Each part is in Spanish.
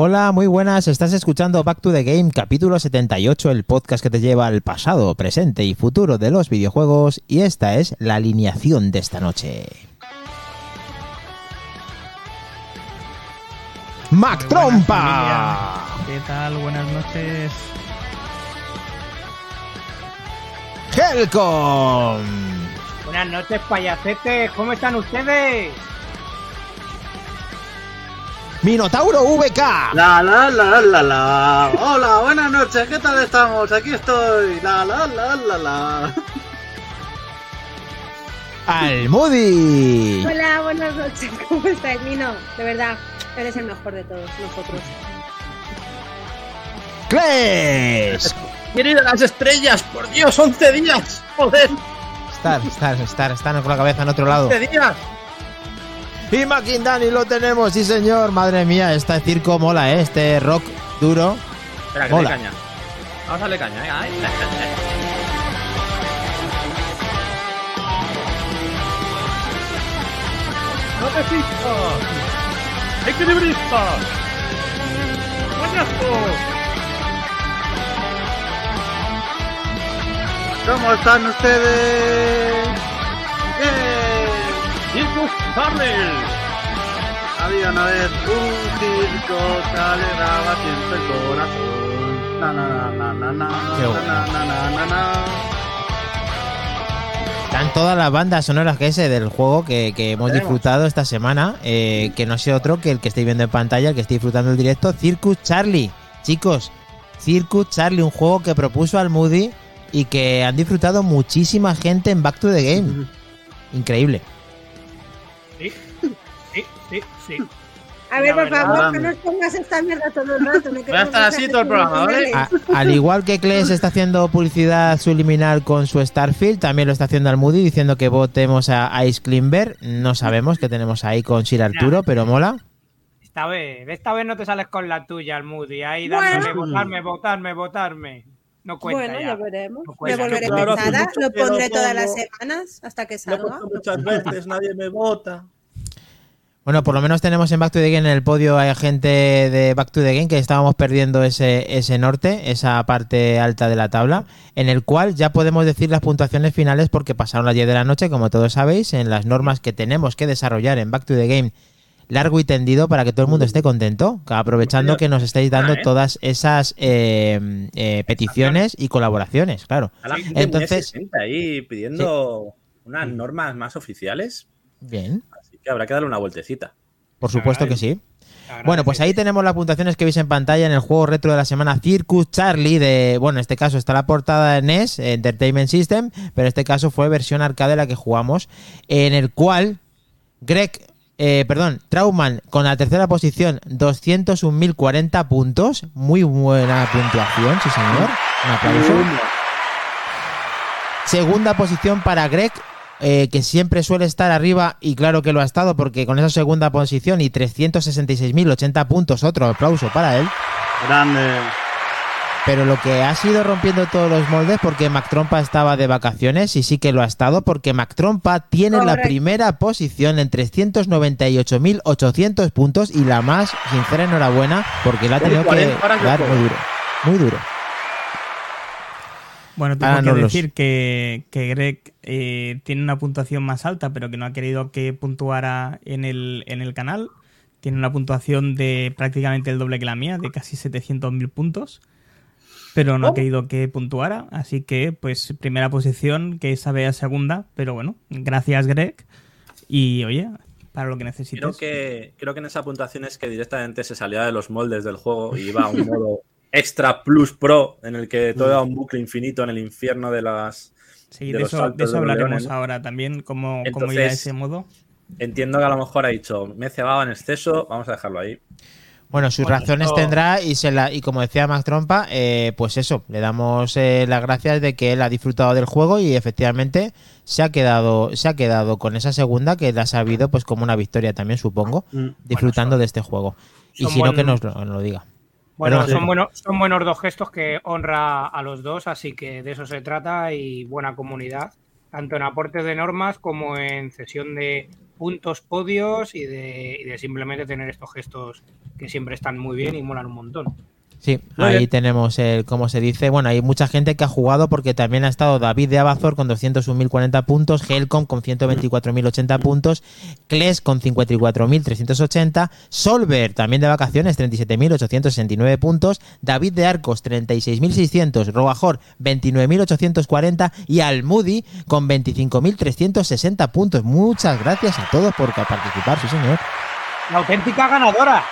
Hola, muy buenas. Estás escuchando Back to the Game, capítulo 78, el podcast que te lleva al pasado, presente y futuro de los videojuegos. Y esta es la alineación de esta noche. Mac Trompa. ¿Qué tal? Buenas noches. Helcom. Buenas noches, payacetes. ¿Cómo están ustedes? Minotauro VK. La la la la la. Hola, buenas noches, ¿qué tal estamos? Aquí estoy. La la la la la. Almudi. Hola, buenas noches. ¿Cómo estáis, Mino? De verdad, eres el mejor de todos nosotros. Kles. Querida las estrellas, por Dios, 11 días. Joder, Estar, estar, estar, estar con la cabeza en otro lado. 11 días. Y Dani lo tenemos, sí señor. Madre mía, este circo mola, ¿eh? Este rock duro. Espera, que Hola. le caña. Vamos a darle caña, venga. Ay. ¡Trapecista! ¡Equilibrista! ¡Payaso! ¿Cómo están ustedes? ¡Bien! ¡Circus Charlie! Había una vez un circo que alegraba siempre el corazón. Na, na, na, na, na, Qué na, bueno. na, na, na, na, na. Están todas las bandas sonoras que ese del juego que, que hemos Tenemos. disfrutado esta semana, eh, que no sé otro que el que estáis viendo en pantalla, el que estáis disfrutando el directo, Circus Charlie. Chicos, Circus Charlie, un juego que propuso al Moody y que han disfrutado muchísima gente en Back to the Game. Increíble. Sí, sí. A ver, por favor, no nos pongas esta mierda todo el rato. No Voy a estar así todo el programa, ¿vale? A- al igual que Kles está haciendo publicidad subliminal con su Starfield, también lo está haciendo al Moody diciendo que votemos a Ice Climber. No sabemos qué tenemos ahí con Sir Arturo, pero mola. Esta vez, esta vez no te sales con la tuya, el Moody. Ahí Bueno. dándole votarme, votarme, votarme. No cuenta Bueno, ya. ya veremos. No Me volveré pesada, lo que pondré todas las semanas hasta que salga. muchas veces, nadie me vota. Bueno, por lo menos tenemos en Back to the Game en el podio hay gente de Back to the Game que estábamos perdiendo ese, ese norte, esa parte alta de la tabla, en el cual ya podemos decir las puntuaciones finales porque pasaron las 10 de la noche, como todos sabéis, en las normas que tenemos que desarrollar en Back to the Game largo y tendido para que todo el mundo esté contento, aprovechando que nos estáis dando todas esas eh, eh, peticiones y colaboraciones, claro. Entonces- ahí pidiendo unas normas más oficiales, Bien, que habrá que darle una vueltecita. por supuesto que sí. Bueno, pues ahí tenemos las puntuaciones que veis en pantalla en el juego retro de la semana Circus Charlie de, bueno, en este caso está la portada de NES, Entertainment System, pero en este caso fue versión arcade la que jugamos, en el cual Greg, eh, perdón, Trauman con la tercera posición, 201.040 puntos, muy buena puntuación, sí señor, un aplauso. Segunda posición para Greg, eh, que siempre suele estar arriba y claro que lo ha estado porque con esa segunda posición y 366.080 puntos, otro aplauso para él. Grande. Pero lo que ha sido rompiendo todos los moldes porque Mac Trompa estaba de vacaciones y sí que lo ha estado porque Mac Trompa tiene la primera posición en 398.800 puntos y la más sincera enhorabuena porque la ha tenido que 40 horas de dar muy duro. Muy duro. Bueno, tengo Ahora que los- decir que, que Greg eh, tiene una puntuación más alta, pero que no ha querido que puntuara en el, en el canal. Tiene una puntuación de prácticamente el doble que la mía, de casi 700.000 puntos. Pero no ha querido que puntuara, así que, pues, primera posición, que esa vea segunda. Pero bueno, gracias, Greg. Y oye, para lo que necesites. Creo que, creo que en esa puntuación es que directamente se salía de los moldes del juego y iba a un modo extra plus pro en el que todo era un bucle infinito en el infierno de las... Sí, de de, los eso, saltos de eso de los hablaremos leones, ¿no? ahora también, cómo, cómo ir a Entonces- ese modo. Entiendo que a lo mejor ha dicho, me he cebado en exceso, vamos a dejarlo ahí. Bueno, sus Bueno, razones esto- tendrá y se la y como decía Max Trompa, eh, pues eso, le damos eh, las gracias de que él ha disfrutado del juego y efectivamente se ha quedado se ha quedado con esa segunda que le ha sabido pues como una victoria también supongo, disfrutando son- de este juego. Y si no que buen- nos lo, nos lo diga. Bueno, son buenos, son buenos dos gestos que honra a los dos, así que de eso se trata y buena comunidad, tanto en aportes de normas como en cesión de puntos, podios y de, y de simplemente tener estos gestos que siempre están muy bien y molan un montón. Sí, Muy ahí bien. tenemos el, como se dice, bueno, hay mucha gente que ha jugado porque también ha estado David de Abazor con 201.040 puntos, Helcom con 124.080 puntos, Kles con 54.380, Solver también de vacaciones 37.869 puntos, David de Arcos 36.600, Robajor 29.840 y Almudi con 25.360 puntos. Muchas gracias a todos por participar, sí señor. La auténtica ganadora.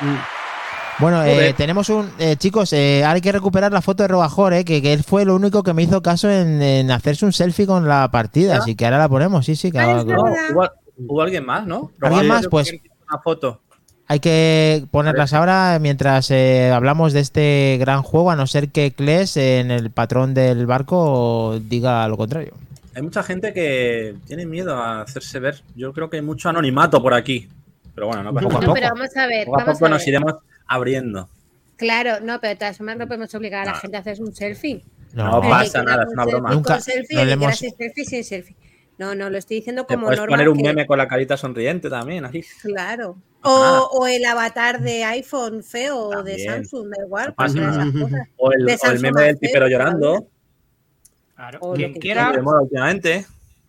Bueno, eh, tenemos un. eh, chicos, eh, ahora hay que recuperar la foto de Robajor, eh, que, que él fue lo único que me hizo caso en, en hacerse un selfie con la partida. ¿Ya? Así que ahora la ponemos, sí, sí. que Ah, ahora- No, hubo, hubo alguien más, ¿no? ¿Alguien más? Pues- Una foto. hay que ponerlas ahora mientras eh, hablamos de este gran juego, a no ser que Kles en el patrón del barco diga lo contrario. Hay mucha gente que tiene miedo a hacerse ver. Yo creo que hay mucho anonimato por aquí. Pero bueno, no pasa Poco nada. Poco. pero vamos a ver, Poco a vamos poco a nos ver. iremos abriendo. Claro, no, pero de todas formas no podemos obligar a la No. gente a hacerse un selfie. No Pero pasa nada, es una un broma. Nunca- selfie, no le hemos- selfie sin selfie. No, no, lo estoy diciendo como puedes norma. poner un que- meme con la carita sonriente también, así. Claro. O, o el avatar de iPhone feo o de. Samsung, da igual. No pasa pues nada. esas cosas. O el, De o el Samsung meme del Feo, llorando. Claro. Quien quiera, Muy de moda últimamente.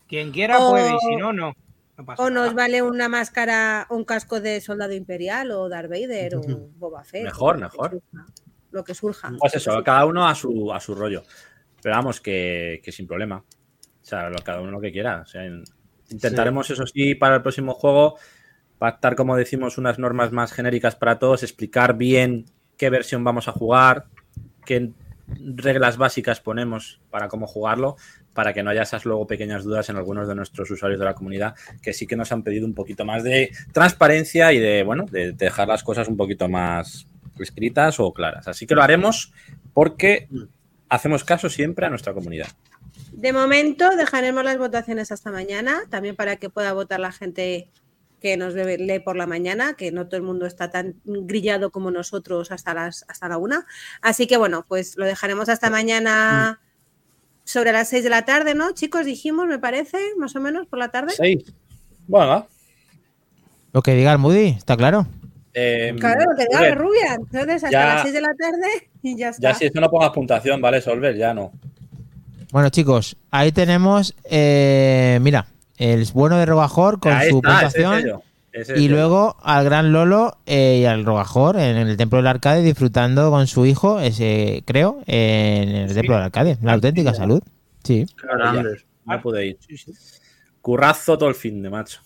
quien quiera O- puede y si no, no. No pasa O nos nada. vale una máscara, un casco de soldado imperial o Darth Vader o Boba Fett. Mejor, mejor. surja, Lo que surja. Pues eso, surja. cada uno a su, a su rollo. Pero vamos, que, que sin problema. O sea, lo- cada uno lo que quiera. O sea, en- intentaremos, eso sí, para el próximo juego, pactar, como decimos, unas normas más genéricas para todos, explicar bien qué versión vamos a jugar, qué reglas básicas ponemos para cómo jugarlo, para que no haya esas luego pequeñas dudas en algunos de nuestros usuarios de la comunidad, que sí que nos han pedido un poquito más de transparencia y de, bueno, de dejar las cosas un poquito más escritas o claras. Así que lo haremos porque hacemos caso siempre a nuestra comunidad. De momento dejaremos las votaciones hasta mañana, también para que pueda votar la gente que nos lee por la mañana, que no todo el mundo está tan grillado como nosotros hasta las hasta la una. Así que bueno, pues lo dejaremos hasta mañana sobre las seis de la tarde, ¿no? Chicos, dijimos, me parece, más o menos por la tarde. Seis. Bueno, va. Lo que diga el Moody, está claro. Eh, Claro, lo que diga Solver, Rubia. Entonces, hasta Ya- las seis de la tarde y ya está. ya si eso no pongas puntuación, ¿vale, Solver? Ya no. Bueno, chicos, ahí tenemos, eh, mira, el bueno de Robajor con Ahí su está, ese es ese Y luego al gran Lolo eh, y al Robajor en el templo del arcade disfrutando con su hijo, ese creo, en el templo del arcade. La auténtica salud. Sí. Maravilla. No pude ir. Currazo todo el fin de macho.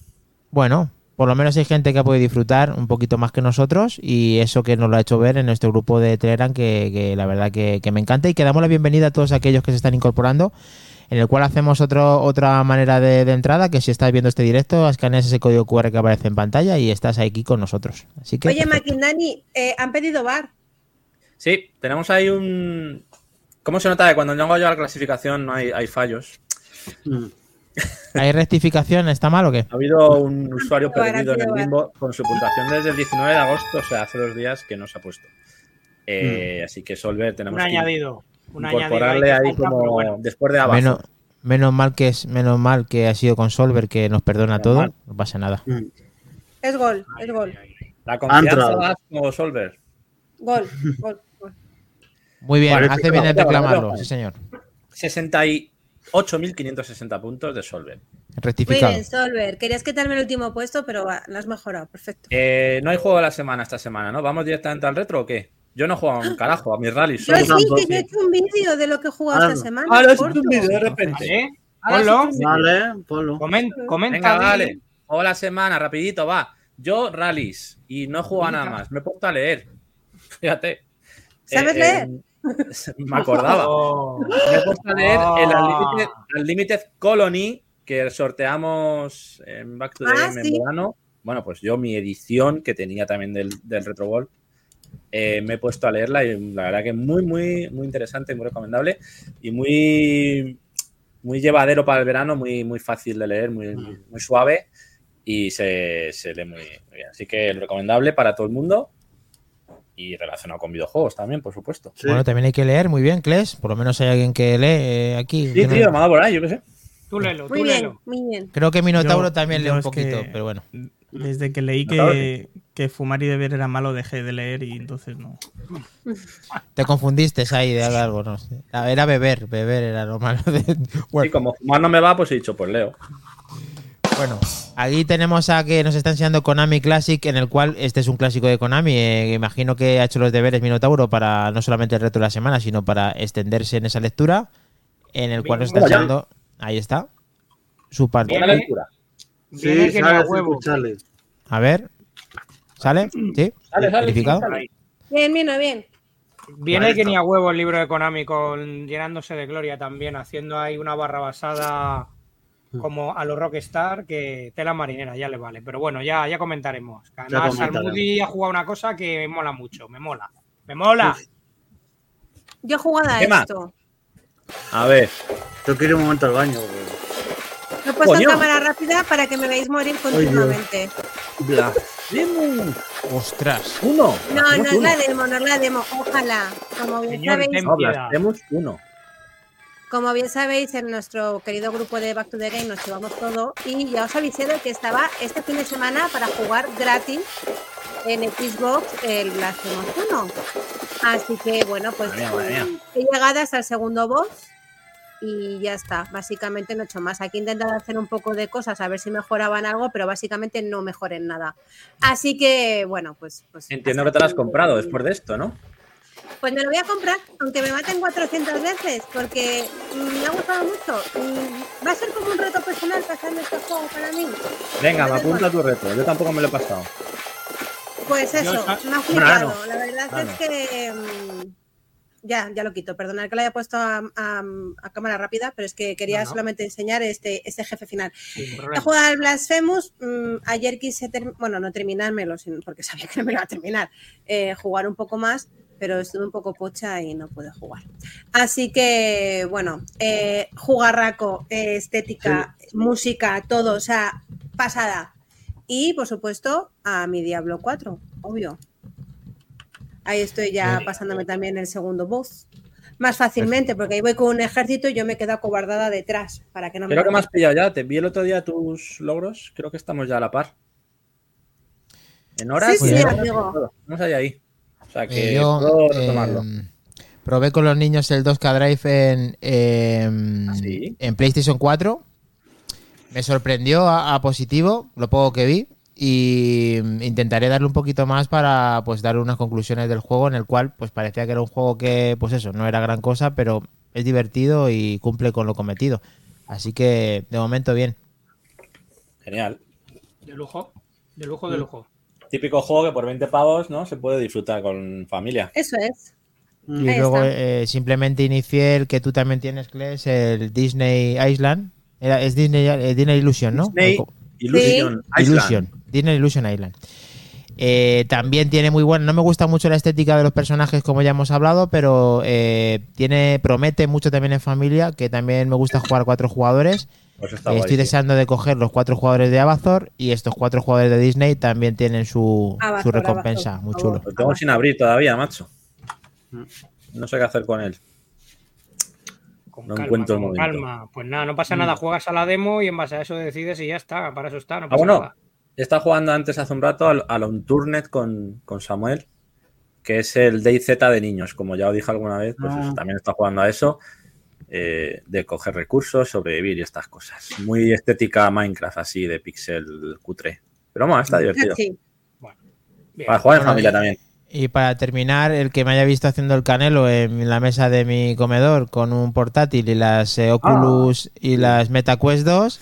Bueno, por lo menos hay gente que ha podido disfrutar un poquito más que nosotros y eso que nos lo ha hecho ver en nuestro grupo de Telegram que, que la verdad que, que me encanta y que damos la bienvenida a todos aquellos que se están incorporando en el cual hacemos otro, otra manera de, de entrada que si estás viendo este directo escaneas ese código QR que aparece en pantalla y estás aquí con nosotros. Así que Oye. Maquindani, eh, han pedido bar. Sí, tenemos ahí un. ¿Cómo se nota que cuando llego yo a la clasificación no hay, hay fallos? ¿hay rectificación? ¿Está mal o qué? Ha habido un usuario perdido en el limbo con su puntuación desde el 19 de agosto, o sea, hace dos días que no se ha puesto. Eh, Así que Solver tenemos Un que añadido. Un incorporarle añadido ahí falta, como bueno. después de abajo. Menos, menos mal que es menos mal que ha sido con Solver que nos perdona Menos todo. mal. No pasa nada. Es gol, es gol. La confianza das como Solver. Gol, gol, gol. Muy bien, hace bien en reclamarlo, vale. sí señor. 68.560 puntos de Solver. Muy Rectificado. bien, Solver. Querías quitarme el último puesto, pero va, lo has mejorado. Perfecto. Eh, no hay juego de la semana esta semana, ¿no? ¿Vamos directamente al retro o qué? Yo no juego un carajo a mis rallies. Yo sí, que yo he hecho un vídeo de lo que he jugado Ah, esta semana. Ah, lo has hecho un vídeo de repente. Ah, Ponlo. Vale, ponlo. Comen- comenta. Venga, Di. vale. Juego la semana, rapidito, va. Yo rallies y no he jugado nada más. Me he puesto a leer. Fíjate. ¿Sabes leer? me acordaba. Oh. Me he puesto a leer el Ah. Unlimited, Unlimited Colony que sorteamos en Back to the Ah, Game sí. en verano. Bueno, pues yo mi edición que tenía también del, del Retro Ball, eh, me he puesto a leerla y la verdad que muy, muy, muy interesante, muy recomendable y muy, muy llevadero para el verano, muy, muy fácil de leer, muy, muy, muy suave y se, se lee muy, muy bien. Así que recomendable para todo el mundo y relacionado con videojuegos también, por supuesto. Sí. Bueno, también hay que leer muy bien, Kles. Por lo menos hay alguien que lee eh, aquí. Sí, no- tío, me ha dado por ahí, yo qué sé. Tú léelo, Muy tú bien, léelo. muy bien. Creo que Minotauro Yo- también lee un es poquito, que- pero bueno. Desde que leí que, que fumar y beber era malo, dejé de leer y entonces no. Te confundiste ahí de algo, no sé. Era beber, beber era lo malo. de- Y Bueno, como fumar no me va, pues he dicho, pues leo. bueno, aquí tenemos a que nos está enseñando Konami Classic, en el cual este es un clásico de Konami. eh, imagino que ha hecho los deberes Minotauro para no solamente el reto de la semana, sino para extenderse en esa lectura, en el cual nos está enseñando. Ahí está. Su parte. Buena lectura. Viene Sí, que ni a sale huevo. A ver. ¿Sale? ¿Sí? Sale, sale, ¿Verificado? sale. Bien, Mino, bien. Viene Vale, que ni a huevo el libro de Konami con llenándose de gloria también, haciendo ahí una barra basada como a los Rockstar, que tela marinera, ya le vale. Pero bueno, ya, ya comentaremos. Además. Almudi ha jugado una cosa que me mola mucho, me mola. ¡Me mola! Yo he jugado a esto. A ver, Yo quiero ir un momento al baño. güey. Lo he puesto en cámara rápida para que me veáis morir continuamente. Blasphemous. Ostras. Uno. No, no es uno. la demo, no es la demo. Ojalá. Como bien Señor, sabéis, No. Blasphemous uno. Como bien sabéis, en nuestro querido grupo de Back to the Game nos llevamos todo y ya os avisé de que estaba este fin de semana para jugar gratis en Xbox el Blasphemous 1. Así que bueno, pues he llegado hasta el segundo boss y ya está. Básicamente no he hecho más. Aquí he intentado hacer un poco de cosas a ver si mejoraban algo, pero básicamente no mejoren nada. Así que bueno, pues... pues Entiendo que te lo has comprado después de esto, ¿no? Pues me lo voy a comprar, aunque me maten 400 veces, porque mm, me ha gustado mucho. Mm, Va a ser como un reto personal pasarme este juego para mí. Venga, me apunta tu reto. Yo tampoco me lo he pasado. Pues eso, me ha flipado. no. La verdad es no. que. Ya, ya lo quito. Perdonad que lo haya puesto a, a- a cámara rápida, pero es que quería No, no. solamente enseñar este, este jefe final. He jugado al Blasphemous. mm, ayer quise, bueno, no terminármelo, porque sabía que no me lo iba a terminar. eh, jugar un poco más, pero estuve un poco pocha y no pude jugar. Así que, bueno, eh, jugarraco, eh, estética, música, todo, o sea, pasada. Y, por supuesto, a mi Diablo 4, obvio. Ahí estoy ya pasándome también el segundo boss. Más fácilmente, porque ahí voy con un ejército y yo me quedo acobardada detrás para que no me Creo que me has pillado ya. Te vi el otro día tus logros. Creo que estamos ya a la par. En horas. Sí, sí, en amigo. Vamos ahí, ahí. O sea que Eh, yo puedo retomarlo. eh, probé con los niños el 2K Drive en, eh, ¿Ah, sí? en PlayStation 4. Me sorprendió a, a positivo lo poco que vi. Y intentaré darle un poquito más para pues dar unas conclusiones del juego en el cual pues parecía que era un juego que pues eso, no era gran cosa, pero es divertido y cumple con lo cometido. Así que de momento bien. Genial. De lujo, de lujo, de lujo. Típico juego que por 20 pavos no se puede disfrutar con familia. Eso es. Y Ahí luego eh, simplemente inicié el que tú también tienes, Kles, el Disney Island. Era, es Disney, eh, Disney Illusion, ¿no? Disney. Illusion. Disney Illusion Island. Eh, también tiene muy buena. No me gusta mucho la estética de los personajes, como ya hemos hablado, pero eh, tiene promete mucho también en familia, que también me gusta jugar cuatro jugadores. Pues Eh, guay, estoy sí. deseando de coger los cuatro jugadores de Avatar y estos cuatro jugadores de Disney también tienen su, recompensa. Muy chulo. Lo tengo sin abrir todavía, macho. No sé qué hacer con él. Con No calma, encuentro el con momento. calma. Pues nada, no pasa nada, juegas a la demo y en base a eso decides y ya está, para eso está, no Ah, pasa bueno, nada. He estado jugando antes hace un rato al, al Unturnet con, con Samuel, que es el DayZ de niños. Como ya os dije alguna vez, pues Ah. eso, también estado jugando a eso, eh, de coger recursos, sobrevivir y estas cosas. Muy estética Minecraft, así de pixel cutre. Pero bueno, está divertido. Sí. Bien. Para jugar en Bueno, familia y- también. Y para terminar, el que me haya visto haciendo el canelo en la mesa de mi comedor con un portátil y las eh, Oculus y las MetaQuest 2,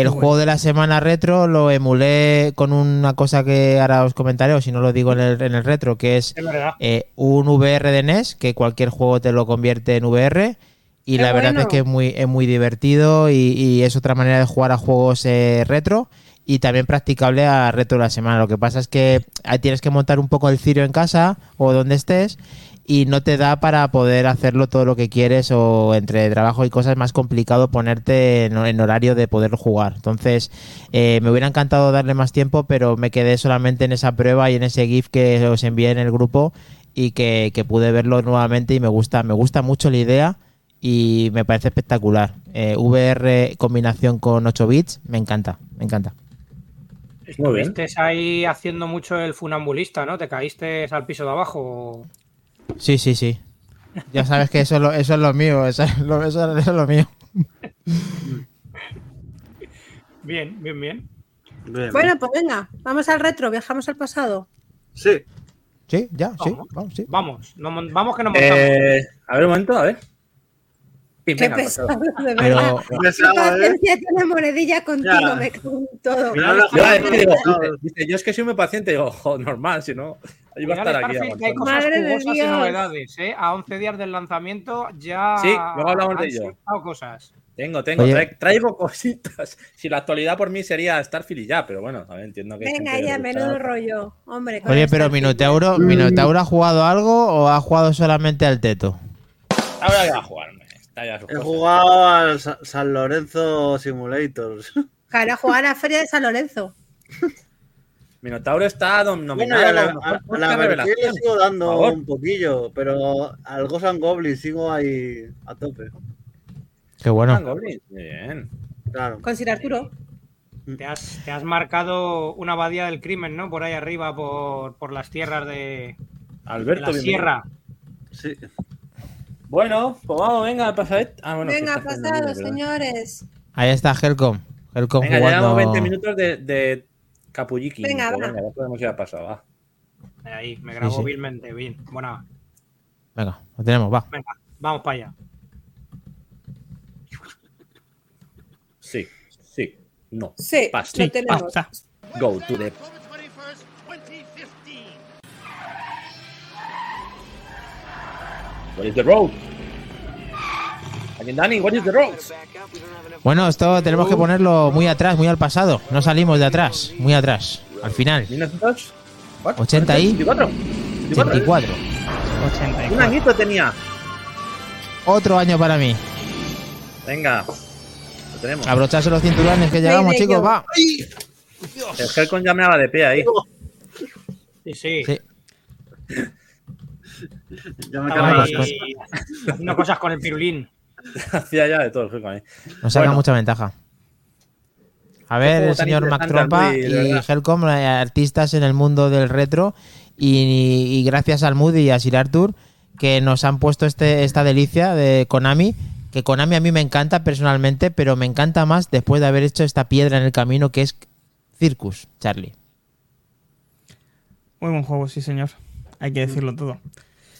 el juego de la semana retro lo emulé con una cosa que ahora os comentaré, o si no lo digo en el, en el retro, que es eh, un VR de NES, que cualquier juego te lo convierte en VR. Y Qué la verdad bueno. es que es muy, es muy divertido y, y es otra manera de jugar a juegos eh, retro y también practicable a retro de la semana. Lo que pasa es que ahí tienes que montar un poco el cirio en casa o donde estés y no te da para poder hacerlo todo lo que quieres o entre trabajo y cosas es más complicado ponerte en, en horario de poder jugar. Entonces, eh, me hubiera encantado darle más tiempo, pero me quedé solamente en esa prueba y en ese GIF que os envié en el grupo y que, que pude verlo nuevamente y me gusta, me gusta mucho la idea y me parece espectacular. Eh, VR combinación con 8 bits, me encanta, me encanta. Estuviste ahí haciendo mucho el funambulista, ¿no? ¿Te caíste al piso de abajo? Sí, sí, sí. Ya sabes que eso es lo, eso es lo mío, eso es lo, eso es lo mío. Bien, bien, bien. Bien. Bueno, pues venga, vamos al retro, viajamos al pasado. Sí. Sí, ya, sí, Vamos. vamos, sí. Vamos, no mon- vamos que nos montamos. Eh, a ver un momento, a ver. Qué venga, pesado, de Pero verdad. Qué pesado, Qué ¿eh? paciencia tiene monedilla contigo, Ya. me cago en todo. Yo, es que digo, Pasado. dice, dice, yo es que soy muy paciente, digo, "Jo, normal, si no, iba a estar aquí. Que hay cosas Madre de jugosas y Dios. novedades, ¿eh? A 11 días del lanzamiento ya Sí, luego hablamos de ello. cosas. Tengo, tengo, Oye. traigo cositas. Si la actualidad por mí sería Starfield y ya, pero bueno, a ver, entiendo que. Venga, ya, menudo rollo. Hombre, con Oye, pero. Minotauro, ¿Minotauro ha jugado algo o ha jugado solamente al teto? Ahora ya va a jugarme. Está ya sus He cosas. jugado al Sa- San Lorenzo Simulators. Para jugar a la Feria de San Lorenzo. Minotauro está dom- Bueno, nominado a a la, la a- a la le sigo dando un poquillo, pero al Ghost and Goblin sigo ahí a tope. Qué bueno. Goblin, Bien. Claro. Con Sir Arturo. Te has, te has marcado una abadía del crimen, ¿no? Por ahí arriba, por, por las tierras de, de Alberto, la bienvenido. sierra. Sí. Bueno, pues vamos, venga, pasad. Ah, bueno, Venga, pasado, señores. Ahí está Helcom. Helcom Venga, jugando. llevamos 20 minutos de, de Capulliqui. Venga, Pues venga, ya podemos ir a pasado, va. Ahí, me grabo sí. vilmente. Bien, buena. Venga, lo tenemos, va. Venga, vamos para allá. Sí, sí, no. Sí, Paso. lo Sí, tenemos. basta. Go to the. What is the road? Danny, what is the road? Bueno, esto tenemos que ponerlo muy atrás, muy al pasado. No salimos de atrás, muy atrás. Al final, 1900. what? 80 y- 84. 84. 84. Un añito tenía. Otro año para mí. Venga, lo tenemos. Abrocharse los cinturones que llegamos, chicos, va. El Helcon ya me daba de pie ahí. Sí, sí. Sí. Ya me haciendo cosas con el pirulín. Hacía ya de todo el ahí. Nos saca Bueno. mucha ventaja. A ver, el señor Mac Trompa y. Helcom, eh, artistas en el mundo del retro. Y, y gracias al Moody y a Sir Arthur, que nos han puesto este, esta delicia de Konami. Que Konami a mí me encanta personalmente, pero me encanta más después de haber hecho esta piedra en el camino que es Circus, Charlie. Muy buen juego, sí, señor. Hay que decirlo todo.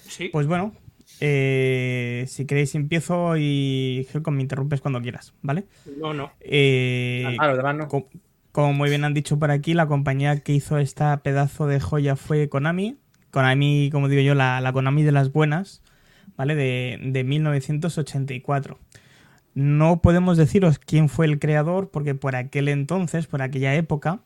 Sí. Pues bueno, eh, si queréis empiezo y Helcom me interrumpes cuando quieras, ¿vale? No, no. Eh, Ah, demás no. co- como muy bien han dicho por aquí, la compañía que hizo esta pedazo de joya fue Konami. Konami, como digo yo, la, la Konami de las buenas, ¿vale? De, de 1984. No podemos deciros quién fue el creador, porque por aquel entonces, por aquella época,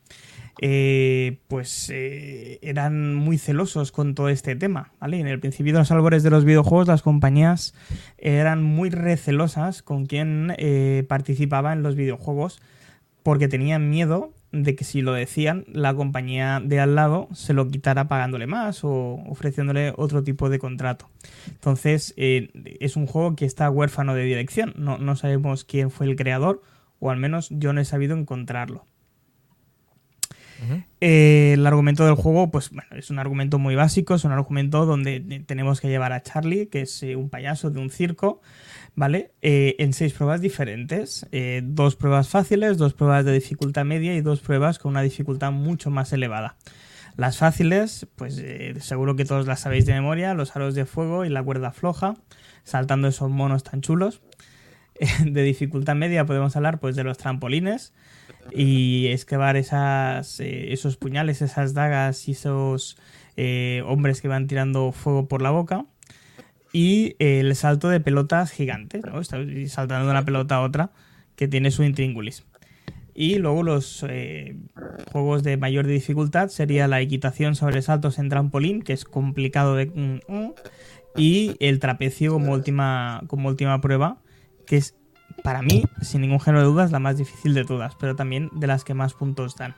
eh, pues eh, eran muy celosos con todo este tema. En el principio de los albores de los videojuegos, las compañías eran muy recelosas con quien eh, participaba en los videojuegos, porque tenían miedo de que si lo decían, la compañía de al lado se lo quitara pagándole más o ofreciéndole otro tipo de contrato. Entonces, es un juego que está huérfano de dirección. No sabemos quién fue el creador, o al menos yo no he sabido encontrarlo. Eh, el argumento del juego, pues bueno, es un argumento muy básico, es un argumento donde tenemos que llevar a Charlie, que es eh, un payaso de un circo, ¿vale? Eh, en seis pruebas diferentes, dos pruebas fáciles, dos pruebas de dificultad media y dos pruebas con una dificultad mucho más elevada. Las fáciles, pues seguro que todos las sabéis de memoria, los aros de fuego y la cuerda floja, saltando esos monos tan chulos. De dificultad media podemos hablar pues de los trampolines, y esquivar esas, eh, esos puñales, esas dagas y esos eh, hombres que van tirando fuego por la boca. Y el salto de pelotas gigantes, ¿no? Está saltando de una pelota a otra que tiene su intríngulis. Y luego los eh, juegos de mayor dificultad sería la equitación sobre saltos en trampolín, que es complicado de... mm, mm, y el trapecio como última, como última prueba, que es para mí, sin ningún género de dudas, la más difícil de todas, pero también de las que más puntos dan.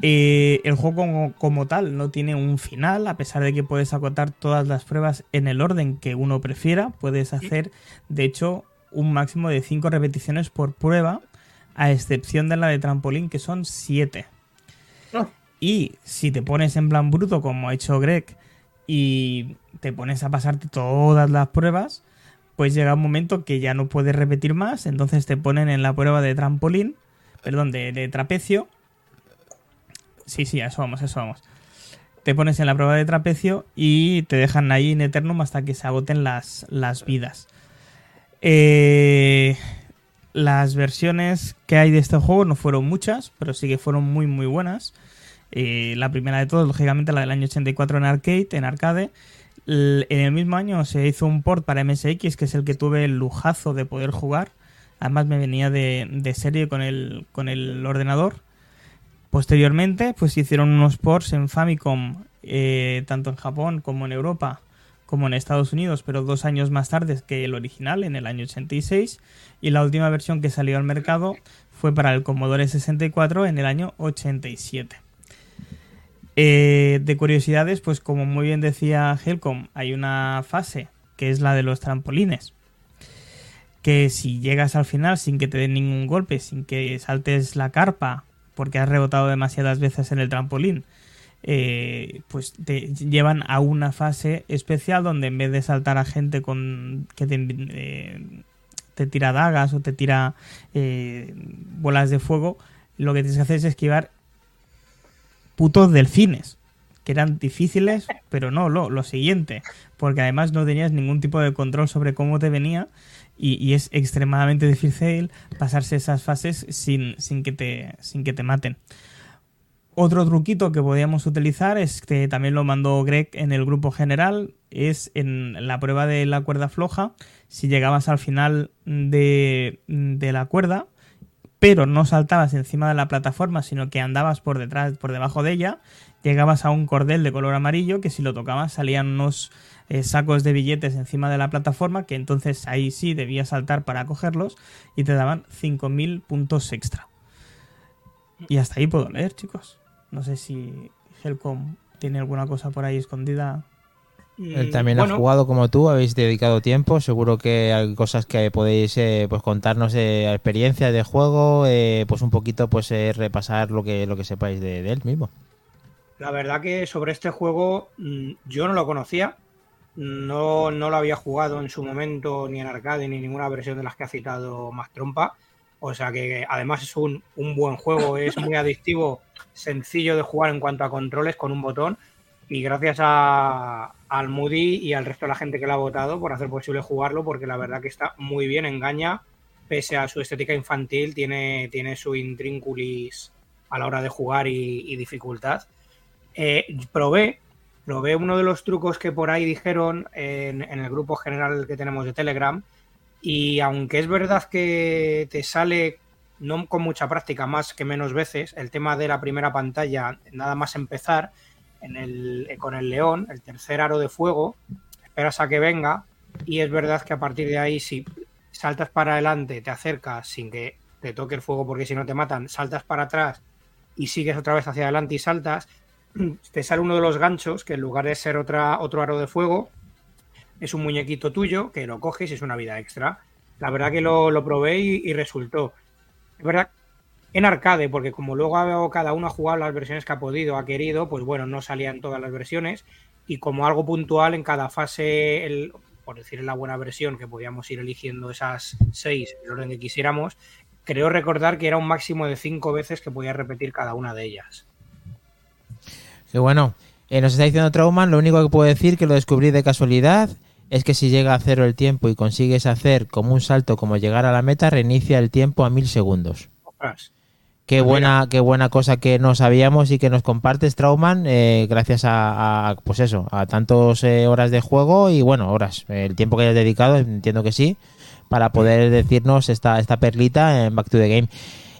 Eh, el juego como, como tal no tiene un final, a pesar de que puedes acotar todas las pruebas en el orden que uno prefiera. Puedes hacer, de hecho, un máximo de 5 repeticiones por prueba, a excepción de la de trampolín, que son 7. Oh. Y si te pones en plan bruto, como ha hecho Greg, y te pones a pasarte todas las pruebas, pues llega un momento que ya no puedes repetir más, entonces te ponen en la prueba de trampolín, perdón, de, trapecio. Sí, sí, eso vamos, eso vamos. Te pones en la prueba de trapecio y te dejan ahí en Eternum hasta que se agoten las, las vidas. Eh, las versiones que hay de este juego no fueron muchas, pero sí que fueron muy muy buenas. Eh, la primera de todas, lógicamente, la del año 84 en arcade, en arcade. En el mismo año se hizo un port para MSX, que es el que tuve el lujazo de poder jugar. Además me venía de, de serie con el, con el ordenador. Posteriormente, pues hicieron unos ports en Famicom, eh, tanto en Japón como en Europa, como en Estados Unidos, pero dos años más tarde que el original, en el año 86. Y la última versión que salió al mercado fue para el Commodore 64 en el año 87. Eh, de curiosidades, pues como muy bien decía Helcom, hay una fase que es la de los trampolines. Que si llegas al final sin que te den ningún golpe, sin que saltes la carpa, porque has rebotado demasiadas veces en el trampolín, eh, pues te llevan a una fase especial donde en vez de saltar a gente con que te, eh, tira dagas o te tira eh, bolas de fuego, lo que tienes que hacer es esquivar putos delfines, que eran difíciles, pero no, lo, lo siguiente, porque además no tenías ningún tipo de control sobre cómo te venía y, y es extremadamente difícil pasarse esas fases sin, sin, que, te, sin que te maten. Otro truquito que podíamos utilizar es que también lo mandó Greg en el grupo general, es en la prueba de la cuerda floja, si llegabas al final de, de la cuerda, pero no saltabas encima de la plataforma, sino que andabas por detrás, por debajo de ella, llegabas a un cordel de color amarillo que si lo tocabas salían unos eh, sacos de billetes encima de la plataforma, que entonces ahí sí debías saltar para cogerlos y te daban 5.000 puntos extra. Y hasta ahí puedo leer, chicos. No sé si Helcom tiene alguna cosa por ahí escondida. Él también bueno, ha jugado como tú, habéis dedicado tiempo. Seguro que hay cosas que podéis eh, pues contarnos de experiencias de juego, eh, pues un poquito pues eh, repasar lo que lo que sepáis de, de él mismo. La verdad que sobre este juego mm, yo no lo conocía, no, no lo había jugado en su momento ni en arcade ni ninguna versión de las que ha citado Más Trompa. O sea que además es un, un buen juego, es muy adictivo, sencillo de jugar en cuanto a controles con un botón. Y gracias a, al Moody y al resto de la gente que lo ha votado por hacer posible jugarlo, porque la verdad que está muy bien, engaña, pese a su estética infantil, tiene, tiene su intrínculis a la hora de jugar y, dificultad. Eh, probé, uno de los trucos que por ahí dijeron en el grupo general que tenemos de Telegram. Y aunque es verdad que te sale, no con mucha práctica, más que menos veces, el tema de la primera pantalla, nada más empezar, el, eh, con el león, el tercer aro de fuego, esperas a que venga. Y es verdad que a partir de ahí, si saltas para adelante, te acercas sin que te toque el fuego, porque si no te matan, saltas para atrás y sigues otra vez hacia adelante y saltas, te sale uno de los ganchos que en lugar de ser otra, otro aro de fuego, es un muñequito tuyo que lo coges y es una vida extra. La verdad que lo, lo probé y, y resultó. Es verdad, en arcade, porque como luego cada uno ha jugado las versiones que ha podido, ha querido, pues bueno, no salían todas las versiones. Y como algo puntual en cada fase, el, por decir en la buena versión, que podíamos ir eligiendo esas seis en el orden que quisiéramos, creo recordar que era un máximo de cinco veces que podía repetir cada una de ellas. Que bueno, eh, nos está diciendo Trauman, lo único que puedo decir que lo descubrí de casualidad es que si llega a cero el tiempo y consigues hacer como un salto como llegar a la meta, reinicia el tiempo a mil segundos. Ostras. Qué buena, qué buena cosa que no sabíamos y que nos compartes, Trauman, eh, gracias a, a, pues eso, a tantas eh, horas de juego y bueno, horas, el tiempo que hayas dedicado, entiendo que sí, para poder decirnos esta, esta perlita en Back to the Game.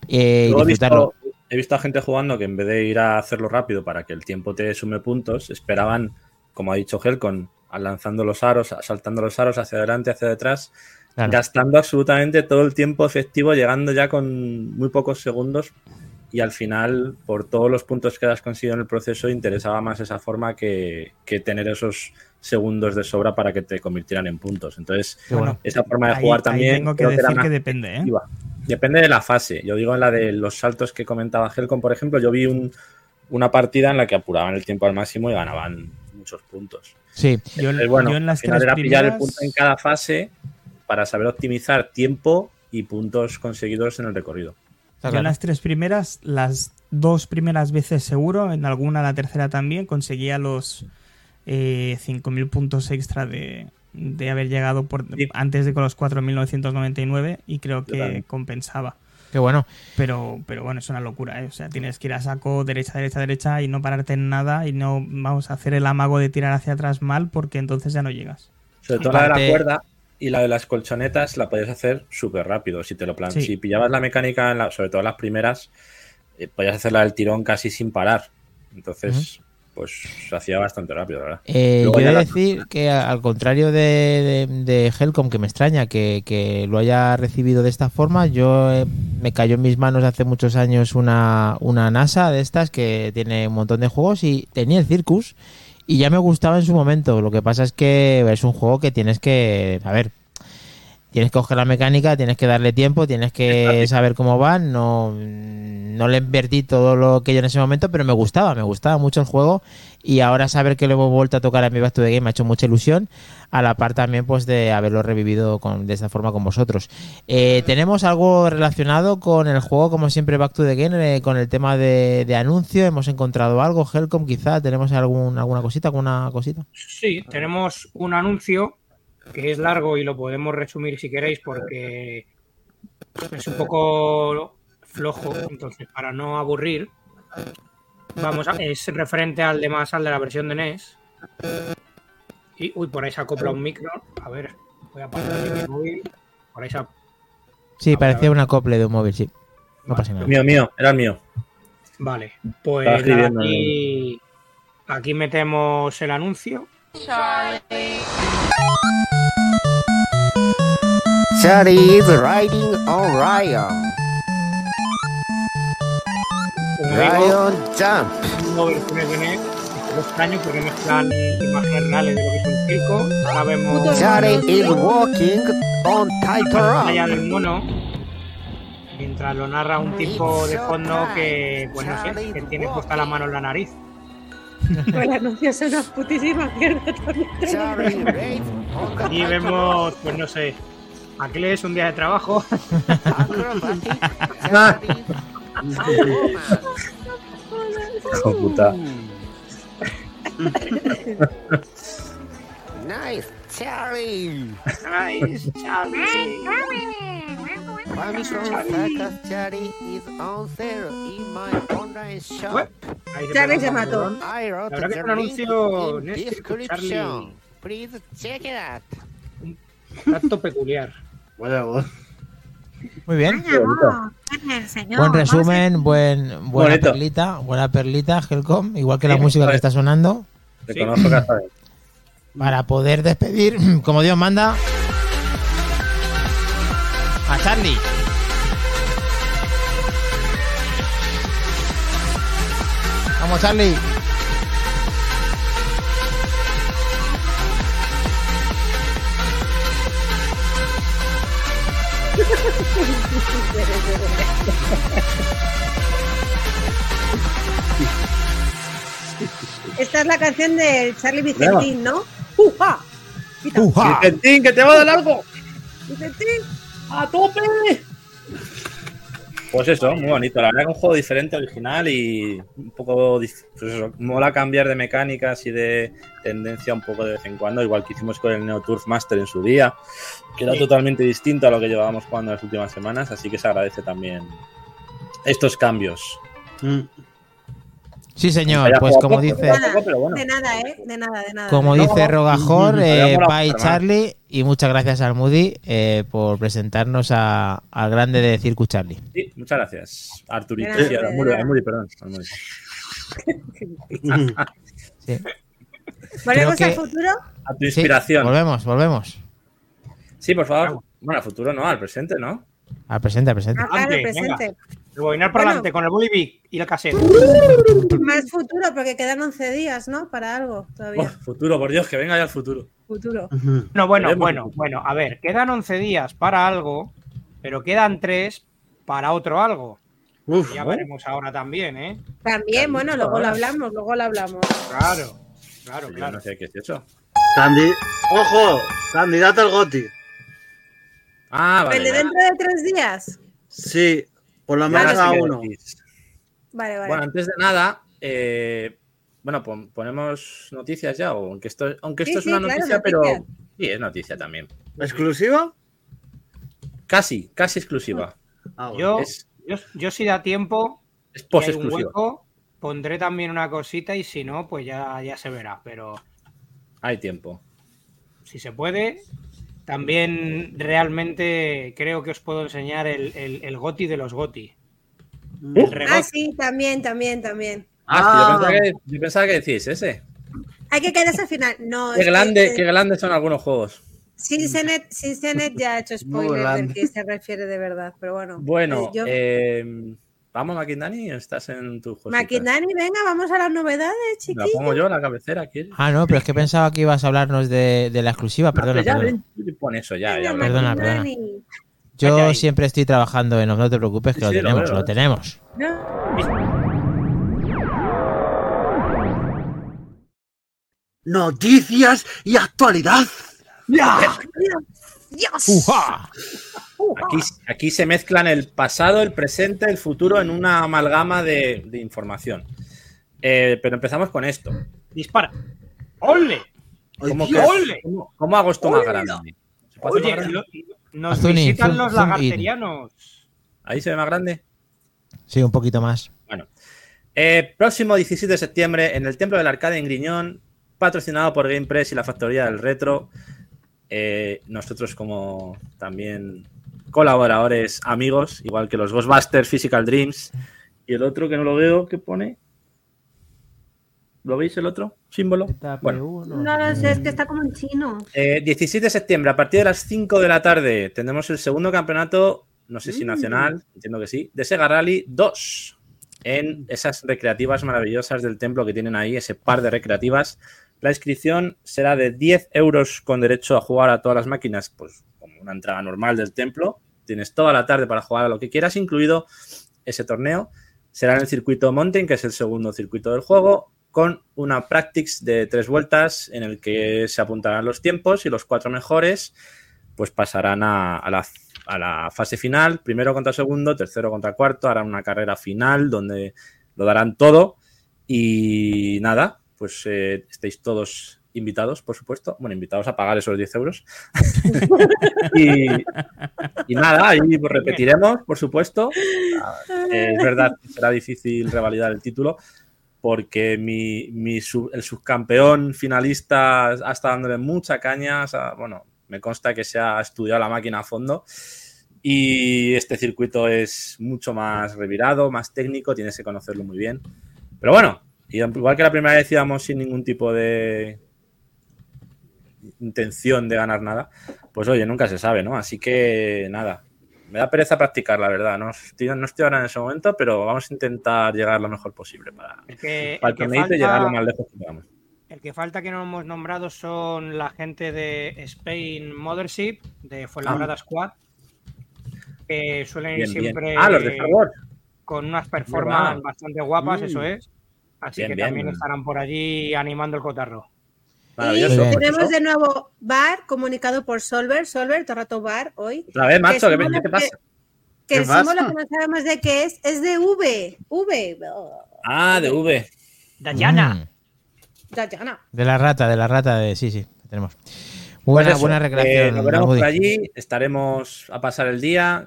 Eh, y he, visto, he visto a gente jugando que en vez de ir a hacerlo rápido para que el tiempo te sume puntos, esperaban, como ha dicho Helcon, lanzando los aros, saltando los aros hacia adelante, hacia detrás, Claro. gastando absolutamente todo el tiempo efectivo, llegando ya con muy pocos segundos y al final, por todos los puntos que has conseguido en el proceso, interesaba más esa forma que, que tener esos segundos de sobra para que te convirtieran en puntos. Entonces, bueno. esa forma de Ahí- jugar ahí también tengo que creo que era decir más que depende, ¿eh? Depende de la fase. Yo digo en la de los saltos que comentaba Helcom, por ejemplo, yo vi un- una partida en la que apuraban el tiempo al máximo y ganaban muchos puntos. Sí, Yo, Entonces, bueno, yo en las al final tres era pillar el punto en cada fase para saber optimizar tiempo y puntos conseguidos en el recorrido. Yo claro. las tres primeras, las dos primeras veces seguro, en alguna la tercera también, conseguía los eh, 5.000 puntos extra de, de haber llegado por, Sí. antes de con los 4.999 y creo que compensaba. Qué bueno. Pero, pero bueno, es una locura, ¿eh? O sea, tienes que ir a saco derecha, derecha, derecha y no pararte en nada y no vamos a hacer el amago de tirar hacia atrás mal porque entonces ya no llegas. Sobre todo la de la cuerda y la de las colchonetas la podías hacer súper rápido. Si te lo plan Sí. si pillabas la mecánica, en la- sobre todo las primeras, eh, podías hacerla del tirón casi sin parar. Entonces, pues se hacía bastante rápido, la verdad. Eh, yo ya he de la- decir que a- al contrario de, de, de Helcom, que me extraña que, que lo haya recibido de esta forma, yo eh, me cayó en mis manos hace muchos años una, una NASA de estas que tiene un montón de juegos y tenía el Circus y ya me gustaba en su momento. Lo que pasa es que es un juego que tienes que, a ver, tienes que coger la mecánica, tienes que darle tiempo, tienes que saber cómo van. No, no le invertí todo lo que yo en ese momento, pero me gustaba, me gustaba mucho el juego. Y ahora saber que lo hemos vuelto a tocar en mi Back to the Game me ha hecho mucha ilusión. A la par también pues de haberlo revivido con, de esta forma con vosotros. Eh, Tenemos algo relacionado con el juego, como siempre, Back to the Game, eh, con el tema de, de anuncio. Hemos encontrado algo, Helcom quizá, tenemos algún, alguna cosita, alguna cosita. Sí, tenemos un anuncio que es largo y lo podemos resumir si queréis porque es un poco flojo, entonces para no aburrir, vamos a, es referente al de más al de la versión de NES. Y uy, por ahí se acopla un micro. A ver, voy a pasar mi móvil. Por ahí se Sí, A parecía ver. un acople de un móvil, sí. No pasa nada. Mío, mío, era el mío. Vale, pues nada, aquí, aquí metemos el anuncio. Charlie is riding on Ryan. Ryan jump. tengo versiones de NES. Es extraño porque mezclan imágenes reales de lo que es un circo. Ahora vemos Charlie is walking on tightrope. del mono. Mientras lo narra un tipo de fondo que, pues no sé, que tiene puesta la mano en la nariz. Pues el anuncio es una putísima mierda. Aquí vemos, pues no sé, Aquiles un día de trabajo. Hijo puta. Nice, Charlie. Nice, Charlie. Sakas Charlie is on sale in my online shop. Ahí se Charlie mató. I wrote que es un anuncio in description. Charlie. Please check it out. Tanto peculiar. Vaya voz. Muy bien. Señor, Buen resumen, buen, buena Bonito. perlita, buena perlita, Helcom, igual que la Sí, música que está sonando, Te Sí. conozco para poder despedir, como Dios manda, a Charlie. Vamos, Charlie. Esta es la canción de Charlie Vicentín, ¿no? ¡Uja! ¡Uja! ¡Vicentín, que te va a dar algo! Vicentín. ¡A tope! Pues eso, muy bonito. La verdad que un juego diferente, original y un poco. Pues eso, mola cambiar de mecánicas y de tendencia un poco de vez en cuando, igual que hicimos con el Neo Turf Master en su día, que era Sí. totalmente distinto a lo que llevábamos jugando en las últimas semanas, así que se agradece también estos cambios. Mm. Sí, señor, Vaya pues como poco, dice, poco, bueno. De nada, ¿eh? De nada, de nada. como dice Rogajor, eh, Había molado bye Charlie y muchas gracias al Moody eh, por presentarnos a- al grande de Circus Charlie. Sí, muchas gracias, Arturito. Sí, al al Muri, perdón. al Muri. Sí. ¿Volvemos al futuro? A tu Sí, inspiración. volvemos, volvemos. Sí, por favor. Bueno, al futuro no, al presente, ¿no? Al presente, al presente. Ah, claro, Antes, presente. Rebobinar para Bueno. adelante con el Big y el cassette. Más futuro, porque quedan 11 días, ¿no? Para algo Oh, todavía. futuro, por Dios, que venga ya el futuro. Futuro. No, bueno, Veremos. bueno, bueno. A ver, quedan 11 días para algo, pero quedan 3 para otro algo. Uf, Ya veremos ahora también, ¿eh? También, bueno, luego lo hablamos, luego lo hablamos. Claro, claro, claro. no sé qué es eso. candi- ¡Ojo! Candidato al GOTI. Ah, vale. ¿El de dentro de tres días? Sí, por lo menos a uno. Vale, vale. Bueno, antes de nada, eh, bueno, pon- ponemos noticias ya, o aunque esto, aunque esto Sí, es sí, una claro, noticia, pero sí, es noticia también. ¿Exclusiva? Casi, casi exclusiva. Ah, bueno. Yo, Es, yo, yo si da tiempo, es post exclusiva. hueco, pondré también una cosita y si no, pues ya, ya se verá. Pero Hay tiempo. si se puede, también realmente creo que os puedo enseñar el, el, el goti de los goti. El Ah, sí, también, también, también. Ah, que yo, Ah. pensaba que, yo pensaba que decís ese. Hay que quedarse al final. No, Qué que, grande, eh, qué grandes son algunos juegos. Cincenet, Cincenet ya ha hecho spoiler del que se refiere de verdad, pero bueno. Bueno, Eh, yo- eh, vamos, Maquindani, estás en tu juego. Maquinani, venga, vamos a las novedades, La chiquillos. pongo yo, la cabecera, ¿quieres? Ah, no, pero es que pensaba que ibas a hablarnos de, de la exclusiva. Perdona, Ah, ya, perdona. ven, pon eso, ya, Venga, ya. Perdona, perdona. Yo ahí. siempre estoy trabajando en no te preocupes, que Sí, lo sí, lo tenemos, lo tenemos. No, Noticias y actualidad. Dios. ¡Uja! Aquí, aquí se mezclan el pasado, el presente, el futuro en una amalgama de, de información. Eh, pero empezamos con esto. Dispara. ¡Ole! ¿Cómo, que-. ¡Ole! cómo- cómo hago esto más ¡Ole! grande? Nos Haz un in, visitan los lagarterianos. ¿Ahí se ve más grande? Sí, un poquito más. Bueno. Eh, próximo 17 de septiembre en el Templo del Arcade en Griñón, patrocinado por Game Press y la Factoría del Retro. Eh, nosotros como también colaboradores, amigos, igual que los Ghostbusters, Physical Dreams. Y el otro que no lo veo, ¿qué pone? ¿Lo veis el otro símbolo? Bueno, No lo sé, es que está como en chino. eh, 17 de septiembre, a partir de las 5 de la tarde, tenemos el segundo campeonato, no sé si Mm. nacional, entiendo que sí, de Sega Rally 2. En esas recreativas maravillosas del templo que tienen ahí, ese par de recreativas. La inscripción será de 10 euros con derecho a jugar a todas las máquinas, pues una entrada normal del templo. Tienes toda la tarde para jugar a lo que quieras, incluido ese torneo. Será en el circuito Mountain, que es el segundo circuito del juego, con una practice de tres vueltas en el que se apuntarán los tiempos y los cuatro mejores pues pasarán a, la, fase final, primero contra segundo, tercero contra cuarto, harán una carrera final donde lo darán todo y nada, pues eh, estáis todos invitados, por supuesto, bueno, invitados a pagar esos 10 euros. y, y nada, ahí pues repetiremos, por supuesto. Eh, es verdad que será difícil revalidar el título porque mi, mi sub- el subcampeón finalista ha estado dándole mucha caña. o sea, bueno, me consta que se ha estudiado la máquina a fondo. Y este circuito es mucho más revirado, más técnico, tienes que conocerlo muy bien. Pero bueno, igual que la primera vez íbamos sin ningún tipo de intención de ganar nada, pues oye, nunca se sabe, ¿no? Así que nada, me da pereza practicar, la verdad. No estoy, no estoy ahora en ese momento, pero vamos a intentar llegar lo mejor posible para, El que, para el que y llegar lo falta, más lejos que podamos. el que falta que no hemos nombrado son la gente de Spain Mothership, de Fuenlabrada Squad, que suelen ir bien. siempre Ah, los de con unas performances bastante guapas, Mm. eso es. Así Bien, que también estarán por allí animando el cotarro. Y Maravilloso. Tenemos de nuevo bar comunicado por Solver. Solver, todo el rato bar hoy. Otra vez, macho, ¿qué, símbolo ¿qué pasa? Que ¿Qué el símbolo que no sabemos de qué es es de V. V. Ah, de V. Dayana. Mm, Ya, ya, no. de la rata, de la rata de. Sí, sí, tenemos. Pues Buena, eso, buena eh, recreación. nos veremos por allí, estaremos a pasar el día.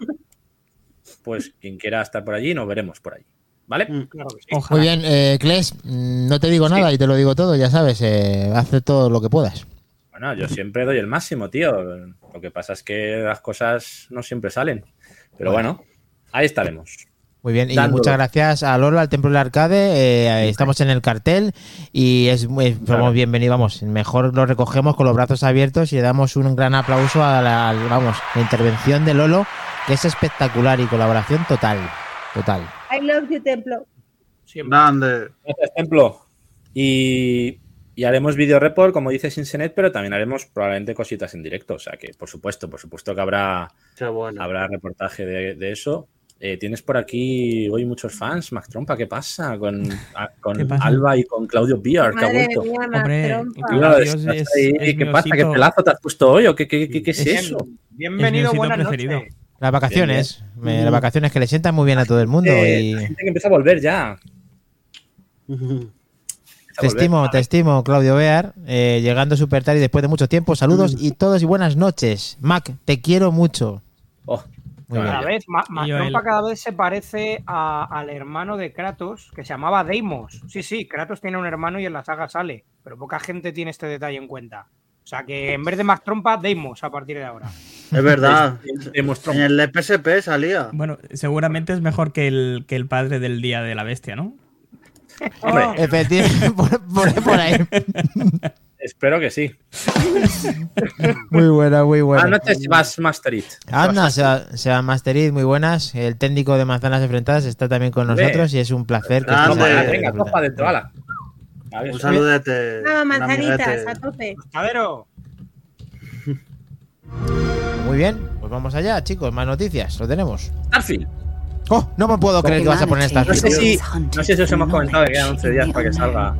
Pues quien quiera estar por allí, nos veremos por allí. ¿Vale? Mm. Claro que sí. Ojalá. Muy bien, eh, Kles, mm, no te digo nada y te lo digo todo, ya sabes, eh, haz todo lo que puedas. Bueno, yo siempre doy el máximo, tío. Lo que pasa es que las cosas no siempre salen. Pero bueno, ahí estaremos. Muy bien, y Dándolo. muchas gracias a Lolo, al Templo del Arcade. eh, estamos en el cartel y es muy, somos Claro. bienvenidos. Vamos, mejor lo recogemos con los brazos abiertos y le damos un gran aplauso a la, vamos, la intervención de Lolo, que es espectacular y colaboración total. Total. I love you, Templo. Siempre. Grande. Gracias, Templo. Y, y haremos video report, como dice Sinsenet, pero también haremos probablemente cositas en directo. O sea que, por supuesto, por supuesto que habrá, bueno. habrá reportaje de, de eso. Eh, tienes por aquí hoy muchos fans, Mac Trompa, ¿qué pasa? Con, a- con ¿Qué pasa? Alba y con Claudio Biar, que ha vuelto. Hombre. Claro, es- es ¿Qué pasa? ¿Qué pelazo te has puesto hoy? ¿O qué, qué- qué- qué es eso? Bienvenido, buenas noches. Las vacaciones. me- Mm. las vacaciones que le sientan muy bien a todo el mundo. Eh, y la gente que empieza a volver ya. Te volver. estimo, te estimo, Claudio Bear. eh, llegando súper tarde y después de mucho tiempo. Saludos y todos y buenas noches. Mac, te quiero mucho. Oh, Muy bien. Vez, Ma- cada vez se parece a- al hermano de Kratos, que se llamaba Deimos. Sí, sí, Kratos tiene un hermano y en la saga sale, pero poca gente tiene este detalle en cuenta. O sea que en vez de Mac Trompa, Deimos a partir de ahora. Es verdad. En el PSP salía. Bueno, seguramente es mejor que el, que el padre del Día de la Bestia, ¿no? Hombre, Efectivamente, por, por- por ahí. espero que sí. Muy buena, muy buena. Buenas noches, Vas Master It. Anda, Seba, Seba Masterid, muy buenas. El técnico de Manzanas Enfrentadas está también con Hombre. nosotros y es un placer que Toma, aquí. venga, copa dentro, ala. Ver, Un saludete. Manzanitas, a tope. Tostadero, Muy bien, pues vamos allá, chicos. Más noticias, lo tenemos. Starfield. ¡Oh! No me puedo creer que vas a poner esta No sé si, no sé si os hemos comentado que quedan 11 días para que salga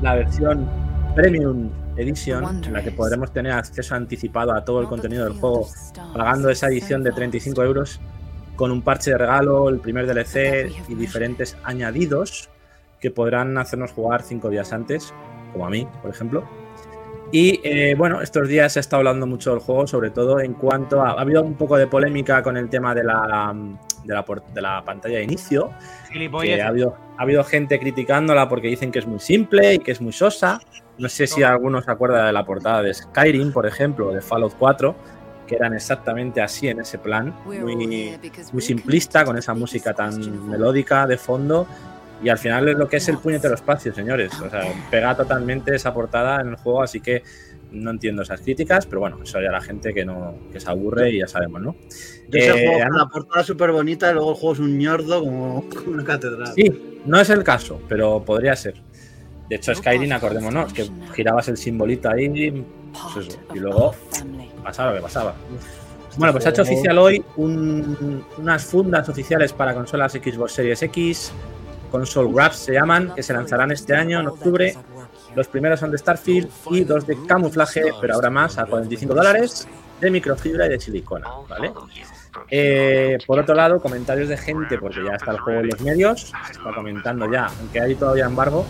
la versión Premium Edition, en la que podremos tener acceso anticipado a todo el contenido del juego, pagando esa edición de 35 euros con un parche de regalo, el primer DLC y diferentes añadidos que podrán hacernos jugar 5 días antes, como a mí, por ejemplo. Y eh, bueno, estos días se está hablando mucho del juego, sobre todo en cuanto a. Ha habido un poco de polémica con el tema de la, de la, de la pantalla de inicio. que ha, habido, ha habido gente criticándola porque dicen que es muy simple y que es muy sosa. No sé si alguno se acuerda de la portada de Skyrim, por ejemplo, o de Fallout 4, que eran exactamente así en ese plan, muy, muy simplista, con esa música tan melódica de fondo. Y al final es lo que es el puñetero espacio, señores. O sea, pega totalmente esa portada en el juego, así que no entiendo esas críticas, pero bueno, eso ya la gente que no que se aburre y ya sabemos, ¿no? Yo ese Eh, juego con la portada súper bonita y luego el juego es un ñordo como una catedral. Sí, no es el caso, pero podría ser. De hecho, Skyrim, acordémonos, que girabas el simbolito ahí pues eso, y luego pasaba lo que pasaba. Bueno, pues ha hecho oficial hoy un- unas fundas oficiales para consolas Xbox Series X, Console Wraps se llaman, que se lanzarán este año en octubre. Los primeros son de Starfield y dos de camuflaje, pero ahora más a 45 dólares, de microfibra y de silicona, ¿vale? Eh, por otro lado, comentarios de gente, porque ya está el juego en los medios, se está comentando ya, aunque hay todavía embargo,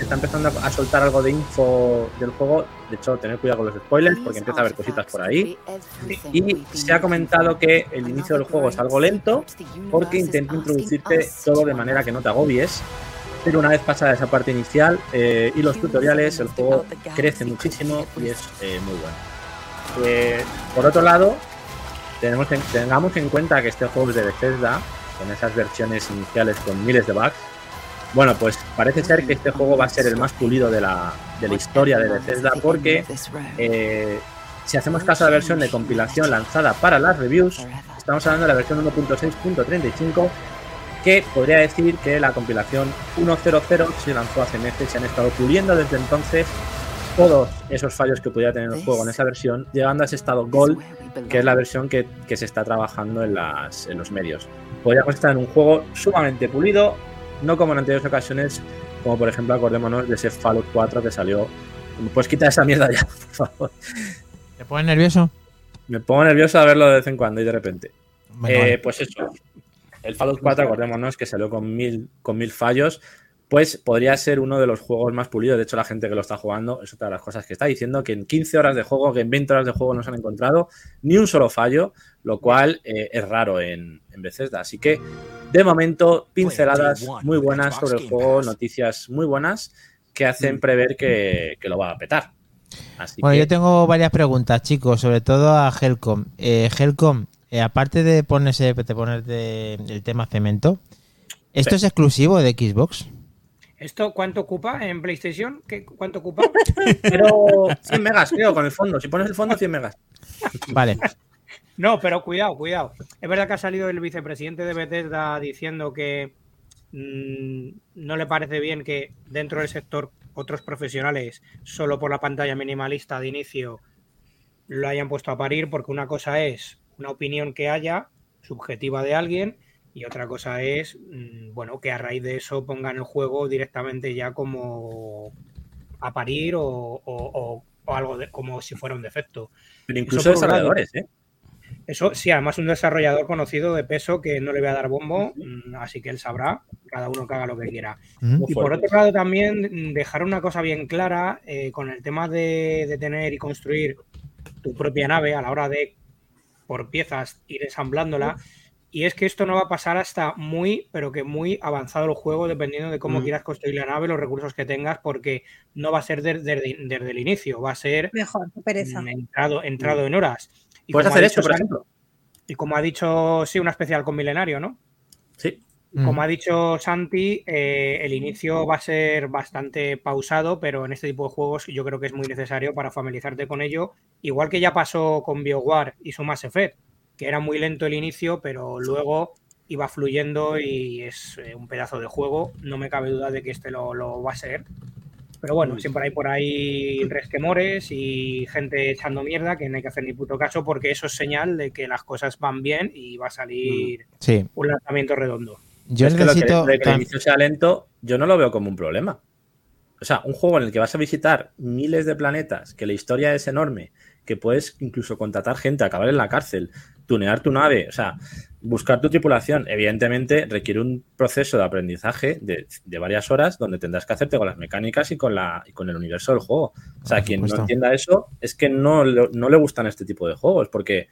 se está empezando a soltar algo de info del juego. De hecho, tener cuidado con los spoilers, porque empieza a haber cositas por ahí. Y se ha comentado que el inicio del juego es algo lento, porque intenta introducirte todo de manera que no te agobies. Pero una vez pasada esa parte inicial eh, y los tutoriales, el juego crece muchísimo y es eh, muy bueno. Eh, por otro lado, tenemos en- tengamos en cuenta que este juego es de Bethesda, con esas versiones iniciales con miles de bugs. Bueno, pues parece ser que este juego va a ser el más pulido de la, de la historia de Bethesda porque eh, si hacemos caso a la versión de compilación lanzada para las reviews, estamos hablando de la versión 1.6.35 que podría decir que la compilación 1.0.0 se lanzó hace meses y han estado puliendo desde entonces todos esos fallos que podía tener el juego en esa versión, llegando a ese estado Gold, que es la versión que, que se está trabajando en, las, en los medios. Podríamos estar en un juego sumamente pulido, no como en anteriores ocasiones, como por ejemplo acordémonos de ese Fallout 4 que salió. Pues quita esa mierda ya, por favor. ¿Te pones nervioso? Me pongo nervioso a verlo de vez en cuando y de repente. Eh, pues eso. El Fallout 4, acordémonos que salió con mil, con mil fallos. Pues podría ser uno de los juegos más pulidos. De hecho, la gente que lo está jugando es otra de las cosas que está diciendo: que en 15 horas de juego, que en 20 horas de juego no se han encontrado ni un solo fallo, lo cual eh, es raro en, en Bethesda. Así que, de momento, pinceladas muy buenas sobre el juego, noticias muy buenas que hacen prever que, que lo va a petar. Así Bueno, que, yo tengo varias preguntas, chicos, sobre todo a Helcom. Eh, Helcom, eh, aparte de ponerse, de ponerte el tema cemento, ¿esto Sí. es exclusivo de Xbox? ¿Esto cuánto ocupa en PlayStation? ¿Qué, ¿Cuánto ocupa? Pero 100 megas, creo, con el fondo. Si pones el fondo, 100 megas. Vale. No, pero cuidado, cuidado. Es verdad que ha salido el vicepresidente de Bethesda diciendo que mm, no le parece bien que dentro del sector otros profesionales, solo por la pantalla minimalista de inicio, lo hayan puesto a parir, porque una cosa es una opinión que haya, subjetiva de alguien, y otra cosa es, mm, bueno, que a raíz de eso pongan el juego directamente ya como a parir o, o- o- o algo de- como si fuera un defecto. Pero incluso desarrolladores, ¿eh? Eso sí, además un desarrollador conocido de peso que no le voy a dar bombo, mm, así que él sabrá, cada uno que haga lo que quiera. ¿Mm? Y por otro lado también mm, dejar una cosa bien clara eh, con el tema de, de tener y construir tu propia nave a la hora de por piezas ir ensamblándola. Y es que esto no va a pasar hasta muy, pero que muy avanzado el juego, dependiendo de cómo Mm. quieras construir la nave, los recursos que tengas, porque no va a ser de- desde, desde el inicio, va a ser Mejor, pereza. entrado, entrado en horas. Y Puedes como hacer ha esto, dicho por ejemplo. Y como ha dicho, sí, una especial con Milenario, ¿no? Sí. Mm. Como ha dicho Santi, eh, el inicio va a ser bastante pausado, pero en este tipo de juegos yo creo que es muy necesario para familiarizarte con ello. Igual que ya pasó con BioWare y su Mass Effect, que era muy lento el inicio, pero luego iba fluyendo y es eh, un pedazo de juego. No me cabe duda de que este lo, lo va a ser. Pero bueno, siempre hay por ahí resquemores y gente echando mierda que no hay que hacer ni puto caso porque eso es señal de que las cosas van bien y va a salir Sí. un lanzamiento redondo. Yo es que lo que- necesito. de que el inicio sea lento, yo no lo veo como un problema. O sea, un juego en el que vas a visitar miles de planetas, que la historia es enorme, que puedes incluso contratar gente, acabar en la cárcel, tunear tu nave, o sea, buscar tu tripulación, evidentemente requiere un proceso de aprendizaje de, de varias horas donde tendrás que hacerte con las mecánicas y con, la, y con el universo del juego. O sea, quien no entienda eso es que no, le- no le gustan este tipo de juegos, porque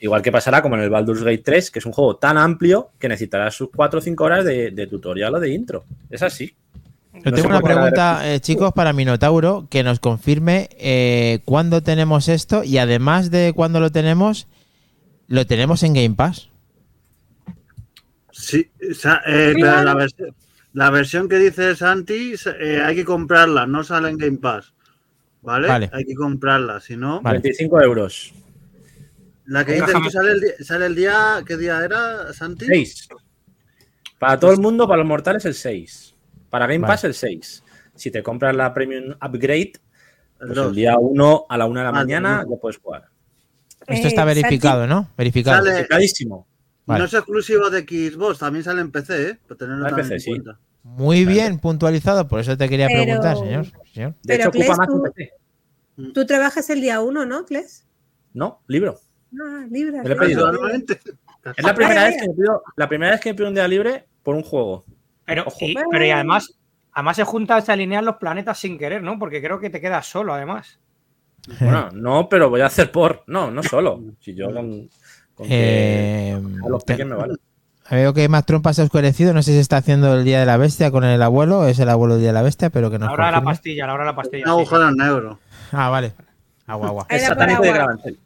igual que pasará como en el Baldur's Gate 3, que es un juego tan amplio que necesitarás sus 4 o 5 horas de, de tutorial o de intro. Es así. Yo No tengo una pregunta, eh, chicos, para Minotauro, que nos confirme eh, cuándo tenemos esto y además de cuándo lo tenemos, lo tenemos en Game Pass. Sí, o sea, eh, pero la, vers- la versión que dice Santi eh, hay que comprarla, no sale en Game Pass. ¿Vale? Vale. Hay que comprarla, si no. Vale. 25 euros. La que dices tú sale el, día, sale el día. ¿Qué día era, Santi? 6. Para todo el mundo, para los mortales, el 6. Para Game Vale. Pass, el 6. Si te compras la Premium Upgrade, El pues el día 1 a la 1 de la Ah, mañana ya puedes jugar. Esto Eh, está verificado, ¿no? Verificado. Sale- Verificadísimo. Vale. No es exclusivo de Xbox, también sale en PC, ¿eh? Para tenerlo Ah, en también PC, en sí. cuenta. Muy bien puntualizado, por eso te quería Pero- preguntar, señor. señor. De Pero, hecho, ocupa más tú- PC. Tú trabajas el día uno, ¿no, Cles? No, libro. Ah, libras. pedido. Normalmente. Es la primera, Vaya, vez que me pido, la primera vez que me pido un día libre por un juego. Pero, Ojo. y, pero y además, además se juntan, se alinean los planetas sin querer, ¿no? Porque creo que te quedas solo, además. Bueno, no, pero voy a hacer por. No, no solo. Si yo con, con que Eh, a los te- pequeños me vale. veo que más trompa se ha oscurecido. No sé si está haciendo el Día de la Bestia con el abuelo. Es el abuelo el Día de la Bestia, pero que nos La hora de la pastilla, la hora de la pastilla. Un sí. agujero negro. Ah, vale. Agua, agua. Satánico de.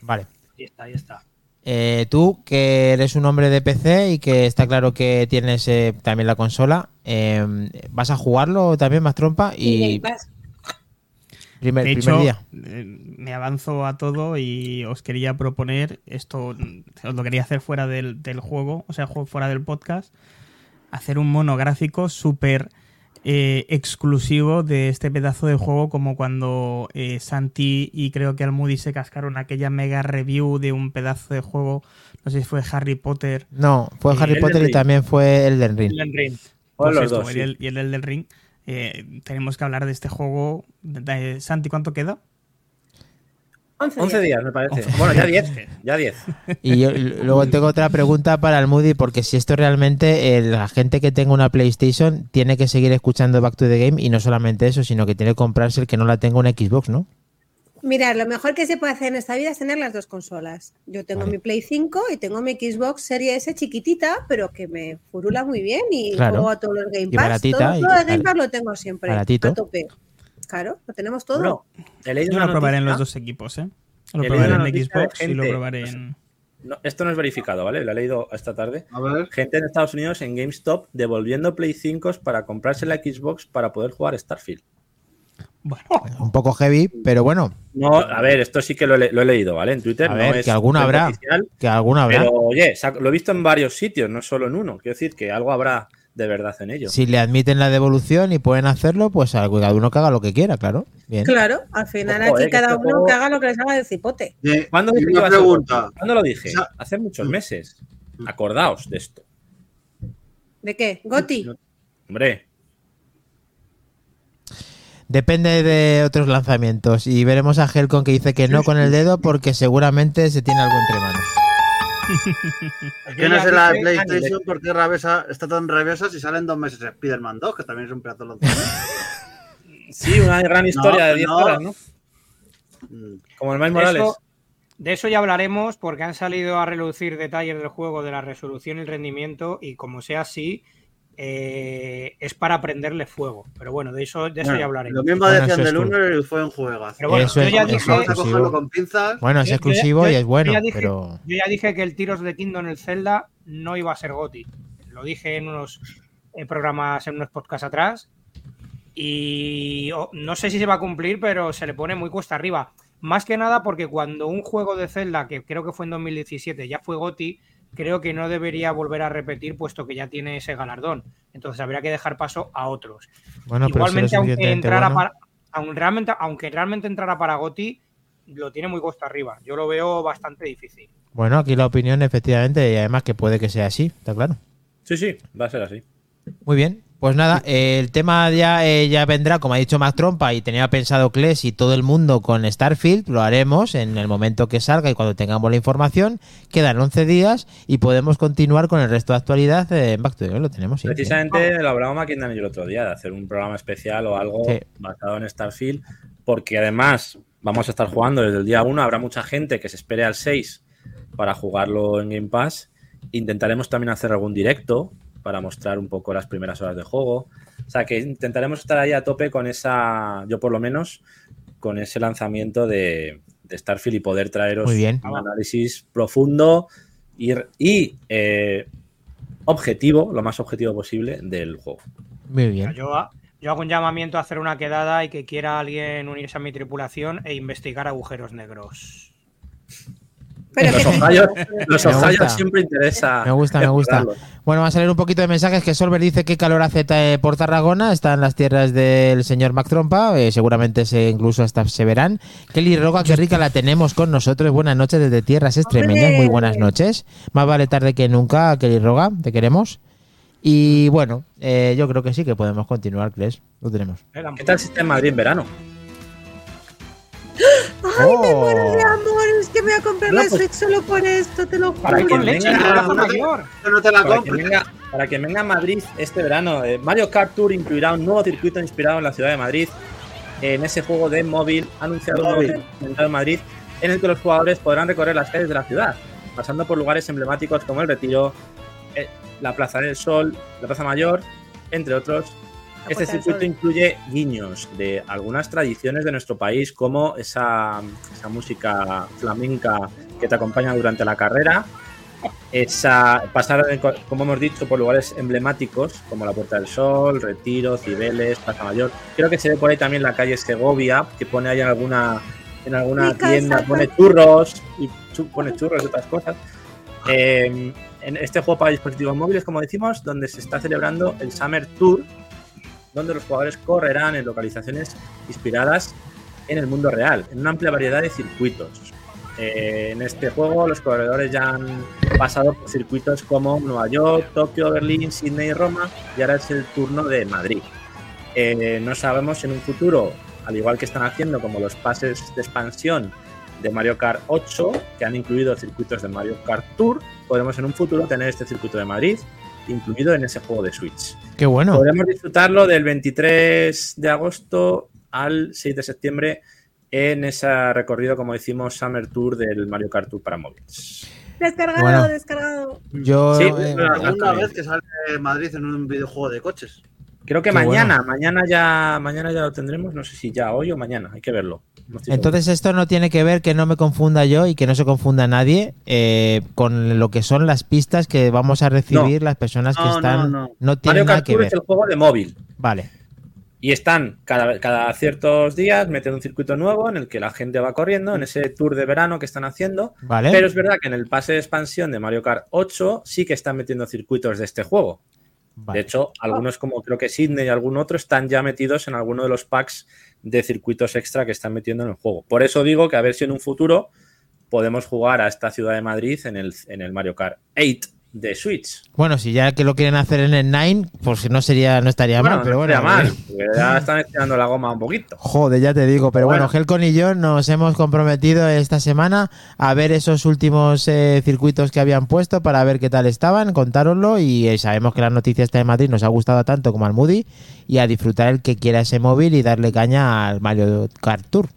Vale. Ahí está, ahí está. Eh, tú, que eres un hombre de PC y que está claro que tienes eh, también la consola, eh, ¿vas a jugarlo también más trompa? Y primer, de primer hecho, día. eh, me avanzo a todo y os quería proponer esto, os lo quería hacer fuera del, del juego, o sea, fuera del podcast, hacer un monográfico súper eh, exclusivo de este pedazo de juego, como cuando eh, Santi y creo que Almudi se cascaron aquella mega review de un pedazo de juego, no sé si fue Harry Potter. No, fue y Harry Elden Potter y también fue Elden Ring. Elden Ring. Pues los esto, dos, y sí. el, y el Elden Ring. Eh, tenemos que hablar de este juego. De- de- Santi, ¿cuánto queda? 11 11 días. días, me parece. Bueno, ya 10. Ya 10. Y yo luego tengo otra pregunta para el Moody, porque si esto realmente, eh, la gente que tenga una PlayStation tiene que seguir escuchando Back to the Game y no solamente eso, sino que tiene que comprarse el que no la tenga una Xbox, ¿no? Mirad, lo mejor que se puede hacer en esta vida es tener las dos consolas. Yo tengo Vale. mi Play 5 y tengo mi Xbox Series S chiquitita, pero que me furula muy bien y Claro. juego a todos los Game Y Pass. baratita, todo, y todo de Game Pass lo tengo siempre baratito. a tope. Claro, lo tenemos todo. Bueno, he leído Yo lo probaré en los dos equipos, ¿eh? Lo He probaré en Xbox y lo probaré en. no, esto no es verificado, ¿vale? Lo he leído esta tarde. A ver. Gente en Estados Unidos en GameStop devolviendo Play 5 para comprarse la Xbox para poder jugar Starfield. Bueno, Un poco heavy, pero bueno, No, a ver, esto sí que lo he, le- lo he leído, ¿vale? En Twitter. a no es que alguna habrá, oficial, que alguna habrá. Pero oye, lo he visto en varios sitios, no solo en uno. Quiero decir que algo habrá de verdad en ello. Si le admiten la devolución y pueden hacerlo, pues algo- cada uno que haga lo que quiera, claro. Bien. Claro, al final Ojo, aquí eh, cada uno juego- que haga lo que les haga de cipote. Y- ¿Cuándo dije una pregunta. ¿Cuándo lo dije? Hace muchos Mm. meses. Acordaos de esto. ¿De qué? ¿Goti? Hombre, Depende de otros lanzamientos. Y veremos a Helcon que dice que no con el dedo porque seguramente se tiene algo entre manos. Que Yo no ya sé la de PlayStation porque rabiosa, está tan rabiosa si salen dos meses Spider-Man 2, que también es un pedazo de sí, una gran historia de 10 no. horas, ¿no? Mm. Como el Miles Morales. eso, de eso ya hablaremos porque han salido a relucir detalles del juego de la resolución y el rendimiento y como sea así, eh, es para prenderle fuego. Pero bueno, de eso, de eso Bueno, ya hablaremos. Lo mismo Bueno, decían del cool. 1 y fue en juegas. Pero bueno, Eso yo es- ya dije, Vamos a exclusivo. cogerlo con pinzas. Bueno, es yo- exclusivo yo- y es bueno, yo ya dije- pero Yo ya dije que el Tiros de Kingdom en el Zelda no iba a ser GOTI. Lo dije en unos programas, en unos podcasts atrás. Y oh, no sé si se va a cumplir, pero se le pone muy cuesta arriba. Más que nada porque cuando un juego de Zelda, que creo que fue en 2017, ya fue GOTI, creo que no debería volver a repetir, puesto que ya tiene ese galardón. Entonces habría que dejar paso a otros. bueno, pero si Igualmente, lo aunque entrara bueno. para, aun realmente, aunque realmente entrara para GOTI, lo tiene muy cuesta arriba. Yo lo veo bastante difícil. Bueno, aquí la opinión efectivamente y además que puede que sea así, está claro. Sí, sí, va a ser así. Muy bien. Pues nada, el tema ya, eh, ya vendrá, como ha dicho Mac Trompa, y tenía pensado Kles y todo el mundo con Starfield, lo haremos en el momento que salga y cuando tengamos la información. Quedan 11 días y podemos continuar con el resto de actualidad en Back to the Lo tenemos, sí. Precisamente lo hablábamos aquí en el otro día, de hacer un programa especial o algo Sí. basado en Starfield, porque además vamos a estar jugando desde el día 1, habrá mucha gente que se espere al 6 para jugarlo en Game Pass. Intentaremos también hacer algún directo para mostrar un poco las primeras horas de juego. O sea que intentaremos estar ahí a tope con esa, yo por lo menos, con ese lanzamiento de, de Starfield y poder traeros Muy bien. un análisis profundo y, y, eh, objetivo, lo más objetivo posible del juego. Muy bien. Yo, yo hago un llamamiento a hacer una quedada y que quiera alguien unirse a mi tripulación e investigar agujeros negros. Pero Los que ojayos, los gusta. siempre interesa. Me gusta, me gusta. Bueno, va a salir un poquito de mensajes que Solver dice que calor hace eh, por Tarragona, está en las tierras del señor Mac Trompa, eh, seguramente se, incluso hasta se verán. Kelly Roga, qué rica la tenemos con nosotros. Buenas noches desde tierras extremeñas, muy buenas noches. Más vale tarde que nunca, Kelly Roga, te queremos. Y bueno, eh, yo creo que sí que podemos continuar, Cles. Lo tenemos. ¿Qué tal si está en Madrid en verano? ¡Ay, me Oh. muero de amor! Es que me voy a comprar No, la pues- Switch solo por esto, te lo juro. Para que venga- en Plaza Mayor. Que no te la Para que, compres. venga, para que venga a Madrid este verano, eh, Mario Kart Tour incluirá un nuevo circuito inspirado en la ciudad de Madrid. En ese juego de móvil, anunciado un nuevo Móvil. circuito inventado en Madrid, en el que los jugadores podrán recorrer las calles de la ciudad, pasando por lugares emblemáticos como el Retiro, eh, la Plaza del Sol, la Plaza Mayor, entre otros. Este circuito incluye guiños de algunas tradiciones de nuestro país, como esa, esa música flamenca que te acompaña durante la carrera, esa pasar, co- como hemos dicho, por lugares emblemáticos como la Puerta del Sol, Retiro, Cibeles, Plaza Mayor. Creo que se ve por ahí también la calle Segovia, que pone ahí en alguna, en alguna tienda, pone churros y pone churros y otras cosas. Eh, en este juego para dispositivos móviles, como decimos, donde se está celebrando el Summer Tour, donde los jugadores correrán en localizaciones inspiradas en el mundo real, en una amplia variedad de circuitos. Eh, en este juego los corredores ya han pasado por circuitos como Nueva York, Tokio, Berlín, Sydney y Roma, y ahora es el turno de Madrid. Eh, no sabemos si en un futuro, al igual que están haciendo como los pases de expansión de Mario Kart 8, que han incluido circuitos de Mario Kart Tour, podremos en un futuro tener este circuito de Madrid incluido en ese juego de Switch. Qué bueno. Podremos disfrutarlo del 23 de agosto al 6 de septiembre en ese recorrido, como decimos, Summer Tour del Mario Kart Tour para móviles. Descargado, Bueno. descargado. Yo, Sí, eh, La segunda vez que sale Madrid en un videojuego de coches. Creo que Qué mañana, mañana ya, mañana ya lo tendremos, no sé si ya hoy o mañana, hay que verlo. No Entonces esto no tiene que ver que no me confunda yo y que no se confunda nadie eh, con lo que son las pistas que vamos a recibir las personas que No, están. no, no. No, seguro. tiene Mario nada Kart que ver. es el juego de móvil. Vale. Y están cada, cada ciertos días, meten un circuito nuevo en el que la gente va corriendo, en ese tour de verano que están haciendo. Vale. Pero es verdad que en el pase de expansión de Mario Kart 8 sí que están metiendo circuitos de este juego. De hecho, algunos como creo que Sydney y algún otro están ya metidos en alguno de los packs de circuitos extra que están metiendo en el juego. Por eso digo que a ver si en un futuro podemos jugar a esta ciudad de Madrid en el, en el Mario Kart 8 de Switch. Bueno, si ya que lo quieren hacer en el 9, pues si no sería, no estaría Bueno, mal, pero no bueno. estaría mal, eh, ya están estirando la goma un poquito. Joder, ya te digo, pero bueno, Bueno. Helcon y yo nos hemos comprometido esta semana a ver esos últimos eh, circuitos que habían puesto para ver qué tal estaban, contároslo y eh, sabemos que la noticia esta de Madrid nos ha gustado tanto como al Moody y a disfrutar el que quiera ese móvil y darle caña al Mario Kart Tour.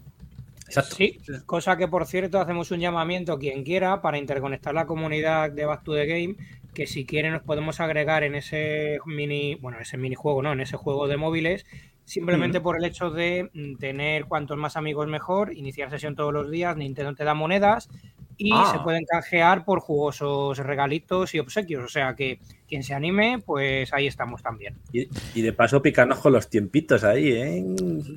Exacto. Sí, cosa que por cierto hacemos un llamamiento quien quiera para interconectar la comunidad de Back to the Game, que si quiere nos podemos agregar en ese mini, bueno, ese minijuego, no, en ese juego de móviles, simplemente por el hecho de mm, tener cuantos más amigos mejor, iniciar sesión todos los días, Nintendo te da monedas y Ah. se pueden canjear por jugosos regalitos y obsequios, o sea que quien se anime, pues ahí estamos también. Y, y de paso picarnos con los tiempitos ahí, ¿eh?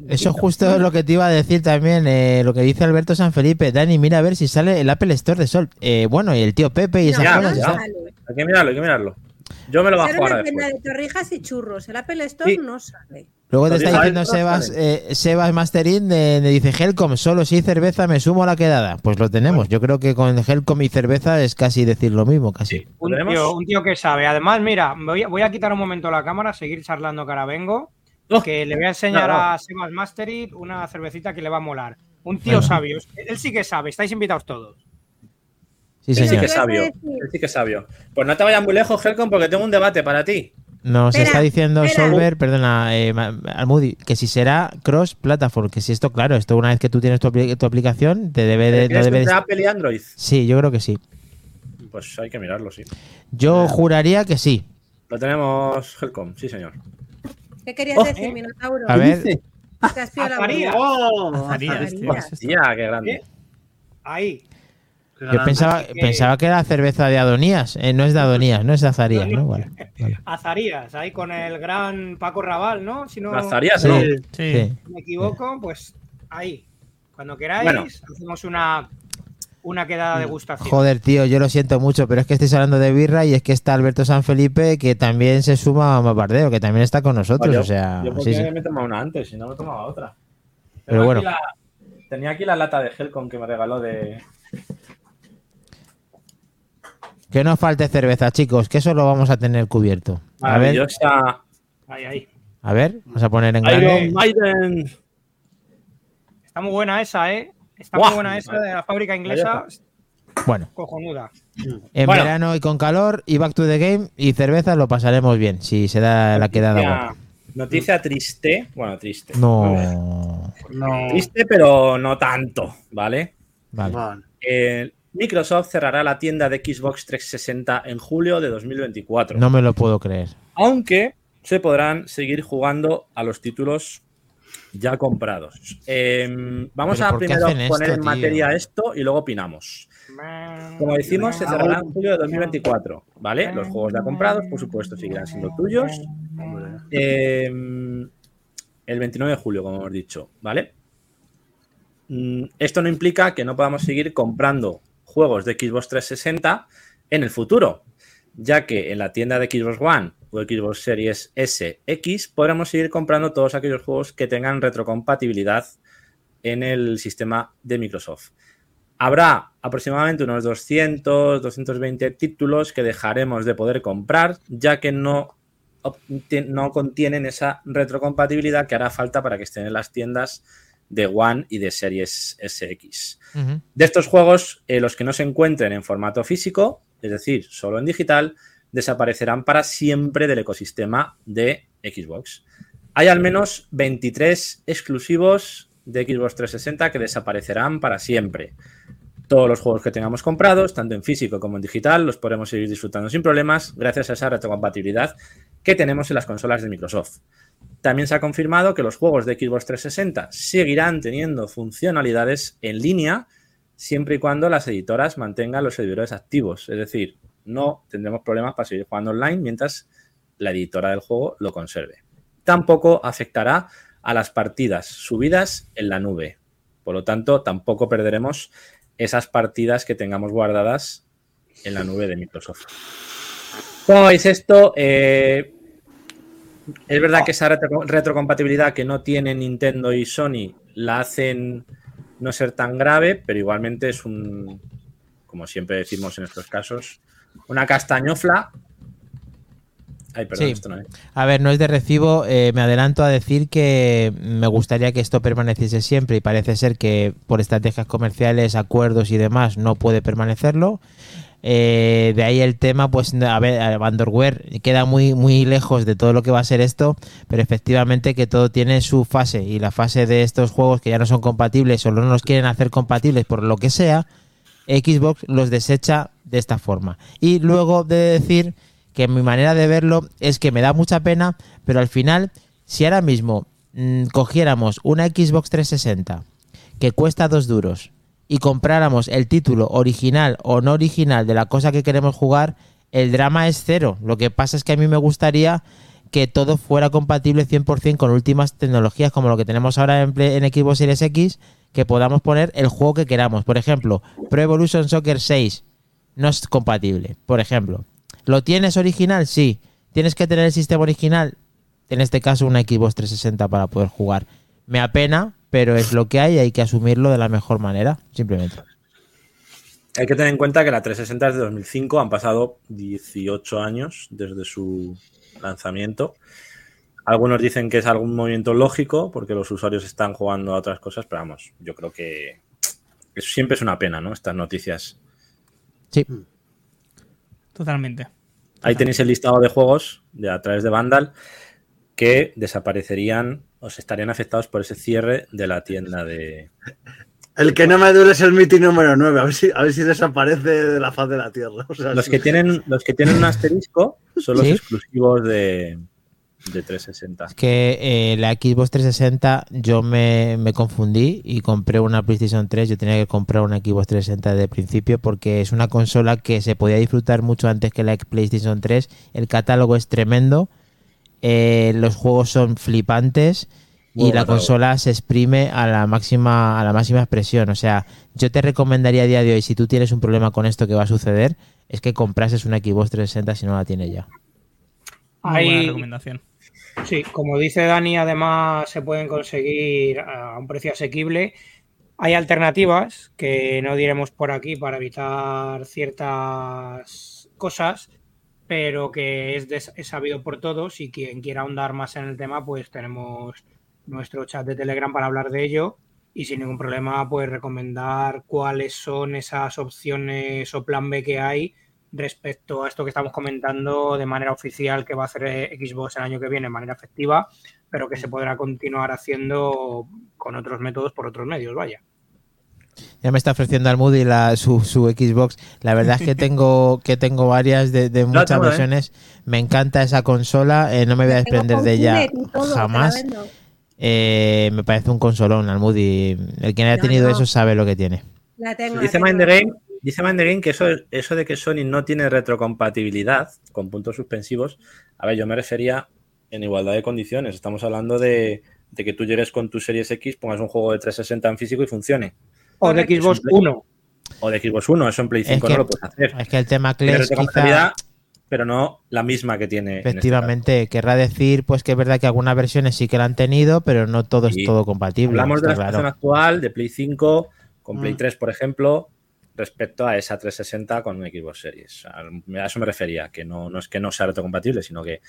Eso justo es lo que te iba a decir también, eh, lo que dice Alberto San Felipe. Dani, mira a ver si sale el Apple Store de Sol. Eh, bueno, y el tío Pepe y esas Ya, cosas. ya. Hay que mirarlo, hay que mirarlo. Yo me lo bajo ahora tienda después. de torrijas y churros. El Apple Store Sí. no sale. Luego te Lo está diciendo Sebas, eh, Sebas Masterin, de, de dice Helcom, solo si cerveza me sumo a la quedada. Pues lo tenemos. Yo creo que con Helcom y cerveza es casi decir lo mismo, casi. Sí. ¿Lo Un tío, un tío que sabe. Además, mira, voy a, voy a quitar un momento la cámara, seguir charlando que ahora vengo. Oh, que le voy a enseñar no, no. a Sebas Mastery una cervecita que le va a molar. Un tío sabio. Él sí que sabe. Estáis invitados todos. Sí, Él sí señor. que es sabio. Él sí que es sabio. Pues no te vayas muy lejos, Helcom, porque tengo un debate para ti. Nos Espera, está diciendo espera. Solver, perdona, eh, Almudi, que si será cross platform, que si esto, claro, esto una vez que tú tienes tu, apli- tu aplicación, te debe de, no ¿Quieres debe de- Apple y Android? Sí, yo creo que sí. Pues hay que mirarlo, sí. Yo juraría que sí. Lo tenemos, Helcom, sí, señor. ¿Qué querías Oh, decir, ¿eh? Minotauro? A ver, Te has pillado la. ¡Oh! Azarías, Azarías. tío, ¿qué es esto? Ya, qué grande. Ahí. Yo pensaba, que- pensaba que era cerveza de Adonías. Eh, no es de Adonías, no es de Azarías, ¿no? Vale. vale. Azarías, ahí con el gran Paco Raval, ¿no? Si no Lazarías, Sí. ¿no? Sí. Sí. me equivoco, pues ahí. Cuando queráis, Bueno. hacemos una, una quedada de gustación. Joder, tío, yo lo siento mucho, pero es que estáis hablando de birra y es que está Alberto San Felipe que también se suma a Mapardeo, que también está con nosotros. Yo- o sea, yo sí, porque sí. me he tomado una antes, si no me tomaba otra. Pero bueno. aquí la- tenía aquí la lata de Helcom que me regaló de. Que no falte cerveza, chicos, que eso lo vamos a tener cubierto. A ver, Ahí, ahí. a ver, vamos a poner en Iron grande. Maiden. Está muy buena esa, ¿eh? Está muy buena esa de la fábrica inglesa. Bueno, Cojonuda. en Bueno. verano y con calor y back to the game y cerveza lo pasaremos bien, si se da la quedada Noticia- guapa. Noticia triste. Bueno, triste. No. No. Triste, pero no tanto, ¿vale? Vale. Vale. Eh, Microsoft cerrará la tienda de Xbox 360 en julio de 2024. No me lo puedo creer. Aunque se podrán seguir jugando a los títulos ya comprados. Eh, vamos ¿Pero a primero poner esto, en materia tío? esto y luego opinamos. Como decimos, se cerrará en julio de 2024, ¿vale? Los juegos ya comprados, por supuesto, seguirán siendo tuyos. Eh, el 29 de julio, como hemos dicho, ¿vale? Mm, Esto no implica que no podamos seguir comprando juegos de Xbox 360 en el futuro, ya que en la tienda de Xbox One o Xbox Series S, X, podremos seguir comprando todos aquellos juegos que tengan retrocompatibilidad en el sistema de Microsoft. Habrá aproximadamente unos 200, 220 títulos que dejaremos de poder comprar, ya que no, no contienen esa retrocompatibilidad que hará falta para que estén en las tiendas de One y de Series SX. De estos juegos, eh, los que no se encuentren en formato físico, es decir, solo en digital, desaparecerán para siempre del ecosistema de Xbox. Hay al menos 23 exclusivos de Xbox 360 que desaparecerán para siempre. Todos los juegos que tengamos comprados, tanto en físico como en digital, los podremos seguir disfrutando sin problemas gracias a esa retrocompatibilidad que tenemos en las consolas de Microsoft. También se ha confirmado que los juegos de Xbox 360 seguirán teniendo funcionalidades en línea siempre y cuando las editoras mantengan los servidores activos. Es decir, no tendremos problemas para seguir jugando online mientras la editora del juego lo conserve. tampoco afectará a las partidas subidas en la nube. Por lo tanto, tampoco perderemos esas partidas que tengamos guardadas en la nube de Microsoft. ¿Cómo veis esto? Eh, es verdad que esa retro- retrocompatibilidad que no tiene Nintendo y Sony la hacen no ser tan grave, pero igualmente es un, como siempre decimos en estos casos, una castañofla. Ay, perdón, Sí. esto no es. A ver, no es de recibo. eh, me adelanto a decir que me gustaría que esto permaneciese siempre y parece ser que por estrategias comerciales, acuerdos y demás no puede permanecerlo. Eh, de ahí el tema, pues, a ver, Vanderweer queda muy, muy lejos de todo lo que va a ser esto, pero efectivamente que todo tiene su fase y la fase de estos juegos que ya no son compatibles o no los quieren hacer compatibles por lo que sea, Xbox los desecha de esta forma. Y luego de decir que mi manera de verlo es que me da mucha pena, pero al final, si ahora mismo mm, cogiéramos una Xbox 360 que cuesta dos duros y compráramos el título original o no original de la cosa que queremos jugar, el drama es cero. Lo que pasa es que a mí me gustaría que todo fuera compatible 100% con últimas tecnologías como lo que tenemos ahora en, en Xbox Series X, que podamos poner el juego que queramos. Por ejemplo, Pro Evolution Soccer 6 no es compatible, por ejemplo. ¿Lo tienes original? Sí. ¿Tienes que tener el sistema original? En este caso, una Xbox 360 para poder jugar. Me apena, pero es lo que hay y hay que asumirlo de la mejor manera, simplemente. Hay que tener en cuenta que la 360 es de 2005, han pasado 18 años desde su lanzamiento. Algunos dicen que es algún movimiento lógico porque los usuarios están jugando a otras cosas, pero vamos, yo creo que eso siempre es una pena, ¿no? Estas noticias. Sí. Totalmente. Ahí tenéis el listado de juegos de a través de Vandal que desaparecerían o se estarían afectados por ese cierre de la tienda de. El que no me duele es el meeting número 9, a ver si, a ver si desaparece de la faz de la Tierra. O sea, Los que tienen, los que tienen un asterisco son los Sí. exclusivos de, de 360. Es que eh, la Xbox 360 yo me, me confundí y compré una PlayStation 3. Yo tenía que comprar una Xbox 360 de principio porque es una consola que se podía disfrutar mucho antes que la PlayStation 3. El catálogo es tremendo. Eh, los juegos son flipantes Muy y la consola se exprime a la máxima a la máxima expresión. O sea, yo te recomendaría a día de hoy, si tú tienes un problema con esto que va a suceder, es que comprases una Xbox 360 si no la tienes ya. Muy buena Hay, recomendación. Sí, como dice Dani, además se pueden conseguir a un precio asequible. Hay alternativas que no diremos por aquí para evitar ciertas cosas, pero que es, des- es sabido por todos y quien quiera ahondar más en el tema, pues tenemos nuestro chat de Telegram para hablar de ello y sin ningún problema, pues recomendar cuáles son esas opciones o plan B que hay respecto a esto que estamos comentando de manera oficial que va a hacer eh, Xbox el año que viene de manera efectiva, pero que se podrá continuar haciendo con otros métodos por otros medios, vaya. Ya me está ofreciendo al Moody la, su, su Xbox. La verdad es que tengo que tengo varias de, de muchas tengo, ¿eh? versiones. Me encanta esa consola. eh, no me voy a desprender de ella todo, jamás. Eh, me parece un consolón al Moody. El que haya tenido no. eso sabe lo que tiene. La tengo, Dice la Mind tengo. the Game, dice Mind the Game que eso, eso de que Sony no tiene retrocompatibilidad con puntos suspensivos, a ver, yo me refería en igualdad de condiciones. Estamos hablando de, de que tú llegues con tu Series X, pongas un juego de 360 en físico y funcione. O de. Xbox. 1. O de Xbox One, eso en Play Es 5 que- no lo puedes hacer. Es que el tema Tiene Clash quizá pero no la misma que tiene. en este efectivamente querrá decir pues que es verdad que algunas versiones sí que la han tenido, pero no todo Sí. es todo compatible. Hablamos de la situación claro. actual, de Play 5, con Play Mm. 3, por ejemplo, respecto a esa 360 con un Xbox Series. A a eso me refería, que no, no es que no sea retrocompatible, sino que,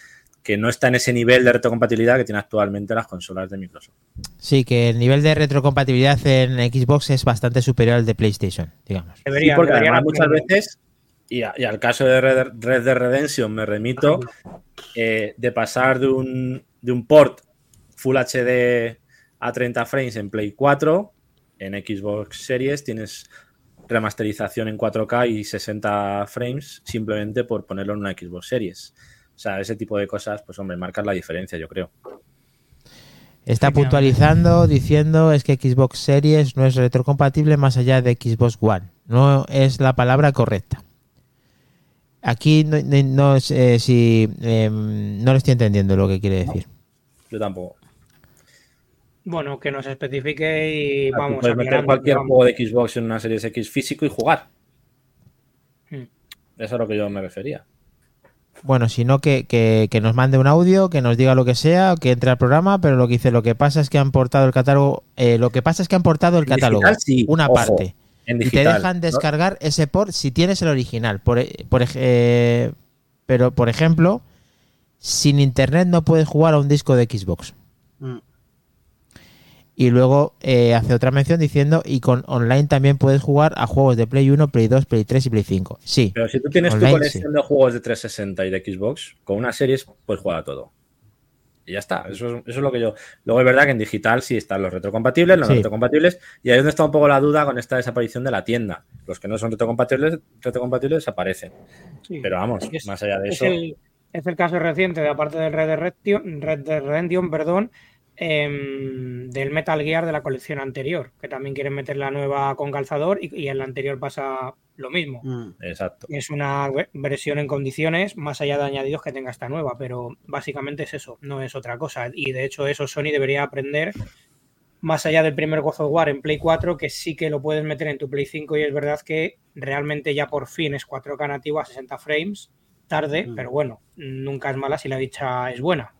que no está en ese nivel de retrocompatibilidad que tiene actualmente las consolas de Microsoft. Sí, que el nivel de retrocompatibilidad en Xbox es bastante superior al de PlayStation, digamos. Sí, Deberían, porque deberían además muchas veces, y, a- y al caso de Red, Red Dead Redemption me remito, eh, de pasar de un, de un port Full HD a 30 frames en Play 4, en Xbox Series tienes remasterización en 4K y 60 frames simplemente por ponerlo en una Xbox Series. O sea, ese tipo de cosas, pues hombre, marcan la diferencia, yo creo. Está puntualizando diciendo es que Xbox Series no es retrocompatible más allá de Xbox One. No es la palabra correcta. Aquí no, no- no sé si eh, no lo estoy entendiendo lo que quiere decir. Yo tampoco. Bueno, que nos especifique y vamos puedes a meter cualquier vamos. juego de Xbox en una Series X físico y jugar. Hmm. Eso es a lo que yo me refería. Bueno, si no, que, que- que nos mande un audio, que nos diga lo que sea, que entre al programa, pero lo que dice, lo que pasa es que han portado el catálogo, eh, lo que pasa es que han portado el En catálogo, digital, sí, una ojo, parte, En y te dejan ¿no? descargar ese port si tienes el original. Por, e- por eh, pero, por ejemplo, sin internet no puedes jugar a un disco de Xbox. Mm. Y luego eh, hace otra mención diciendo, y con online también puedes jugar a juegos de Play 1, Play 2, Play 3 y Play 5. Sí, Pero si tú tienes Online, tu colección de juegos de 360 y de Xbox, con una series puedes jugar a todo. Y ya está. Eso es, eso es lo que yo. Luego es verdad que en digital sí están los retrocompatibles, los Sí. retrocompatibles, y ahí es donde está un poco la duda con esta desaparición de la tienda. Los que no son retrocompatibles, retrocompatibles desaparecen. Sí. Pero vamos, Es- más allá de es eso. el, es el caso reciente, de aparte del Red Dead Redemption, Red Dead Redemption, perdón, em, del Metal Gear de la colección anterior, que también quieren meter la nueva con calzador y, y en la anterior pasa lo mismo. Mm. Exacto. Es una ve- versión en condiciones, más allá de añadidos que tenga esta nueva, pero básicamente es eso, no es otra cosa. Y de hecho eso Sony debería aprender, más allá del primer God of War en Play 4, que sí que lo puedes meter en tu Play 5 y es verdad que realmente ya por fin es 4K nativo a 60 frames, tarde, Mm. pero bueno, nunca es mala si la dicha es buena.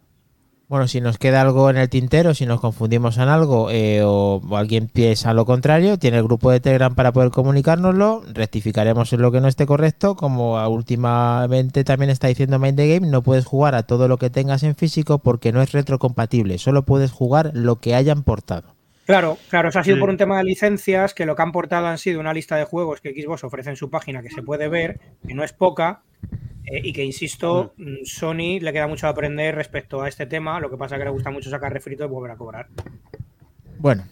Bueno, si nos queda algo en el tintero, si nos confundimos en algo eh, o, o alguien piensa lo contrario, tiene el grupo de Telegram para poder comunicárnoslo, rectificaremos en lo que no esté correcto, como a- últimamente también está diciendo Mind the Game, no puedes jugar a todo lo que tengas en físico porque no es retrocompatible, solo puedes jugar lo que hayan portado. Claro, claro, eso ha sido por un tema de licencias, que lo que han portado han sido una lista de juegos que Xbox ofrece en su página que se puede ver, que no es poca, eh, y que, insisto, mm, Sony le queda mucho a aprender respecto a este tema, lo que pasa que le gusta mucho sacar refrito y volver a cobrar. Bueno,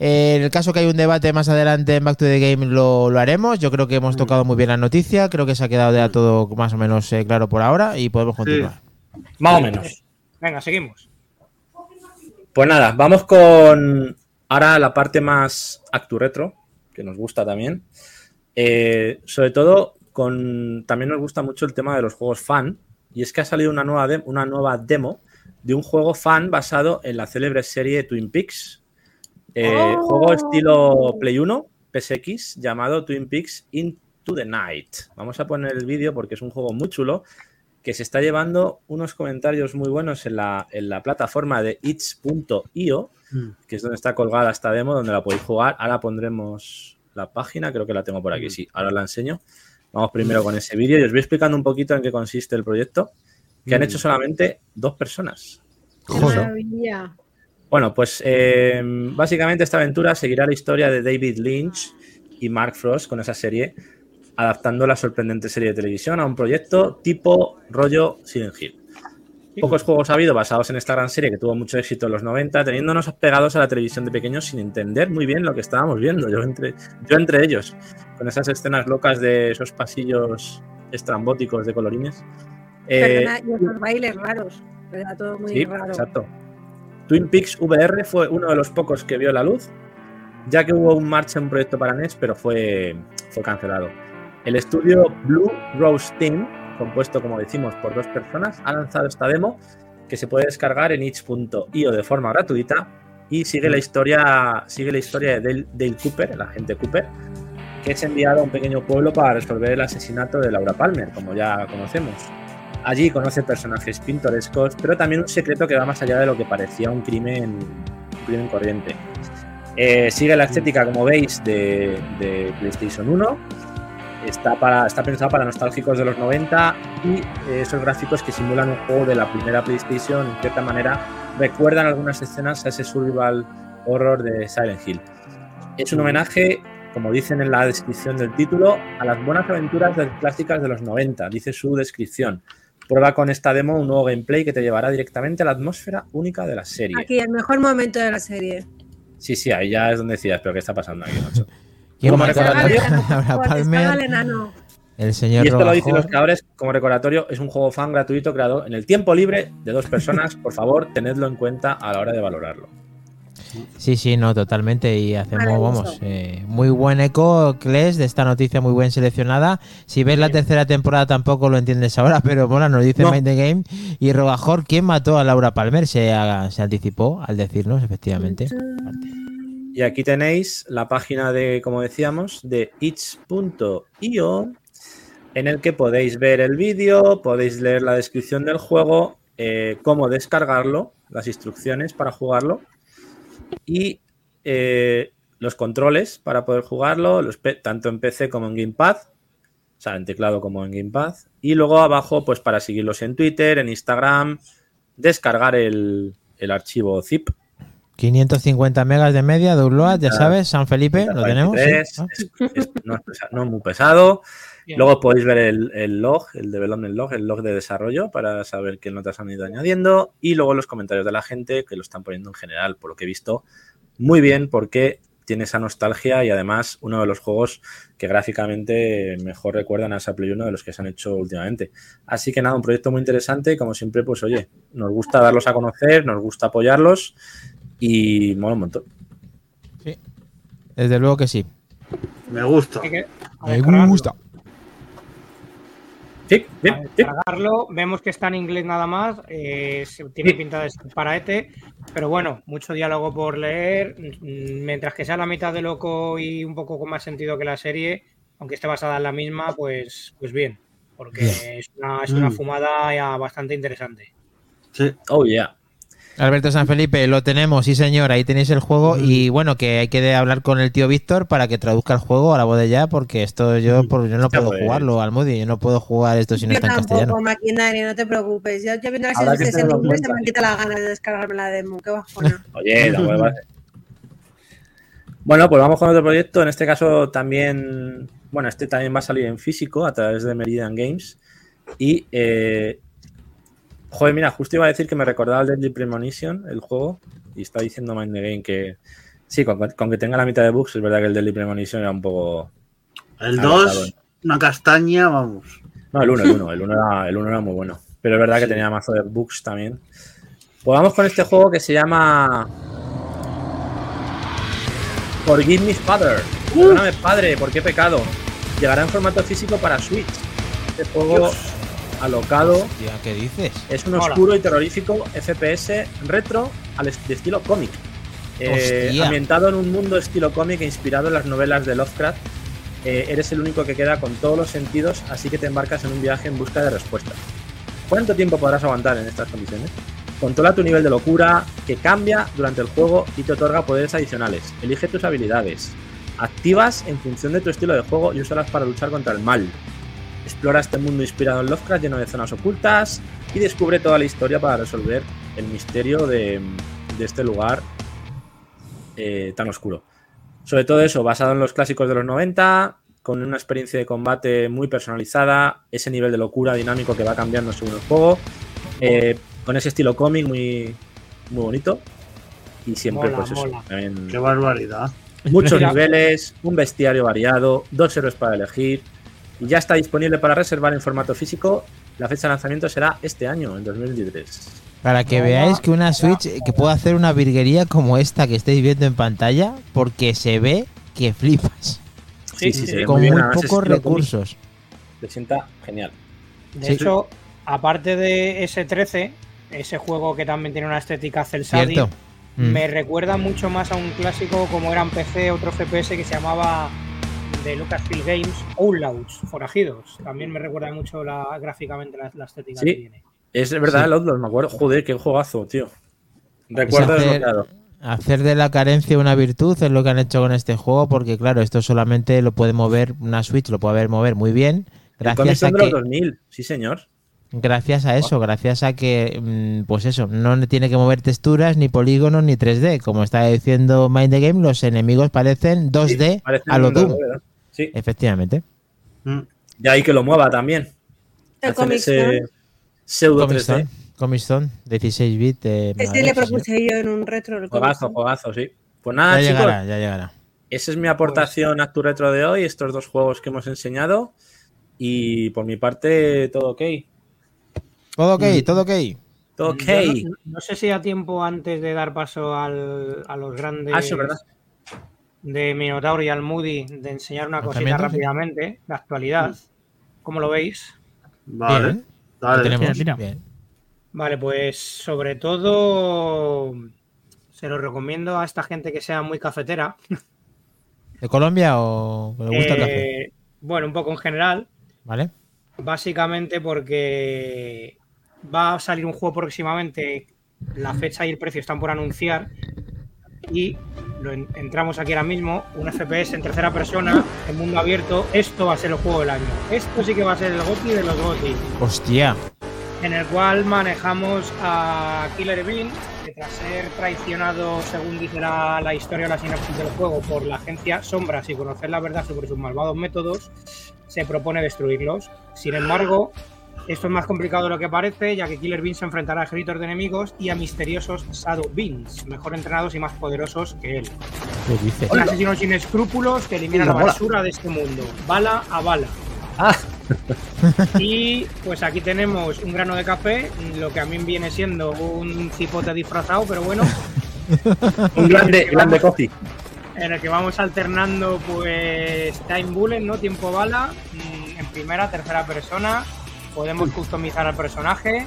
eh, en el caso que hay un debate más adelante en Back to the Game lo, lo haremos, yo creo que hemos tocado muy bien la noticia, creo que se ha quedado ya todo más o menos eh, claro por ahora y podemos continuar. Más o menos. Venga, seguimos. Pues nada, vamos con ahora la parte más actu retro, que nos gusta también. Eh, sobre todo, con también nos gusta mucho el tema de los juegos fan. Y es que ha salido una nueva, de- una nueva demo de un juego fan basado en la célebre serie Twin Peaks. Eh, Oh. Juego estilo Play 1, PSX, llamado Twin Peaks Into the Night. Vamos a poner el vídeo porque es un juego muy chulo que se está llevando unos comentarios muy buenos en la, en la plataforma de itch.io, Mm. que es donde está colgada esta demo, donde la podéis jugar. Ahora pondremos la página, creo que la tengo por aquí, sí, ahora os la enseño. Vamos primero con ese vídeo y os voy explicando un poquito en qué consiste el proyecto, que han Mm. hecho solamente dos personas. ¡Qué Joder. maravilla! Bueno, pues eh, básicamente esta aventura seguirá la historia de David Lynch y Mark Frost con esa serie, adaptando la sorprendente serie de televisión a un proyecto tipo rollo Silent Hill. Pocos juegos ha habido basados en esta gran serie que tuvo mucho éxito en los 90, teniéndonos pegados a la televisión de pequeños sin entender muy bien lo que estábamos viendo. Yo entre, yo entre ellos, con esas escenas locas de esos pasillos estrambóticos de colorines. Eh, Perdona, y esos bailes raros. Era todo muy Sí, raro. exacto. Twin Peaks VR fue uno de los pocos que vio la luz, ya que hubo un marcha en proyecto para NES, pero fue, fue cancelado. El estudio Blue Rose Team, compuesto, como decimos, por dos personas, ha lanzado esta demo que se puede descargar en itch.io de forma gratuita y sigue la historia, sigue la historia de Dale, Cooper, el agente Cooper, que es enviado a un pequeño pueblo para resolver el asesinato de Laura Palmer, como ya conocemos. Allí conoce personajes pintorescos, pero también un secreto que va más allá de lo que parecía un crimen, un crimen corriente. Eh, sigue la estética, como veis, de, de PlayStation 1. Está, para, está pensado para nostálgicos de los 90 y eh, esos gráficos que simulan un juego de la primera PlayStation, en cierta manera, recuerdan algunas escenas a ese survival horror de Silent Hill. Es un homenaje, como dicen en la descripción del título, a las buenas aventuras clásicas de los 90, dice su descripción. Prueba con esta demo un nuevo gameplay que te llevará directamente a la atmósfera única de la serie. Aquí, el mejor momento de la serie. Sí, sí, ahí ya es donde decías, pero ¿qué está pasando aquí, macho? ¿Quién Como recordatorio- el Palmer, enano. el señor Y esto lo dicen Robajor. los creadores como recordatorio, es un juego fan gratuito creado en el tiempo libre de dos personas. Por favor, tenedlo en cuenta a la hora de valorarlo. Sí, sí, no, totalmente. Y hacemos, vamos, eh, muy buen eco, Kles, de esta noticia muy bien seleccionada. Si ves la tercera temporada tampoco lo entiendes ahora, pero bueno, nos dice No. Mind the Game. Y Rogajor, ¿quién mató a Laura Palmer? Se anticipó al decirnos, efectivamente. Y aquí tenéis la página de, como decíamos, de itch.io, en el que podéis ver el vídeo, podéis leer la descripción del juego, eh, cómo descargarlo, las instrucciones para jugarlo y eh, los controles para poder jugarlo, tanto en PC como en Gamepad, o sea, en teclado como en Gamepad. Y luego abajo, pues para seguirlos en Twitter, en Instagram, descargar el, el archivo zip 550 megas de media, download, ya Ah, sabes, San Felipe, lo tenemos. ¿sí? 43, Ah, es- es- no, es pesa- no es muy pesado. Bien. Luego podéis ver el, el log, el development log, el log de desarrollo para saber qué notas han ido añadiendo. Y luego los comentarios de la gente que lo están poniendo en general, por lo que he visto, muy bien porque tiene esa nostalgia y además uno de los juegos que gráficamente mejor recuerdan a esa Play 1 de los que se han hecho últimamente. Así que nada, un proyecto muy interesante como siempre, pues oye, nos gusta darlos a conocer, nos gusta apoyarlos y mola un montón. Desde luego que sí. Me gusta. Me gusta. Sí, bien, sí. vemos que está en inglés nada más, eh, tiene Sí. pinta de ser para ETE, pero bueno, mucho diálogo por leer, mientras que sea la mitad de loco y un poco con más sentido que la serie, aunque esté basada en la misma, pues, pues bien, porque es una, es una Mm. fumada ya bastante interesante. Sí. Oh, yeah. Alberto San Felipe, lo tenemos, sí señor, ahí tenéis el juego y bueno, que hay que hablar con el tío Víctor para que traduzca el juego a la voz de ya, porque esto yo, por- yo no puedo pues. jugarlo al Moody, yo no puedo jugar esto si no está en tampoco, castellano. no te preocupes. Yo, yo viendo las que series en inglés se me han quitado la gana de descargarme la demo. Qué bajona. Oye, la hueva. Bueno, pues vamos con otro proyecto. En este caso también, bueno, este también va a salir en físico a través de Meridian Games. Y, eh, joder, mira, justo iba a decir que me recordaba el Deadly Premonition, el juego, y está diciendo Mind the Game que sí, con, con que tenga la mitad de bugs, es verdad que el Deadly Premonition era un poco... El Agotado. 2, una castaña, vamos. No, el 1, el 1, el 1 era, el uno era muy bueno. Pero es verdad que tenía mazo de bugs también. Pues vamos con este juego que se llama. Forgive me, Father. Perdóname, padre, ¿por qué pecado? Llegará en formato físico para Switch. Este juego alocado Hostia, ¿Qué dices? es un Hola. oscuro y terrorífico FPS retro al est- de estilo cómic. Eh, ambientado en un mundo estilo cómic e inspirado en las novelas de Lovecraft, eh, eres el único que queda con todos los sentidos, así que te embarcas en un viaje en busca de respuestas. ¿Cuánto tiempo podrás aguantar en estas condiciones? Controla tu nivel de locura, que cambia durante el juego y te otorga poderes adicionales. Elige tus habilidades. Activas en función de tu estilo de juego y úsalas para luchar contra el mal. Explora este mundo inspirado en Lovecraft lleno de zonas ocultas y descubre toda la historia para resolver el misterio de, de este lugar eh, tan oscuro. Sobre todo eso, basado en los clásicos de los 90, con una experiencia de combate muy personalizada, ese nivel de locura dinámico que va cambiando según el juego, eh, con ese estilo cómic muy, muy bonito. Y siempre, Mola, pues eso, mola. también Qué barbaridad. Muchos niveles, un bestiario variado, dos héroes para elegir. Y ya está disponible para reservar en formato físico. La fecha de lanzamiento será este año, en 2023. Para que veáis que una Switch que puede hacer una virguería como esta que estáis viendo en pantalla, porque se ve que flipas. Sí, sí, se ve con muy bien, pocos recursos. Se sienta genial. De Sí. hecho, aparte de S13, ese juego que también tiene una estética cel shading, ¿Cierto? Mm. me recuerda mucho más a un clásico como era en PC, otro FPS que se llamaba de Lucasfilm Games, Outlaws, Forajidos. También me recuerda mucho la, gráficamente la, la estética Sí. que tiene. Es verdad, Sí. el Outlaws, me acuerdo. Joder, qué juegazo, tío. Recuerdo hacer- desbloqueado. Hacer de la carencia una virtud es lo que han hecho con este juego, porque claro, esto solamente lo puede mover una Switch, lo puede mover muy bien, gracias a que 2000, sí, señor. gracias a eso, gracias a que mm, pues eso, no tiene que mover texturas ni polígonos ni 3D, como está diciendo Mind the Game, los enemigos parecen 2D Sí, parecen a lo Doom. ¿verdad? Sí, Efectivamente. Mm. y ahí que lo mueva también. El Comic ese pseudo Comic 3D. Zone, Comic Zone, 16 bits. eh, Ese le sí, sí. propuse yo en un retro. el Juegazo, juegazo, sí. Pues nada, Ya chicos, llegará, ya llegará. esa es mi aportación a tu retro de hoy, estos dos juegos que hemos enseñado. Y por mi parte, todo ok. Todo ok, Mm. todo ok. Ok. Yo No, no sé si a tiempo antes de dar paso al- a los grandes Ah, eso es verdad. De Minotauro y al Moody de enseñar una cosita rápidamente, la actualidad. ¿Cómo lo veis? Vale. Bien. Dale. tenemos. Vale, pues sobre todo se lo recomiendo a esta gente que sea muy cafetera. ¿De Colombia o que le gusta el café? Eh, Bueno, un poco en general. ¿Vale? Básicamente porque va a salir un juego próximamente. La fecha y el precio están por anunciar. Y lo en- entramos aquí ahora mismo. Un FPS en tercera persona, en mundo abierto. Esto va a ser el juego del año. Esto sí que va a ser el GOTI de los GOTI. Hostia. En el cual manejamos a Killer Bean, que tras ser traicionado, según dice la, la historia o la sinopsis del juego, por la agencia Sombras y conocer la verdad sobre sus malvados métodos, se propone destruirlos. Sin embargo, esto es más complicado de lo que parece, ya que Killer Bean se enfrentará a ejércitos de enemigos y a misteriosos Shadow Beans, mejor entrenados y más poderosos que él. ¿Qué dices? Un asesino sin escrúpulos que elimina la basura de este mundo, bala a bala. Ah. Y pues aquí tenemos un grano de café, lo que a mí viene siendo un cipote disfrazado, pero bueno, Un grande, grande coffee. en el que vamos alternando pues time bullet, ¿no? Tiempo bala, mm, en primera, tercera persona, podemos customizar al personaje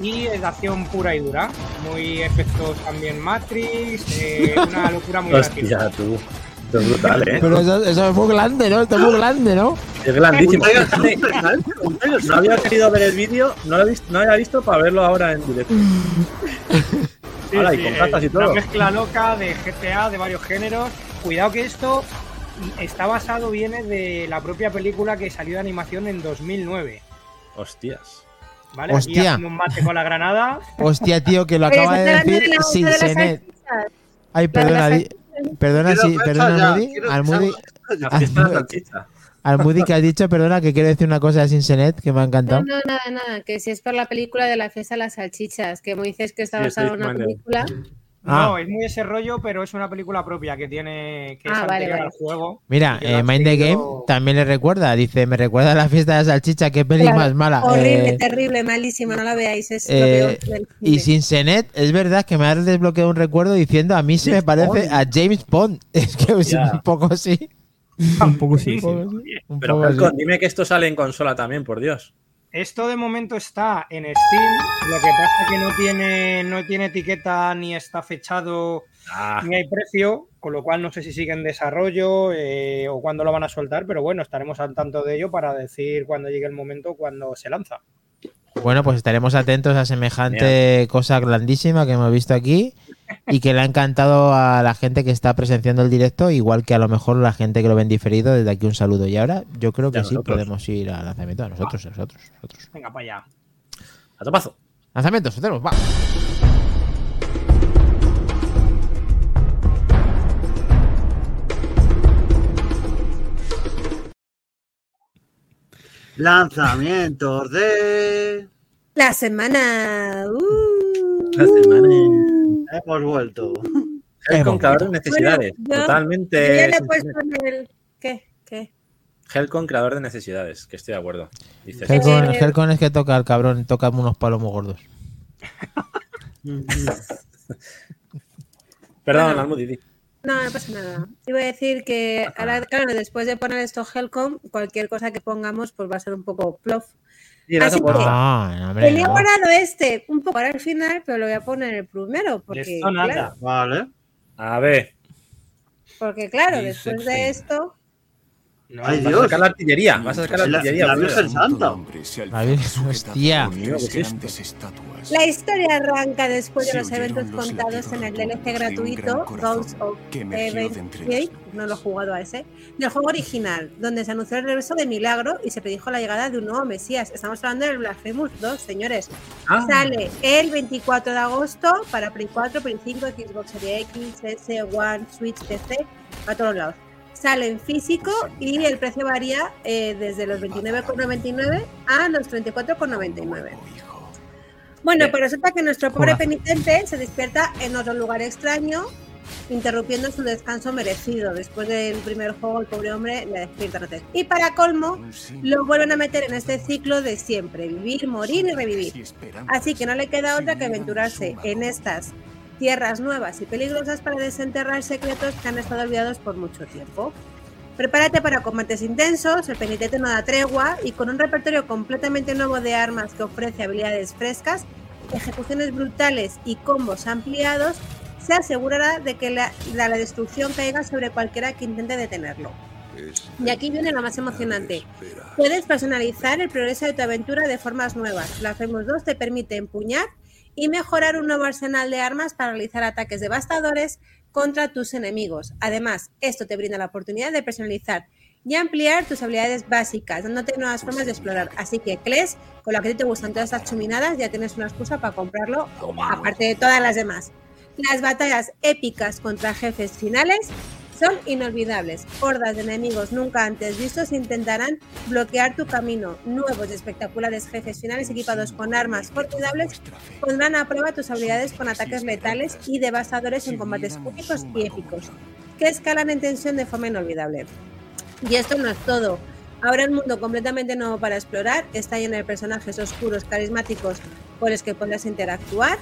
y es de acción pura y dura, muy efectos también Matrix, eh, una locura muy Hostia, graciosa. tú. Esto es brutal, ¿eh? Pero eso, eso es muy grande, ¿no? Esto es muy grande, ¿no? Es grandísimo. No había querido ver el vídeo, no lo, he visto, no lo había visto para verlo ahora en directo. Sí, Hala, y con eh, y todo. Una mezcla loca de GTA, de varios géneros. Cuidado que esto está basado, viene de la propia película que salió de animación en 2009. Hostias. ¿Vale? Hostia. un mate con la granada. Hostia, tío, que lo acaba de decir sin senet. Ay, perdona, di- perdona, sí, perdona, Moody. Al Moody, fecha La fiesta de la salchicha. al Moody que has dicho, perdona, que quiero decir una cosa sin senet que me ha No, encantado. no, nada, nada, que si es por la película de la fiesta de las salchichas, que me dices que está Sí, basada en una película. Ah. No, es muy ese rollo, pero es una película propia que tiene que es Ah, vale, anterior vale. al juego. Mira, eh, Mind the Game también le recuerda. Dice, me recuerda a la fiesta de la salchicha, qué peli Claro, más mala. Horrible, Eh, terrible, malísima, no la veáis, es lo eh, peor del y sin Senet, es verdad que me has desbloqueado un recuerdo diciendo a mí se me parece Bond. a James Bond. Es que es un poco así. Un poco sí. Un sí. poco un Pero poco así. Falcon, dime que esto sale en consola también, por Dios. Esto de momento está en Steam, lo que pasa que no tiene, no tiene etiqueta ni está fechado Ah, ni hay precio, con lo cual no sé si sigue en desarrollo eh, o cuándo lo van a soltar, pero bueno, estaremos al tanto de ello para decir cuando llegue el momento cuando se lanza. Bueno, pues estaremos atentos a semejante cosa grandísima que hemos visto aquí y que le ha encantado a la gente que está presenciando el directo, igual que a lo mejor la gente que lo ven diferido. Desde aquí un saludo. Y ahora yo creo que Ya sí nosotros. podemos ir al lanzamiento. A nosotros, a nosotros, a nosotros. Venga, para allá. a topazo. Lanzamientos, tenemos, va. Lanzamientos de. La semana. uh. La semana. Hemos vuelto. Helcon, creador de necesidades. Bueno, yo- Yo Totalmente. ya le he puesto en el. ¿Qué? ¿Qué? Helcon, creador de necesidades, que estoy de acuerdo. Dices, Helcon, Eh, Helcon es que toca el cabrón, toca unos palos muy gordos. Perdón, bueno. Almudi, di. No, no pasa nada. Iba a decir que ahora, claro, después de poner esto Helcom, cualquier cosa que pongamos pues va a ser un poco plof. Así que- hombre, no. este un poco para el final, pero lo voy a poner el primero, porque Esto nada. claro, Vale. A ver, porque claro, Dice después de esto, No, Ay, vas a sacar la artillería. Vas a sacar la La- artillería. la. Virgen Santa. La Virgen- hostia. La historia arranca después de los eventos contados en el DLC gratuito Ghosts of Evan no lo he jugado a ese, del juego original, donde se anunció el regreso de Milagro y se predijo la llegada de un nuevo Mesías. Estamos hablando del Blasphemous 2, señores. Ah, Sale el 24 de agosto para Play 4, Play 5, Xbox Series X, S, One, Switch, PC, a todos lados. Sale en físico y el precio varía eh, desde los 29,99 a los 34,99. Bueno, pues resulta que nuestro pobre penitente se despierta en otro lugar extraño interrumpiendo su descanso merecido. Después del primer juego, el pobre hombre le despierta. Y para colmo, lo vuelven a meter en este ciclo de siempre, vivir, morir y revivir. Así que no le queda otra que aventurarse en estas tierras nuevas y peligrosas para desenterrar secretos que han estado olvidados por mucho tiempo. Prepárate para combates intensos, el penitente no da tregua y con un repertorio completamente nuevo de armas que ofrece habilidades frescas, ejecuciones brutales y combos ampliados, se asegurará de que la, la- la destrucción caiga sobre cualquiera que intente detenerlo. Y aquí viene lo más emocionante. Puedes personalizar el progreso de tu aventura de formas nuevas. La Famous 2 te permite empuñar y mejorar un nuevo arsenal de armas para realizar ataques devastadores contra tus enemigos. Además, esto te brinda la oportunidad de personalizar y ampliar tus habilidades básicas, dándote nuevas formas de explorar. Así que, Kles, con lo que te gustan todas estas chuminadas, ya tienes una excusa para comprarlo, aparte de todas las demás. Las batallas épicas contra jefes finales son inolvidables. Hordas de enemigos nunca antes vistos intentarán bloquear tu camino. Nuevos y espectaculares jefes finales equipados con armas formidables pondrán a prueba tus habilidades con ataques letales y devastadores en combates únicos y épicos, que escalan en tensión de forma inolvidable. Y esto no es todo. Habrá un mundo completamente nuevo para explorar, está lleno de personajes oscuros, carismáticos con los que podrás interactuar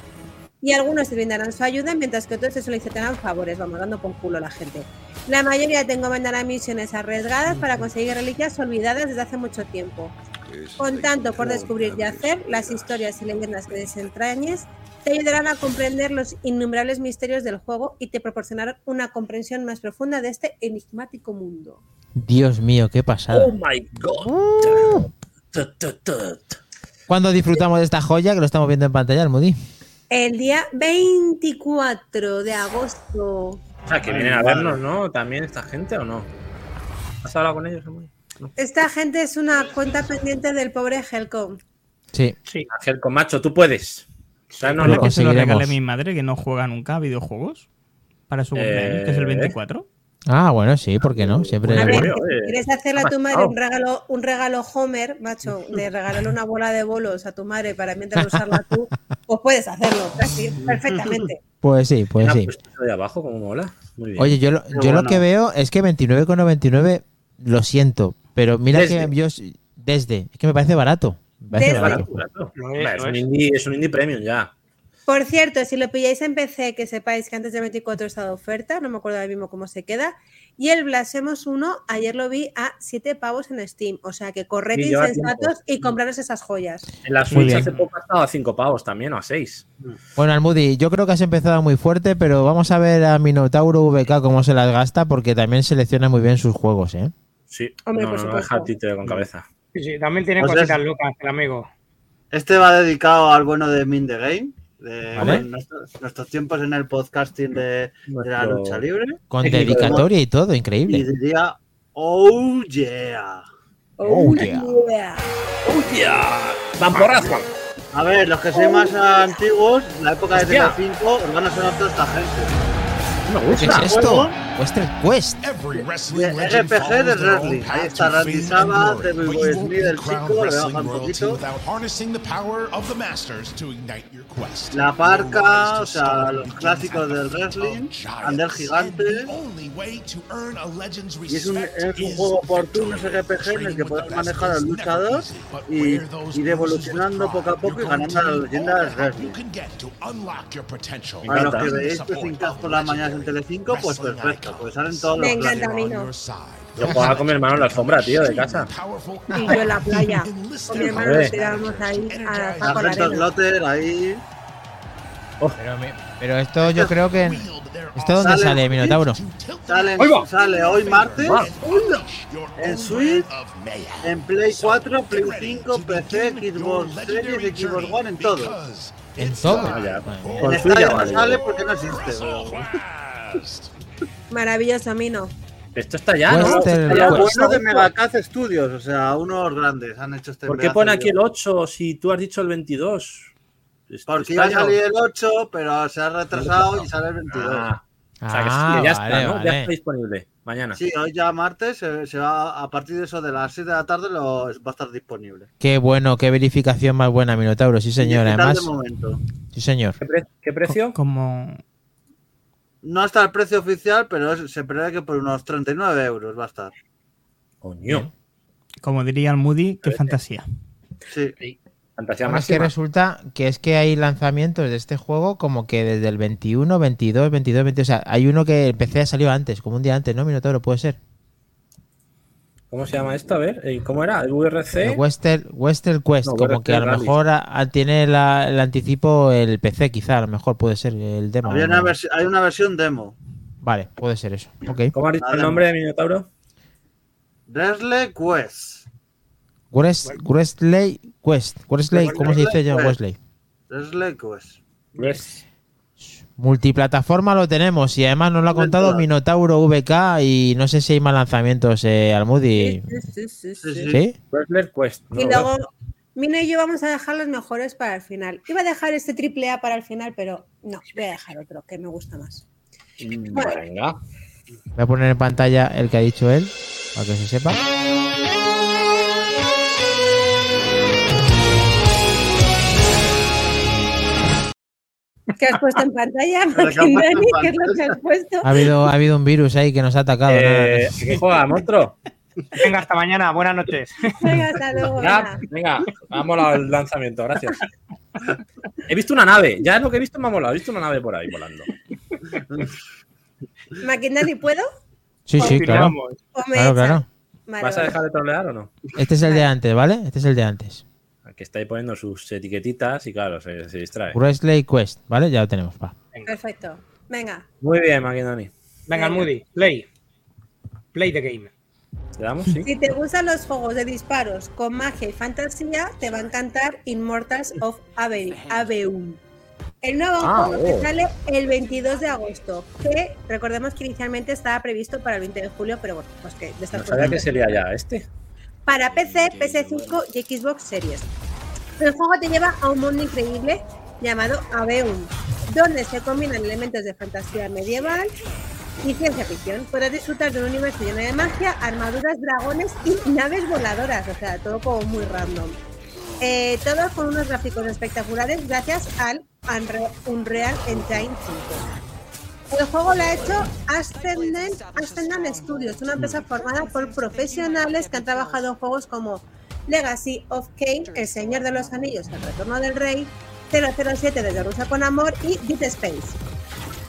y algunos te brindarán su ayuda mientras que otros te solicitarán favores, vamos dando por culo a la gente. La mayoría te encomendará misiones arriesgadas para conseguir reliquias olvidadas desde hace mucho tiempo. Con tanto por descubrir y hacer, las historias y leyendas que desentrañes te ayudarán a comprender los innumerables misterios del juego y te proporcionarán una comprensión más profunda de este enigmático mundo. Dios mío, qué pasada. Oh my god. Tut. ¿Cuándo disfrutamos de esta joya que lo estamos viendo en pantalla, Almudi? El día 24 de agosto. O sea, que vienen a vernos, ¿no? También esta gente o no. ¿Has hablado con ellos, Samuel? No. Esta gente es una cuenta pendiente del pobre Helcom. Sí. Sí. Ángel con macho, tú puedes. Tráenos Lo Bueno, que se lo conseguiremos. regale mi madre, que no juega nunca a videojuegos. Para su cumpleaños, que es el Eh. 24. Ah, bueno, sí, ¿por qué no? Siempre. Ver, quieres hacerle a tu madre un regalo, un regalo Homer, macho, de regalarle una bola de bolos a tu madre para mientras usarla tú, pues puedes hacerlo, casi, perfectamente. Pues sí, pues sí. de abajo, como mola. Muy bien. Oye, yo, lo, yo lo que veo es que 29,99 lo siento, pero mira Desde. que yo desde, es que me parece barato. Me parece Desde. barato. Barato, es, un indie, es un indie premium ya. Por cierto, si lo pilláis en PC, que sepáis que antes del 24 está de oferta, no me acuerdo ahora mismo cómo se queda. Y el Blasphemous 1, ayer lo vi a 7 pavos en Steam. O sea que corred Y tiempo. y compraros esas joyas. En la Muy Switch hace poco ha estado a 5 pavos también, o a 6. Bueno, Almudi, yo creo que has empezado muy fuerte, pero vamos a ver a Minotauro VK cómo se las gasta, porque también selecciona muy bien sus juegos, ¿eh? Sí. Hombre, no, por no, deja el títere con cabeza. Sí, sí, también tiene Pues cositas locas, el amigo. Este va dedicado al bueno de Min the Game, de Vale. bueno, nuestros, nuestros tiempos en el podcasting de, de la lucha libre. Con dedicatoria y todo, Y increíble. diría, oh yeah. Oh, yeah. yeah. ¡Hostia! ¡Vamporrazo! A ver, los que sois más antiguos, la época de Hostia. Telecinco, os van a sonar toda esta gente. Me ¿Qué gusta. es esto? Western Quest. De wrestling legend RPG de wrestling. Ahí está Randy glory, Devil Boy Smith, el chico, le baja un poquito. without harnessing the power of the masters to ignite your quest. La Parca, o sea, los clásicos del wrestling. Ander Gigante. Y es un, es un juego por turnos. RPG en el que best manejar al luchador y ir evolucionando poco a poco y ganando a la leyenda del wrestling. Para los que veis estos cintas por las mañanas en Telecinco, pues perfecto, pues salen todos los Me encanta a clásicos. mí, no. Yo jugaba con mi hermano en la alfombra, tío, de casa. Y yo en la playa. Con mi hermano nos tirábamos ahí a Paco la arena. Ahí. Pero, me- pero esto yo creo que... ¿Esto dónde Sale- sale, Minotauro? Sale, sale hoy martes en Switch, en Play 4, Play 5, PC, Xbox Series, Xbox One, en todo. En todo. Ah, ya. En Con Stadia no vale. sale porque no existe. Esto está ya, ¿no? Western Está ya. Lo Quest. bueno de Megacaz Studios, o sea, unos grandes han hecho este ¿Por qué pone aquí el juego. 8 si tú has dicho el 22? Esto Porque iba a salir el 8, pero se ha retrasado y sale el 22. Ah, o sea, que Ah, ya vale, está, ¿no? Ya está disponible. Mañana. Sí, hoy ya martes se, se va a partir de eso de las 6 de la tarde lo, va a estar disponible. Qué bueno, qué verificación más buena, Minotauro. Sí, señor. Además, de momento. sí, señor. ¿Qué, pre- qué precio? Como. No está el precio oficial, pero es- se prevé que por unos 39 euros va a estar. Coño. Como diría el Moody, qué fantasía. Sí. Fantasía Bueno, es que máxima. resulta que es que hay lanzamientos de este juego como que desde el 21, 22, 22, 22. O sea, hay uno que el PC ha salido antes, como un día antes, ¿no? Minotauro, puede ser. ¿Cómo se llama esto? A ver, eh, ¿cómo era? ¿El VRC? El Western, Western Quest, No, como que a lo Rally. mejor a- a- tiene la- el anticipo el PC, quizá, a lo mejor puede ser el demo. Hay una versión demo. Vale, puede ser eso. ¿Cómo has dicho el nombre de Minotauro? Resle Quest. Wesley Quest. Wesley, ¿cómo se dice ya? Wesley. Resle Quest. Pues, Multiplataforma lo tenemos y además nos lo ha contado. Minotauro VK y no sé si hay más lanzamientos eh, al Moody. Sí, sí, sí, Sí, sí. sí. ¿Sí? Wrestler Quest. Y luego, Mina y yo vamos a dejar los mejores para el final. Iba a dejar este triple A para el final, pero no, voy a dejar otro que me gusta más. Mm. Venga. Voy a poner en pantalla el que ha dicho él, para que se sepa. ¿Qué has puesto en pantalla, Maquindani? ¿Qué es lo que has puesto? Ha habido, ha habido un virus ahí que nos ha atacado. Eh, ¿no? ¿Qué juega, monstruo? Venga, hasta mañana. Buenas noches. Venga, hasta luego. Ya, venga. me ha molado el lanzamiento, gracias. He visto una nave, ya es lo que he visto me ha molado. He visto una nave por ahí volando. Maquindani, ¿puedo? Sí, sí, claro. Continuamos. ¿O me Claro, claro. Vale, ¿Vas a dejar de trolear o no? Este es el de antes, ¿vale? Este es el de antes. Que está ahí poniendo sus etiquetitas y claro, se, se distrae. Wesley Quest, ¿vale? Ya lo tenemos, va. Perfecto. Venga. Muy bien, Maquinoni. Venga, Moody. Play. Play the game. ¿Le damos? Sí. Si te gustan los juegos de disparos con magia y fantasía, te va a encantar Immortals of Ave- Aveum. El nuevo Ah, juego que oh. sale el 22 de agosto, que recordemos que inicialmente estaba previsto para el 20 de julio, pero bueno, pues que de estas No sabía que sería ya este. para PC, PS5 y Xbox Series. El juego te lleva a un mundo increíble llamado Aveum, donde se combinan elementos de fantasía medieval y ciencia ficción. Podrás disfrutar de un universo lleno de magia, armaduras, dragones y naves voladoras, o sea, todo como muy random. Eh, todo con unos gráficos espectaculares gracias al Unre- Unreal Engine 5. El juego lo ha hecho Ascendant Studios, una empresa formada por profesionales que han trabajado en juegos como Legacy of Kane, El Señor de los Anillos, El Retorno del Rey, 007 desde Rusia con Amor y Deep Space.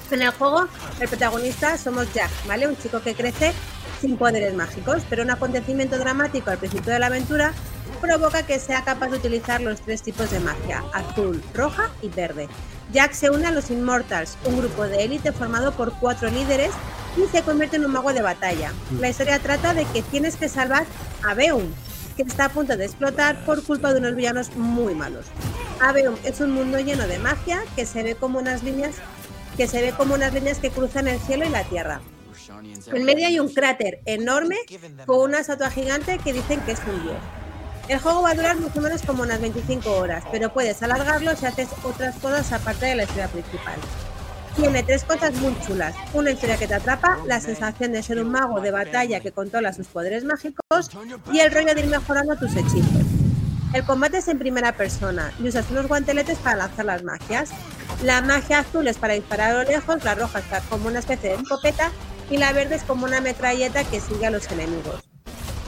En el juego, el protagonista somos Jack, ¿vale? Un chico que crece sin poderes mágicos, pero un acontecimiento dramático al principio de la aventura provoca que sea capaz de utilizar los tres tipos de magia, azul, roja y verde. Jack se une a los Immortals, un grupo de élite formado por cuatro líderes y se convierte en un mago de batalla. La historia trata de que tienes que salvar a Beum, que está a punto de explotar por culpa de unos villanos muy malos. Aveum es un mundo lleno de magia que se ve como unas líneas que se ve como unas líneas que cruzan el cielo y la tierra. En medio hay un cráter enorme con una estatua gigante que dicen que es un dios. El juego va a durar más o menos como unas 25 horas, pero puedes alargarlo si haces otras cosas aparte de la historia principal. Tiene tres cosas muy chulas. Una historia que te atrapa, la sensación de ser un mago de batalla que controla sus poderes mágicos y el rollo de ir mejorando tus hechizos. El combate es en primera persona y usas unos guanteletes para lanzar las magias. La magia azul es para disparar a lo lejos, la roja está como una especie de escopeta y la verde es como una metralleta que sigue a los enemigos.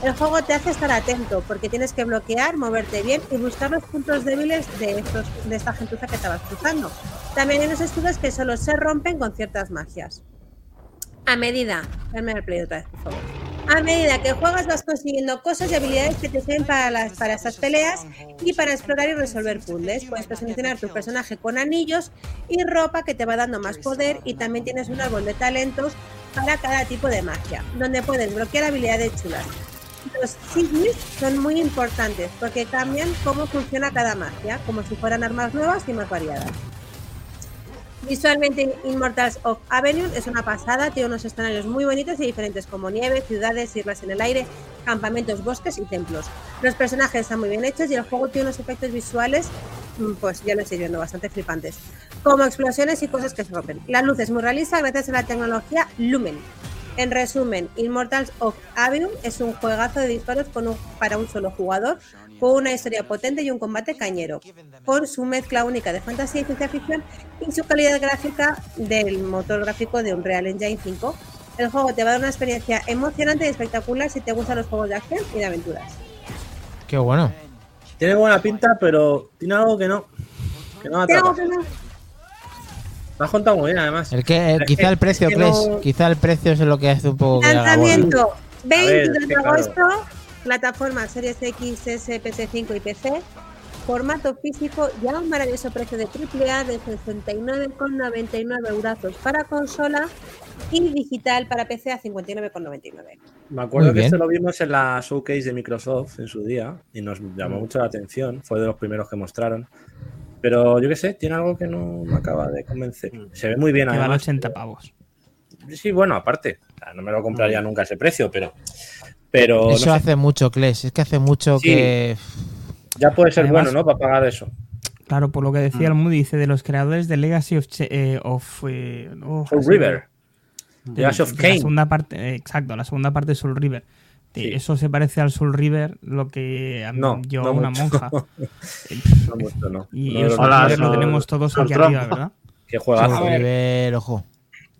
El juego te hace estar atento porque tienes que bloquear, moverte bien y buscar los puntos débiles de, estos, de esta gentuza que vas cruzando. También hay unos escudos que solo se rompen con ciertas magias. A medida, el play otra vez, por favor. A medida que juegas vas consiguiendo cosas y habilidades que te sirven para, las, para estas peleas y para explorar y resolver puzzles. Puedes personalizar tu personaje con anillos y ropa que te va dando más poder y también tienes un árbol de talentos para cada tipo de magia, donde puedes bloquear habilidades chulas. Los sigils son muy importantes porque cambian cómo funciona cada magia, como si fueran armas nuevas y más variadas. Visualmente, Immortals of Avenue es una pasada, tiene unos escenarios muy bonitos y diferentes como nieve, ciudades, islas en el aire, campamentos, bosques y templos. Los personajes están muy bien hechos y el juego tiene unos efectos visuales, mm, pues ya lo estoy viendo, bastante flipantes, como explosiones y cosas que se rompen. La luz es muy realista gracias a la tecnología Lumen. En resumen, Immortals of Avium es un juegazo de disparos con un- para un solo jugador, con una historia potente y un combate cañero, con su mezcla única de fantasía y ciencia ficción y su calidad gráfica del motor gráfico de Unreal Engine 5. El juego te va a dar una experiencia emocionante y espectacular si te gustan los juegos de acción y de aventuras. Qué bueno. Tiene buena pinta, pero tiene algo que no. Que no me ¿Qué hago atrapa. que no? Lo has contado muy bien, además. El que, Es quizá que- el precio, es que Cles, no- quizá el precio es lo que hace un poco. Lanzamiento A 20 ver, de es que claro. agosto, plataforma Series X, S, PC5 y PC. Formato físico y a un maravilloso precio de AAA de 69,99 euros para consola y digital para PC a 59,99. Me acuerdo que esto lo vimos en la showcase de Microsoft en su día y nos llamó mucho la atención. Fue de los primeros que mostraron. Pero yo qué sé, tiene algo que no me acaba de convencer. Se ve muy bien, Que vale además. 80 pavos. Sí, bueno, aparte. O sea, no me lo compraría nunca a ese precio, pero. Pero Eso no sé, hace mucho, Cles. Es que hace mucho Sí. que. ya puede ser Además- bueno, ¿no? Para pagar eso. Claro, por lo que decía Mm. el Moody, dice de los creadores de Legacy of, Che- eh, of, eh, oh, Soul River. de- Legacy of La Kain. segunda parte, eh, exacto, la segunda parte de Soul River. Sí. Eso se parece al Soul River, lo que a mí- No, yo no a una mucho. monja. No mucho, no. Y el Soul River lo Soul- tenemos todos Soul aquí Trump. arriba, ¿verdad? Qué juegazo. A ver. Nivel, ojo.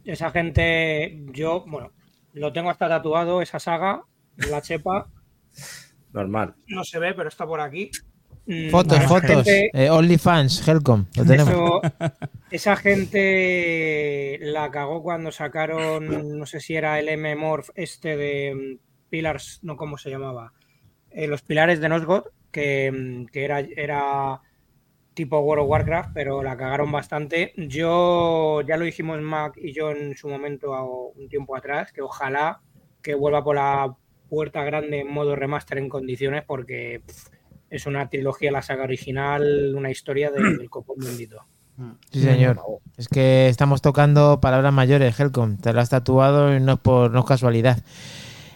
Esa gente, yo, bueno, lo tengo hasta tatuado, esa saga, la chepa, Normal. no se ve, pero está por aquí. Mm, Fotos, fotos. Eh, OnlyFans, Helcom. Lo tenemos. Eso- esa gente la cagó cuando sacaron, no sé si era el M-Morph este de mm, Pillars, no cómo se llamaba, Eh, los pilares de Nosgoth, que, mm, que era, era tipo World of Warcraft, pero la cagaron bastante. Yo, ya lo dijimos Mac y yo en su momento, un tiempo atrás, que ojalá que vuelva por la puerta grande en modo remaster en condiciones, porque pff, es una trilogía, la saga original, una historia de- del copón bendito. Sí, señor. Es que estamos tocando palabras mayores, Helcom. Te lo has tatuado y no es, por, no es casualidad.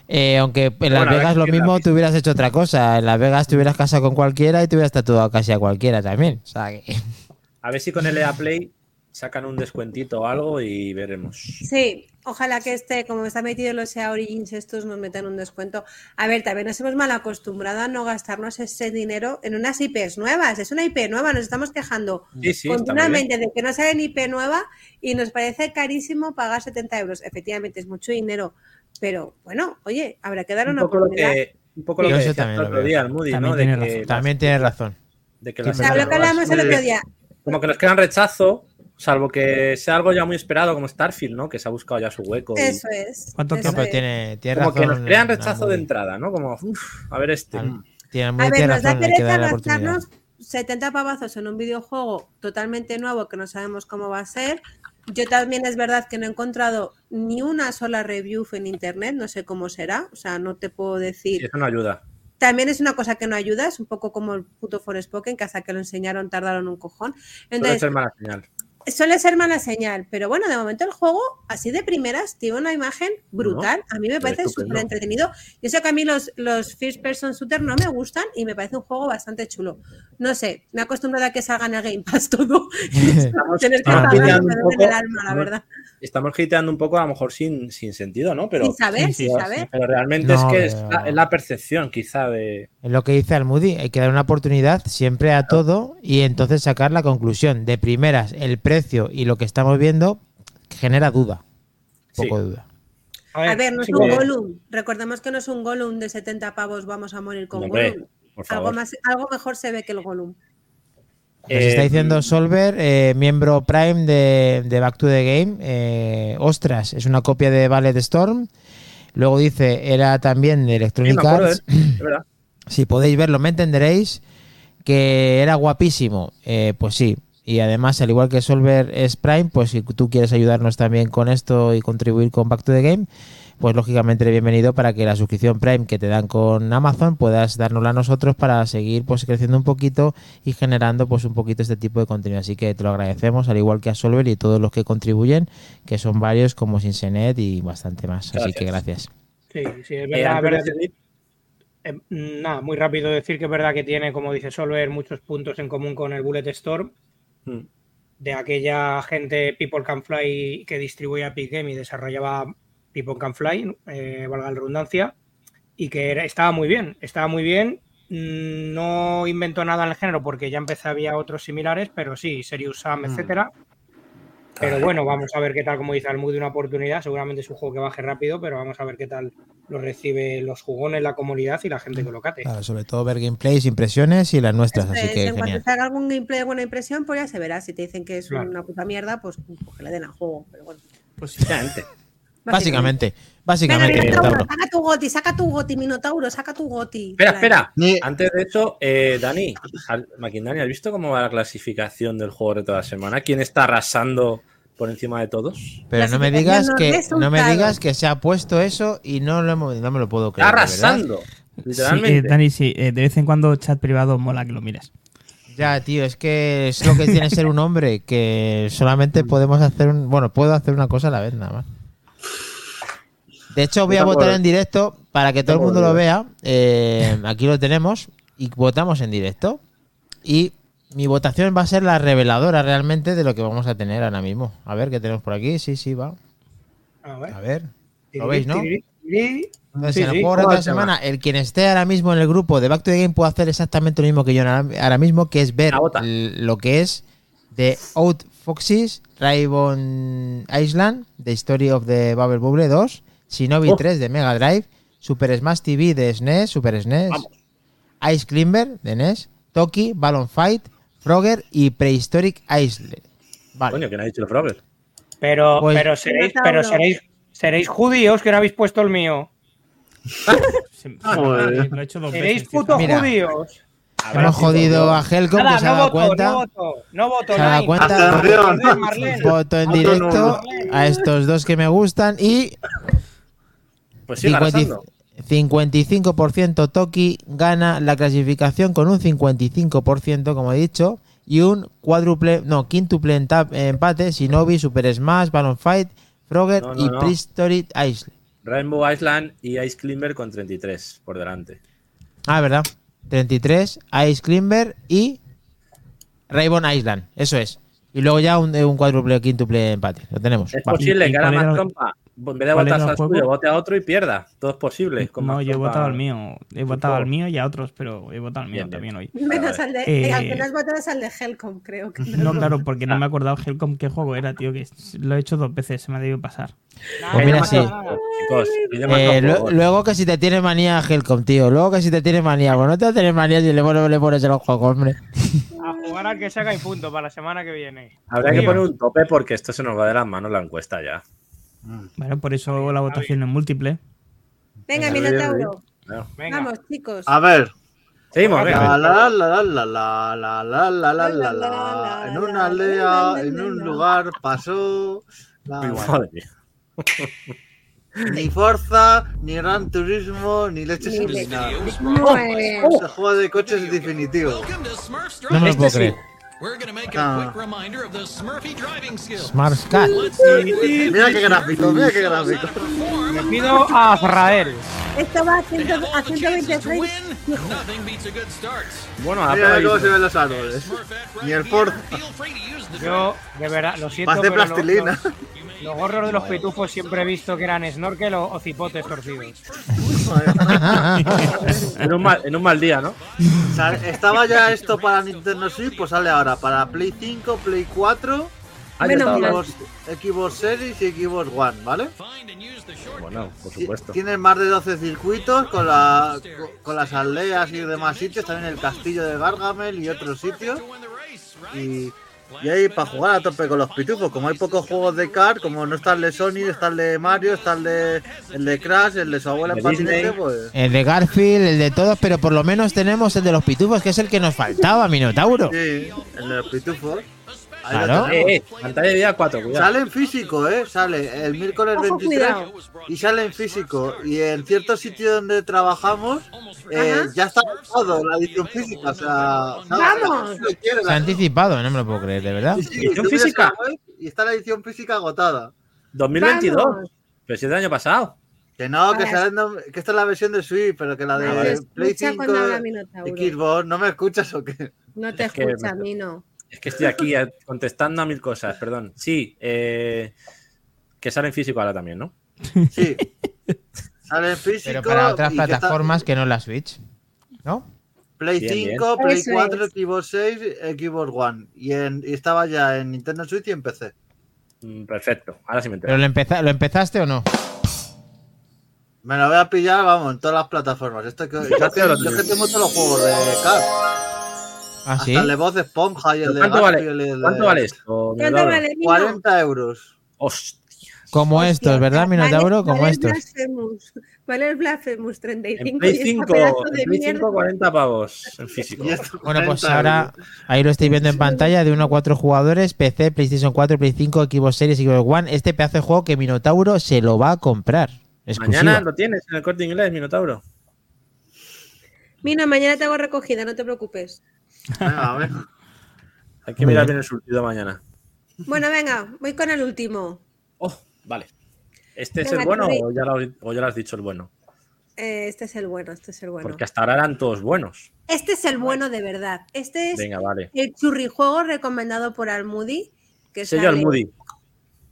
Eh, aunque en Las Bueno, Vegas lo mismo te hubieras hecho otra cosa. En Las Vegas te hubieras casado con cualquiera y te hubieras tatuado casi a cualquiera también. O sea que... A ver si con el EA Play sacan un descuentito o algo y veremos. Sí, ojalá que este, como está metido los SEA Origins, estos nos metan un descuento. A ver, también nos hemos mal acostumbrado a no gastarnos ese dinero en unas IPs nuevas. Es una IP nueva, nos estamos quejando Sí, continuamente de que no sale ni IP nueva y nos parece carísimo pagar 70 euros. Efectivamente, es mucho dinero, pero bueno, oye, habrá que dar Un una poco lo oportunidad. que, un poco lo Yo que decía también el otro día el Moody, También ¿no? tiene De que, razón. las- También tienes razón. de que Sí, las O sea, lo que hablamos el otro día. como que nos quedan rechazo, salvo que sea algo ya muy esperado como Starfield, ¿no? Que se ha buscado ya su hueco. y- Eso es. ¿Cuánto eso es. tiene, tiene como que razón. nos crean rechazo de entrada, ¿no? Como, uff, a ver este. Al- Tiene, A ver, tiene nos da razón, pereza darle la oportunidad. gastarnos 70 pavazos en un videojuego totalmente nuevo que no sabemos cómo va a ser. Yo también es verdad que no he encontrado ni una sola review en internet, no sé cómo será, o sea, no te puedo decir. eso no ayuda. También es una cosa que no ayuda, es un poco como el puto Forspoken, que hasta que lo enseñaron tardaron un cojón. Entonces, ser mala señal. Suele ser mala señal, pero bueno, de momento el juego, así de primeras, tiene una imagen brutal. A mí me parece súper entretenido. Yo sé que a mí los, los First Person Shooter no me gustan y me parece un juego bastante chulo. No sé, me he acostumbrado a que salga en el Game Pass todo. Estamos, Tener que Ah, pagar un poco, el alma, la verdad. estamos hiteando un poco a lo mejor sin, sin sentido, ¿no? Pero, Sin saber, sin sí, saber. pero realmente No, es que es la, es la percepción quizá de... Es lo que dice Almudi, hay que dar una oportunidad siempre a todo y entonces sacar la conclusión. De primeras, el precio y lo que estamos viendo genera duda. Sí. Poco de duda. A ver, no es sí, un Gollum. Recordemos que no es un Gollum de 70 pavos, vamos a morir con Hombre, Gollum. por Algo, más, algo mejor se ve que el Gollum. Nos Eh, está diciendo Solver, eh, miembro Prime de, de Back to the Game. eh, ostras, es una copia de Ballet Storm. Luego dice, era también de Electronic Arts. Si podéis verlo, me entenderéis. Que era guapísimo. Eh, pues sí. Y además, al igual que Solver es Prime, pues si tú quieres ayudarnos también con esto y contribuir con Back to the Game, pues lógicamente bienvenido para que la suscripción Prime que te dan con Amazon puedas dárnosla a nosotros para seguir pues creciendo un poquito y generando pues un poquito este tipo de contenido. Así que te lo agradecemos, al igual que a Solver y todos los que contribuyen, que son varios como Sinsenet y bastante más. Así que gracias. Sí, sí, es Eh, verdad. antes verdad de eh, nada, muy rápido decir que es verdad que tiene, como dice Solver, muchos puntos en común con el Bullet Storm, mm, de aquella gente People Can Fly que distribuía Epic Game y desarrollaba tipo Canfly, eh, valga la redundancia, y que era- estaba muy bien, estaba muy bien. Mm, No inventó nada en el género porque ya empecé había otros similares, pero sí, Serious Sam, Mm. etcétera. Pero bueno, vamos a ver qué tal, como dice Almud, de una oportunidad. Seguramente es un juego que baje rápido, pero vamos a ver qué tal lo recibe los jugones, la comunidad y la gente que lo cate. Claro, sobre todo ver gameplays, impresiones y las nuestras, así es, que en cuanto genial. haga algún gameplay de buena impresión, pues ya se verá. Si te dicen que es Claro. una puta mierda, pues, pues que le den al juego. Pero bueno. Pues sí. Efectivamente. Básicamente, Venga, básicamente, Minotauro, Minotauro. saca tu goti, saca tu goti, Minotauro, saca tu goti. Espera, espera. Ni- Antes de eso, eh, Dani, al- Maquindani, ¿has visto cómo va la clasificación del juego de toda la semana? ¿Quién está arrasando por encima de todos? Pero no me digas que no me digas que se ha puesto eso y no lo hemos- no me lo puedo creer. Está de verdad. arrasando. Sí, Literalmente. eh, Dani, sí, eh, de vez en cuando chat privado mola que lo mires. Ya, tío, es que es lo que tiene ser un hombre, que solamente podemos hacer un... Bueno, puedo hacer una cosa a la vez, nada más. De hecho, voy a votar en directo para que todo el mundo lo vea. Eh, aquí lo tenemos y votamos en directo. Y mi votación va a ser la reveladora realmente de lo que vamos a tener ahora mismo. A ver, ¿qué tenemos por aquí? Sí, sí, va. A ver. A ver. ¿Lo veis, no? Entonces, Sí, en el juego ¿Cómo de la semana, el quien esté ahora mismo en el grupo de Back to the Game puede hacer exactamente lo mismo que yo ahora mismo, que es ver lo que es The Out Foxes, Rainbow Island, The Story of the Bubble Bubble 2, Shinobi Oh. 3 de Mega Drive, Super Smash TV de SNES, Super SNES, Vamos. Ice Climber de NES, Toki, Balloon Fight, Frogger y Prehistoric Island. Vale. Coño, que no ha dicho el Frogger. Pero, Pues- pero seréis, pero seréis, seréis judíos que no habéis puesto el mío. Sí, Joder. lo he hecho dos Seréis veces. putos Mira. judíos. Hemos jodido a Helcom Nada, que se ha no dado voto, cuenta. no voto, no voto. Se ha dado Nine. cuenta. Voto en directo a estos dos que me gustan y Pues sigue 50 arrasando. 55% Toki gana la clasificación con un 55%, como he dicho, y un cuádruple, no, quíntuple empate, Shinobi, Super Smash, Balloon Fight, Frogger No, no, y no. Island. Rainbow Island y Ice Climber con 33 por delante. Ah, verdad. 33, Ice Climber y Rainbow Island, eso es. Y luego ya un, un cuádruple, quíntuple empate. Lo tenemos. Es Vale. posible ¿Y que ahora más trompa, en vez de votar el suyo, vote a otro y pierda. Todo es posible. con No, yo he votado al mío. He votado al mío y a otros, pero he votado al mío Bien, bien. también hoy. Menos al de. Eh, eh, al que al de Helcom, creo que. No, claro, porque no me he acordado Helcom qué juego era, tío, que lo he hecho dos veces, se me ha debido pasar. Pues mira, sí. Chicos, Eh, luego que si te tiene manía Helcom, tío. Luego que si te tiene manía. Bueno, no te tienes manía si le pones, le pones en los juegos, hombre. A jugar al que saca y punto para la semana que viene. Habría que Tío. poner un tope porque esto se nos va de las manos la encuesta ya. Bueno, por eso la votación es múltiple. Venga, Minotauro. Vamos, chicos. A ver. Seguimos, venga. La la la la la la la la la la la En una aldea, en un lugar pasó. la- Madre mía. Ni Forza, ni Gran Turismo, ni leche sin Ni nada. Este juego de coches es definitivo. No me lo We're. Ah. Smart Scott. Mira qué gráfico, mira qué gráfico. Me pido a Azrael. Esto va a, 126. Bueno, a Mira cómo se ven los árboles. Ni el Ford. Yo, de verdad, lo siento. Más de plastilina. Los, gorros de los pitufos siempre he visto que eran snorkel o, o cipotes torcidos. en, un mal, en un mal día, ¿no? Estaba ya esto para Nintendo Switch, pues sale ahora para Play 5, Play 4, Ah. Xbox, Xbox Series y Xbox One, ¿vale? Bueno, por supuesto. Tienen más de 12 circuitos con, la, con las aldeas y demás sitios, también el castillo de Gargamel y otros sitios. Y, y ahí para jugar a tope con los pitufos, como hay pocos juegos de car, como no está el de Sony, está el de Mario, está el de, el de Crash, el de su abuela en De patinete, pues... El de Garfield, el de todos, pero por lo menos tenemos el de los pitufos, que es el que nos faltaba, Minotauro. Sí, el de los pitufos. Claro. Eh, eh, pantalla de vida 4, cuidado. Sale en físico, ¿eh? Sale el miércoles Ojo, 23 cuidado. y sale en físico. Y en ciertos sitios donde trabajamos eh, ya está agotado la edición física. O sea. ¡Vamos! Se ha anticipado, no me lo puedo creer, de verdad. Sí, sí, ¿Edición física? Y está la edición física agotada. 2022. Vamos. Pero si es del año pasado. Que no, que, Ahora sale en dom- que esta es la versión de Switch, pero que la de No te Play escucha 5 cuando habla y Minotauro. Xbox, ¿no me escuchas o qué? No te Es que escucha, me- Mino. Es que estoy aquí contestando a mil cosas, perdón. Sí, eh, que sale en físico ahora también, ¿no? Sí. Sale en físico. Pero para otras y que está- plataformas que no la Switch. ¿No? Play Bien, bien. 5, Play Eso 4, es. Xbox 6, Xbox One. Y, en, y estaba ya en Nintendo Switch y en PC. Mm, Perfecto. Ahora sí me entero. ¿Pero lo, empeza- lo empezaste o no? Me lo voy a pillar, vamos, en todas las plataformas. Esto que, yo, que, yo que tengo todos los juegos de Cars. Ah, sí. Hasta el de voz de esponja y el de ¿Cuánto vale, y el de- ¿Cuánto vale esto? ¿Cuánto vale, Mino? 40 euros. Hostia. Como estos, ¿verdad, Minotauro? Como vale el estos. Blasphemous. Vale el Blasphemous 35 En Play y esta 5, pedazo de en Play mierda. 5 40 pavos en físico. Bueno, pues 40 ahora euros. ahí lo estáis viendo en pantalla de 1 a 4 jugadores, PC, PlayStation 4, Play 5, Xbox Series y Xbox One. Este pedazo de juego que Minotauro se lo va a comprar. Exclusiva. Mañana lo tienes en el corte inglés, Minotauro. Mira, mañana te hago recogida, no te preocupes. Venga, a ver. Hay que mirar bien. el surtido mañana. Bueno, venga, voy con el último. Oh, vale. ¿Este es el bueno o ya, lo, o ya lo has dicho el bueno? Eh, este es el bueno, este es el bueno. Porque hasta ahora eran todos buenos. Este es el bueno de verdad. Este es Venga, vale. el churrijuego recomendado por Almudi. Que Sello sale- al Moody.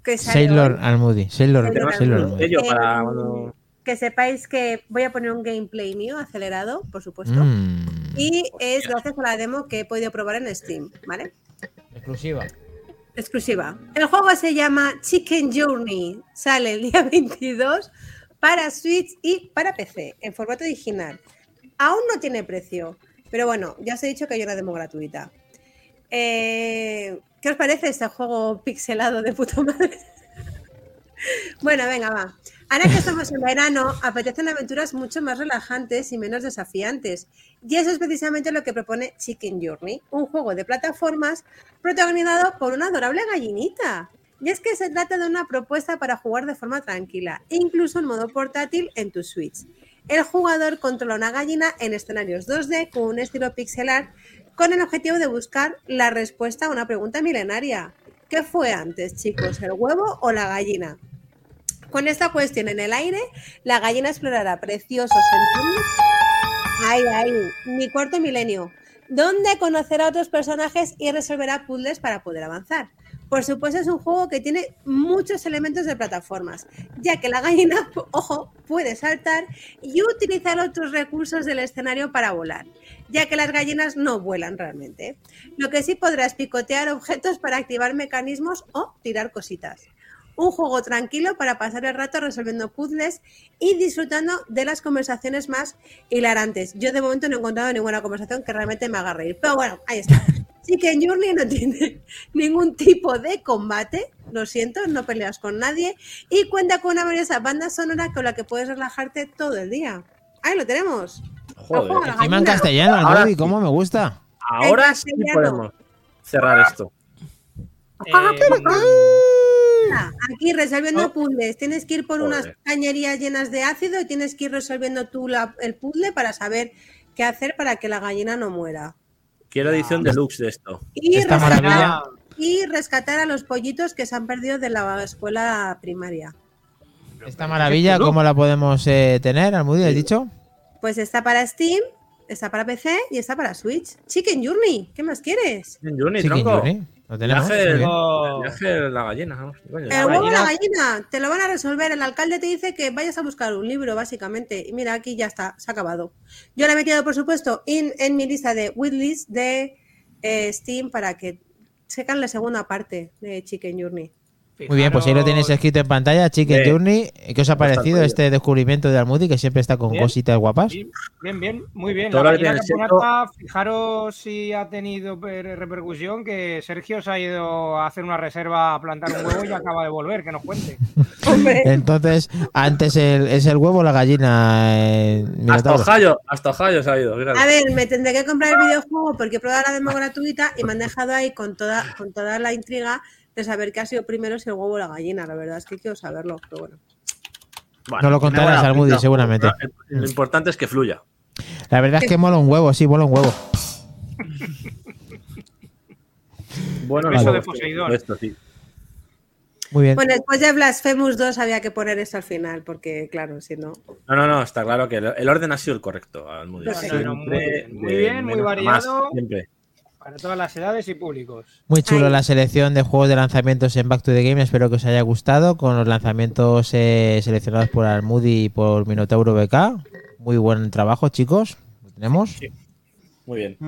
Que sale Sailor hoy. Almoody. Sailor, Sailor Sailor. Sello Eh, para cuando- Que sepáis que voy a poner un gameplay mío acelerado, por supuesto. Mm, Y es gracias a la demo que he podido probar en Steam, ¿vale? exclusiva. Exclusiva. El juego se llama Chicken Journey. Sale el día 22 para Switch y para PC en formato original. Aún no tiene precio, pero bueno, ya os he dicho que hay una demo gratuita. Eh, ¿Qué os parece este juego pixelado de puta madre? bueno, venga, va. Ahora que estamos en verano, apetecen aventuras mucho más relajantes y menos desafiantes. Y eso es precisamente lo que propone Chicken Journey, un juego de plataformas protagonizado por una adorable gallinita. Y es que se trata de una propuesta para jugar de forma tranquila, incluso en modo portátil en tu Switch. El jugador controla una gallina en escenarios 2D con un estilo pixelar con el objetivo de buscar la respuesta a una pregunta milenaria. ¿Qué fue antes, chicos, el huevo o la gallina? Con esta cuestión en el aire, la gallina explorará preciosos entornos. Ay, ay, mi cuarto milenio. Donde conocerá a otros personajes y resolverá puzzles para poder avanzar. Por supuesto, es un juego que tiene muchos elementos de plataformas, ya que la gallina, ojo, puede saltar y utilizar otros recursos del escenario para volar, ya que las gallinas no vuelan realmente. Lo que sí podrás picotear objetos para activar mecanismos o tirar cositas un juego tranquilo para pasar el rato resolviendo puzzles y disfrutando de las conversaciones más hilarantes. Yo de momento no he encontrado ninguna conversación que realmente me haga reír, pero bueno, ahí está. Chicken Journey no tiene ningún tipo de combate, lo siento, no peleas con nadie y cuenta con una maravillosa banda sonora con la que puedes relajarte todo el día. Ahí lo tenemos. Joder. Ojo, Encima en castellano, Ahora sí. ¿cómo me gusta? Ahora sí podemos cerrar esto. Eh, Ah, Aquí resolviendo Oh. puzzles. Tienes que ir por unas cañerías llenas de ácido y tienes que ir resolviendo tú la- el puzzle para saber qué hacer para que la gallina no muera. Quiero edición deluxe de esto. Y Esta rescatar, maravilla. y rescatar a los pollitos que se han perdido de la escuela primaria. Esta maravilla, ¿cómo la podemos eh, tener, Almoody? ¿Has dicho? Pues está para Steam, está para PC y está para Switch. Chicken Journey, ¿qué más quieres? En Juni, Chicken tronco. Journey. Lo tenemos. Viaje, de la gallina. coño. El huevo o la gallina- te lo van a resolver. El alcalde te dice que vayas a buscar un libro, básicamente. Y mira, aquí ya está, se ha acabado. Yo lo he metido, por supuesto, in- en mi lista de wishlist de eh, Steam para que secan la segunda parte de Chicken Journey. Muy bien, pues ahí lo tenéis escrito en pantalla, Chicken Bien. Journey. ¿Qué os ha parecido este descubrimiento de Almoody, que siempre está con Bien. cositas guapas? Bien, bien, muy bien. La gallina japonesa, fijaros si ha tenido per- repercusión que Sergio se ha ido a hacer una reserva a plantar un huevo y acaba de volver, que nos cuente. Entonces, antes el- es el huevo o la gallina. eh, Hasta? Ohio, hasta Ohio se ha ido. fíjate. a ver, me tendré que comprar el videojuego porque he probado la demo gratuita y me han dejado ahí con toda, con toda la intriga de saber qué ha sido primero, si el huevo o la gallina. La verdad es que quiero saberlo, pero bueno. Bueno, No lo contarás, Almoody, pinta. seguramente. Lo importante es que fluya. La verdad es que mola un huevo, sí, mola un huevo. Bueno, Beso no, de esto- Poseidón. Esto, sí. Muy bien. Bueno, después de Blasphemous 2 había que poner esto al final, porque claro, si no. No, no, no, está claro que el, orden ha sido el correcto. No, Siempre muy bien, muy bien, más, variado. siempre. Para todas las edades y públicos. Muy chulo Ay. la selección de juegos de lanzamientos en Back to the Game. Espero que os haya gustado. Con los lanzamientos eh, seleccionados por Almudi y por Minotauro BK. Muy buen trabajo, chicos. Lo tenemos. Muy bien.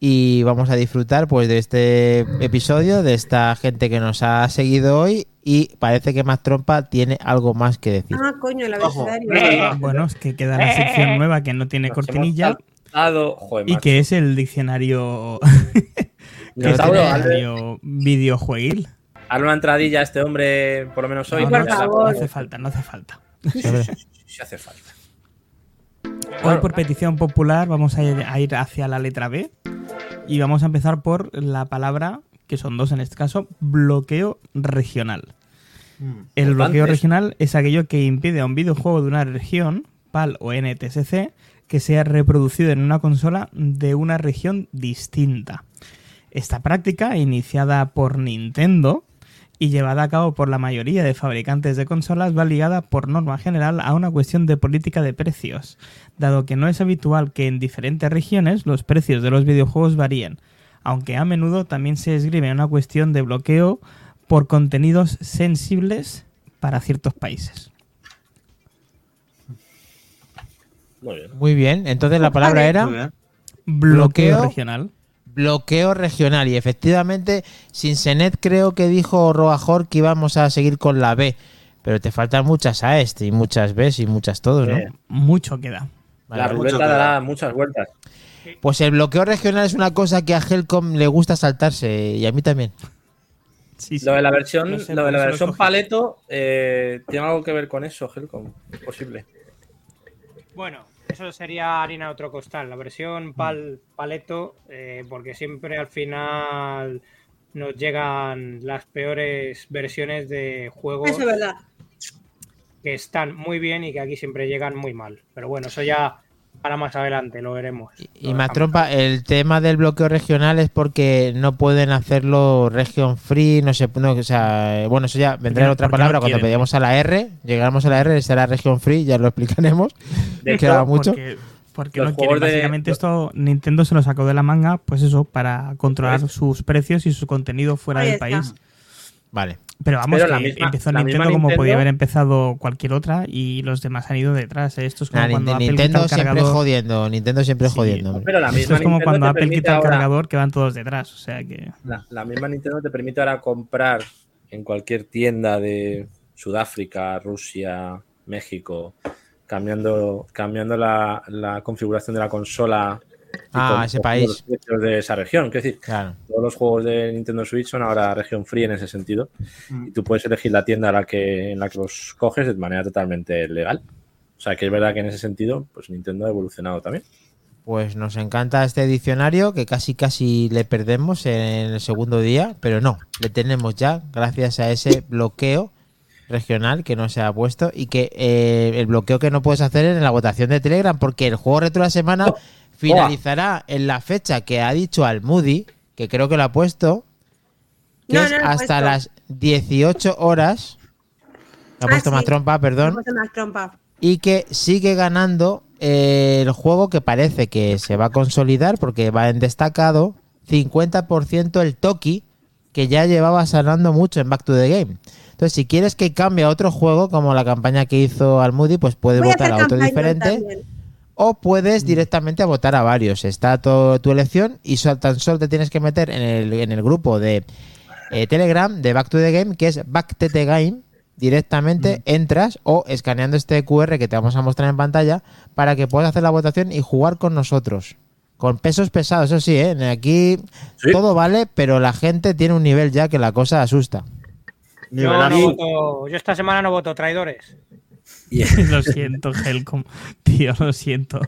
Y vamos a disfrutar pues de este episodio, de esta gente que nos ha seguido hoy. Y parece que Más Trompa tiene algo más que decir. Ah, coño, el Ojo. abecedario. Bueno, es que queda la sección nueva que no tiene Nos cortinilla hemos Joder, y que es el diccionario, que es el diccionario videojueguil. hazle una entradilla a este hombre, por lo menos hoy. No, no, favor. hace falta, no hace falta. Hace. Hoy por petición popular vamos a ir, hacia la letra B y vamos a empezar por la palabra, que son dos en este caso, bloqueo regional. El bloqueo regional es aquello que impide a un videojuego de una región, PAL o NTSC, que sea reproducido en una consola de una región distinta. Esta práctica, iniciada por Nintendo y llevada a cabo por la mayoría de fabricantes de consolas, va ligada por norma general a una cuestión de política de precios, dado que no es habitual que en diferentes regiones los precios de los videojuegos varíen, aunque a menudo también se esgrime una cuestión de bloqueo por contenidos sensibles para ciertos países. Muy bien. muy bien. Entonces la palabra era. Bloqueo, Bloqueo. regional. bloqueo regional. Y efectivamente, Sinsenet creo que dijo Roajor que íbamos a seguir con la B. Pero te faltan muchas A este y muchas B y muchas todos, ¿no? Eh, Mucho queda. Vale, la ruleta mucho dará muchas vueltas. Pues el bloqueo regional es una cosa que a Helcom le gusta saltarse y a mí también. Sí, sí. Lo de la versión, No sé, lo de por la versión paleto eh, tiene algo que ver con eso, Helcom. Es posible. Bueno, eso sería harina de otro costal. La Mm. versión pal, paleto, eh, porque siempre al final nos llegan las peores versiones de juegos Eso es verdad. que están muy bien y que aquí siempre llegan muy mal. Pero bueno, eso ya para más adelante, lo veremos. Y, Lo y dejamos. más trompa, el tema del bloqueo regional es porque no pueden hacerlo region free, no sé, no, o sea, bueno, eso ya vendrá en otra palabra no cuando pedimos a la R, llegamos a la R, será region free, ya lo explicaremos. De Queda mucho. Porque, porque Los no quieren. juegos de- Básicamente esto Nintendo se lo sacó de la manga, pues eso, para controlar Pues- sus precios y su contenido fuera Ahí del está. país. Vale. Pero vamos, Pero que la misma- empezó la Nintendo misma como Nintendo- podía haber empezado cualquier otra y los demás han ido detrás. ¿eh? Esto es como Nah, cuando Nint- Apple Nintendo quita el siempre cargador. jodiendo, Nintendo siempre Sí, jodiendo. hombre. pero la Esto es como Nintendo cuando Apple quita el cargador que van todos detrás. O sea que. La, la misma Nintendo te permite ahora comprar en cualquier tienda de Sudáfrica, Rusia, México, cambiando, cambiando la, la configuración de la consola. Y Ah, ese país. los de esa región. Es decir, Claro. todos los juegos de Nintendo Switch son ahora región free en ese sentido. Mm. Y tú puedes elegir la tienda a la que, en la que los coges de manera totalmente legal. O sea que es verdad que en ese sentido, pues Nintendo ha evolucionado también. Pues nos encanta este diccionario que casi casi le perdemos en el segundo día, pero no, le tenemos ya gracias a ese bloqueo regional que no se ha puesto y que eh, el bloqueo que no puedes hacer en la votación de Telegram porque el juego retro de la semana finalizará en la fecha que ha dicho al Moody, que creo que lo ha puesto, que No, es no hasta las 18 horas. Lo ha Ah, puesto más trompa, perdón más trompa. y que sigue ganando eh, el juego que parece que se va a consolidar porque va en destacado 50% el Toki que ya llevaba sanando mucho en Back to the Game. Entonces, si quieres que cambie a otro juego, como la campaña que hizo al Moody, pues Voy a votar a otro diferente también. O puedes directamente a votar a varios. Está todo tu elección y tan solo te tienes que meter en el, en el grupo de eh, Telegram de Back to the Game, que es Back to the Game. Directamente entras o escaneando este QR que te vamos a mostrar en pantalla para que puedas hacer la votación y jugar con nosotros. Con pesos pesados, eso sí, ¿eh? Aquí Sí. todo vale, pero la gente tiene un nivel ya que la cosa asusta. Yo, no voto- yo esta semana no voto traidores. Y, Lo siento, Helcom. Tío, lo siento.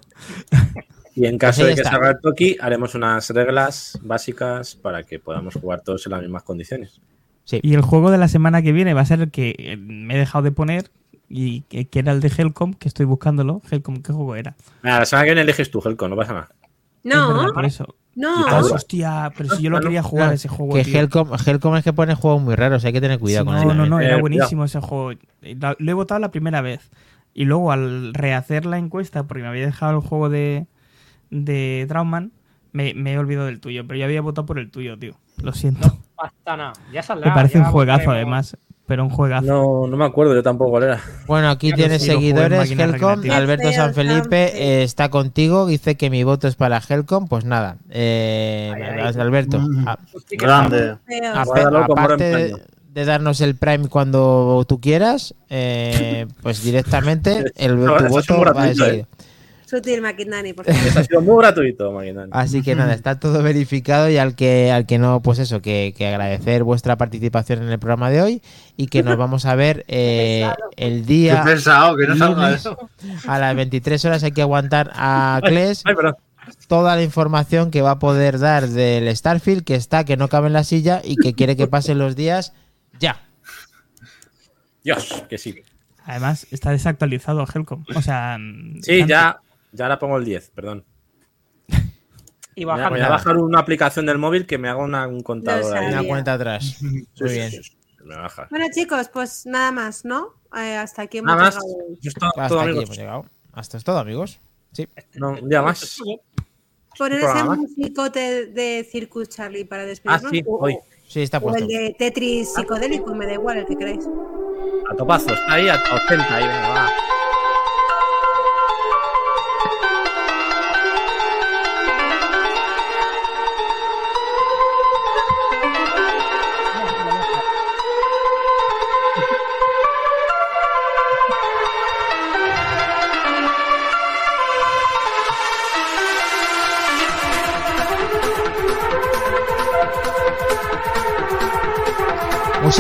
y en caso Pues ahí de que salga el Toki, haremos unas reglas básicas para que podamos jugar todos en las mismas condiciones. Sí. Y el juego de la semana que viene va a ser el que eh, me he dejado de poner y que, que era el de Helcom, que estoy buscándolo. Helcom, ¿qué juego era? Mira, la semana que viene eliges tú, Helco, no pasa nada. Es verdad, No, por eso. No. Ah, Dura. hostia, pero si yo lo no. quería jugar No, ese juego. que. Helcom, Helcom es que pone juegos muy raros, hay que tener cuidado Sí, con no, él. no, no, también. era Eh, buenísimo ese juego. Lo he votado la primera vez. Y luego al rehacer la encuesta, porque me había dejado el juego de, de Traumman, Me, me he olvidado del tuyo, pero yo había votado por el tuyo, tío. Lo siento. No pasa nada. Ya saldrá. Me parece ya un juegazo, además. Pero un juegazo. No, no me acuerdo yo tampoco cuál era. Bueno, aquí tienes seguidores, Helcom. Alberto Qué feo, San Felipe Sam, sí. eh, está contigo. Dice que mi voto es para Helcom. Pues nada, eh, Ay, ay. Alberto, Mm. a- que Grande. A- aparte de, darnos el Prime cuando tú quieras, eh, pues directamente el, tu voto va gratuito, Sutil Maquinani, por favor. Eso ha sido muy gratuito, Maquinani. Así que nada, está todo verificado y al que al que no, pues eso, que, que agradecer vuestra participación en el programa de hoy y que nos vamos a ver eh, el Qué día pensado que no salga lunes eso. a las 23 horas. Hay que aguantar a Kles Ay, toda la información que va a poder dar del Starfield, que está, que no cabe en la silla y que quiere que pasen los días ya. Dios, que sí. Además, está desactualizado Helcom. O sea. Sí, ya, ya ahora pongo el 10, perdón. Y Voy a, bajando. voy a bajar una aplicación del móvil que me haga una- un contador ahí. Una cuenta atrás. Sí, Muy sí, bien. sí, sí, me baja. Bueno, chicos, pues nada más, ¿no? Eh, hasta aquí hemos Nada más. llegado hoy. Eso es todo, Hasta todo, aquí amigos. hemos llegado. Hasta es todo, amigos. Sí. No, un día más. Poner ese musicote de Circus Charlie para Ah, despedirnos. sí, o, hoy. Sí, está o puesto. el de Tetris psicodélico, me da igual el que queráis. A topazo, está ahí a 80 ahí, venga, va.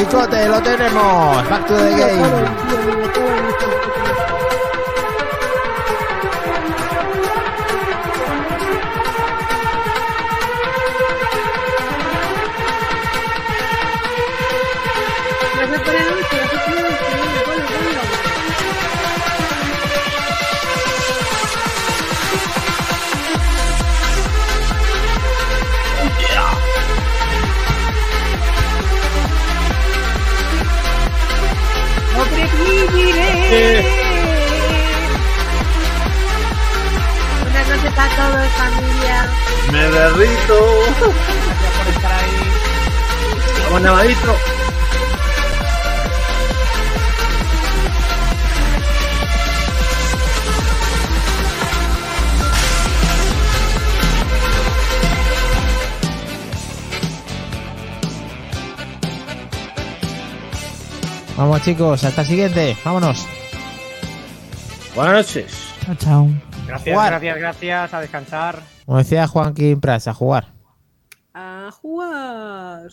Musicote, lo tenemos. Back to the game. Buenas noches a todos, familia. Me derrito. Vamos, Nevadito. Vamos, chicos, hasta el siguiente. Vámonos. Buenas noches. Chao, chao. Gracias, Jugar. gracias, gracias. A descansar. Como decía Joaquín Prats, a jugar. A jugar.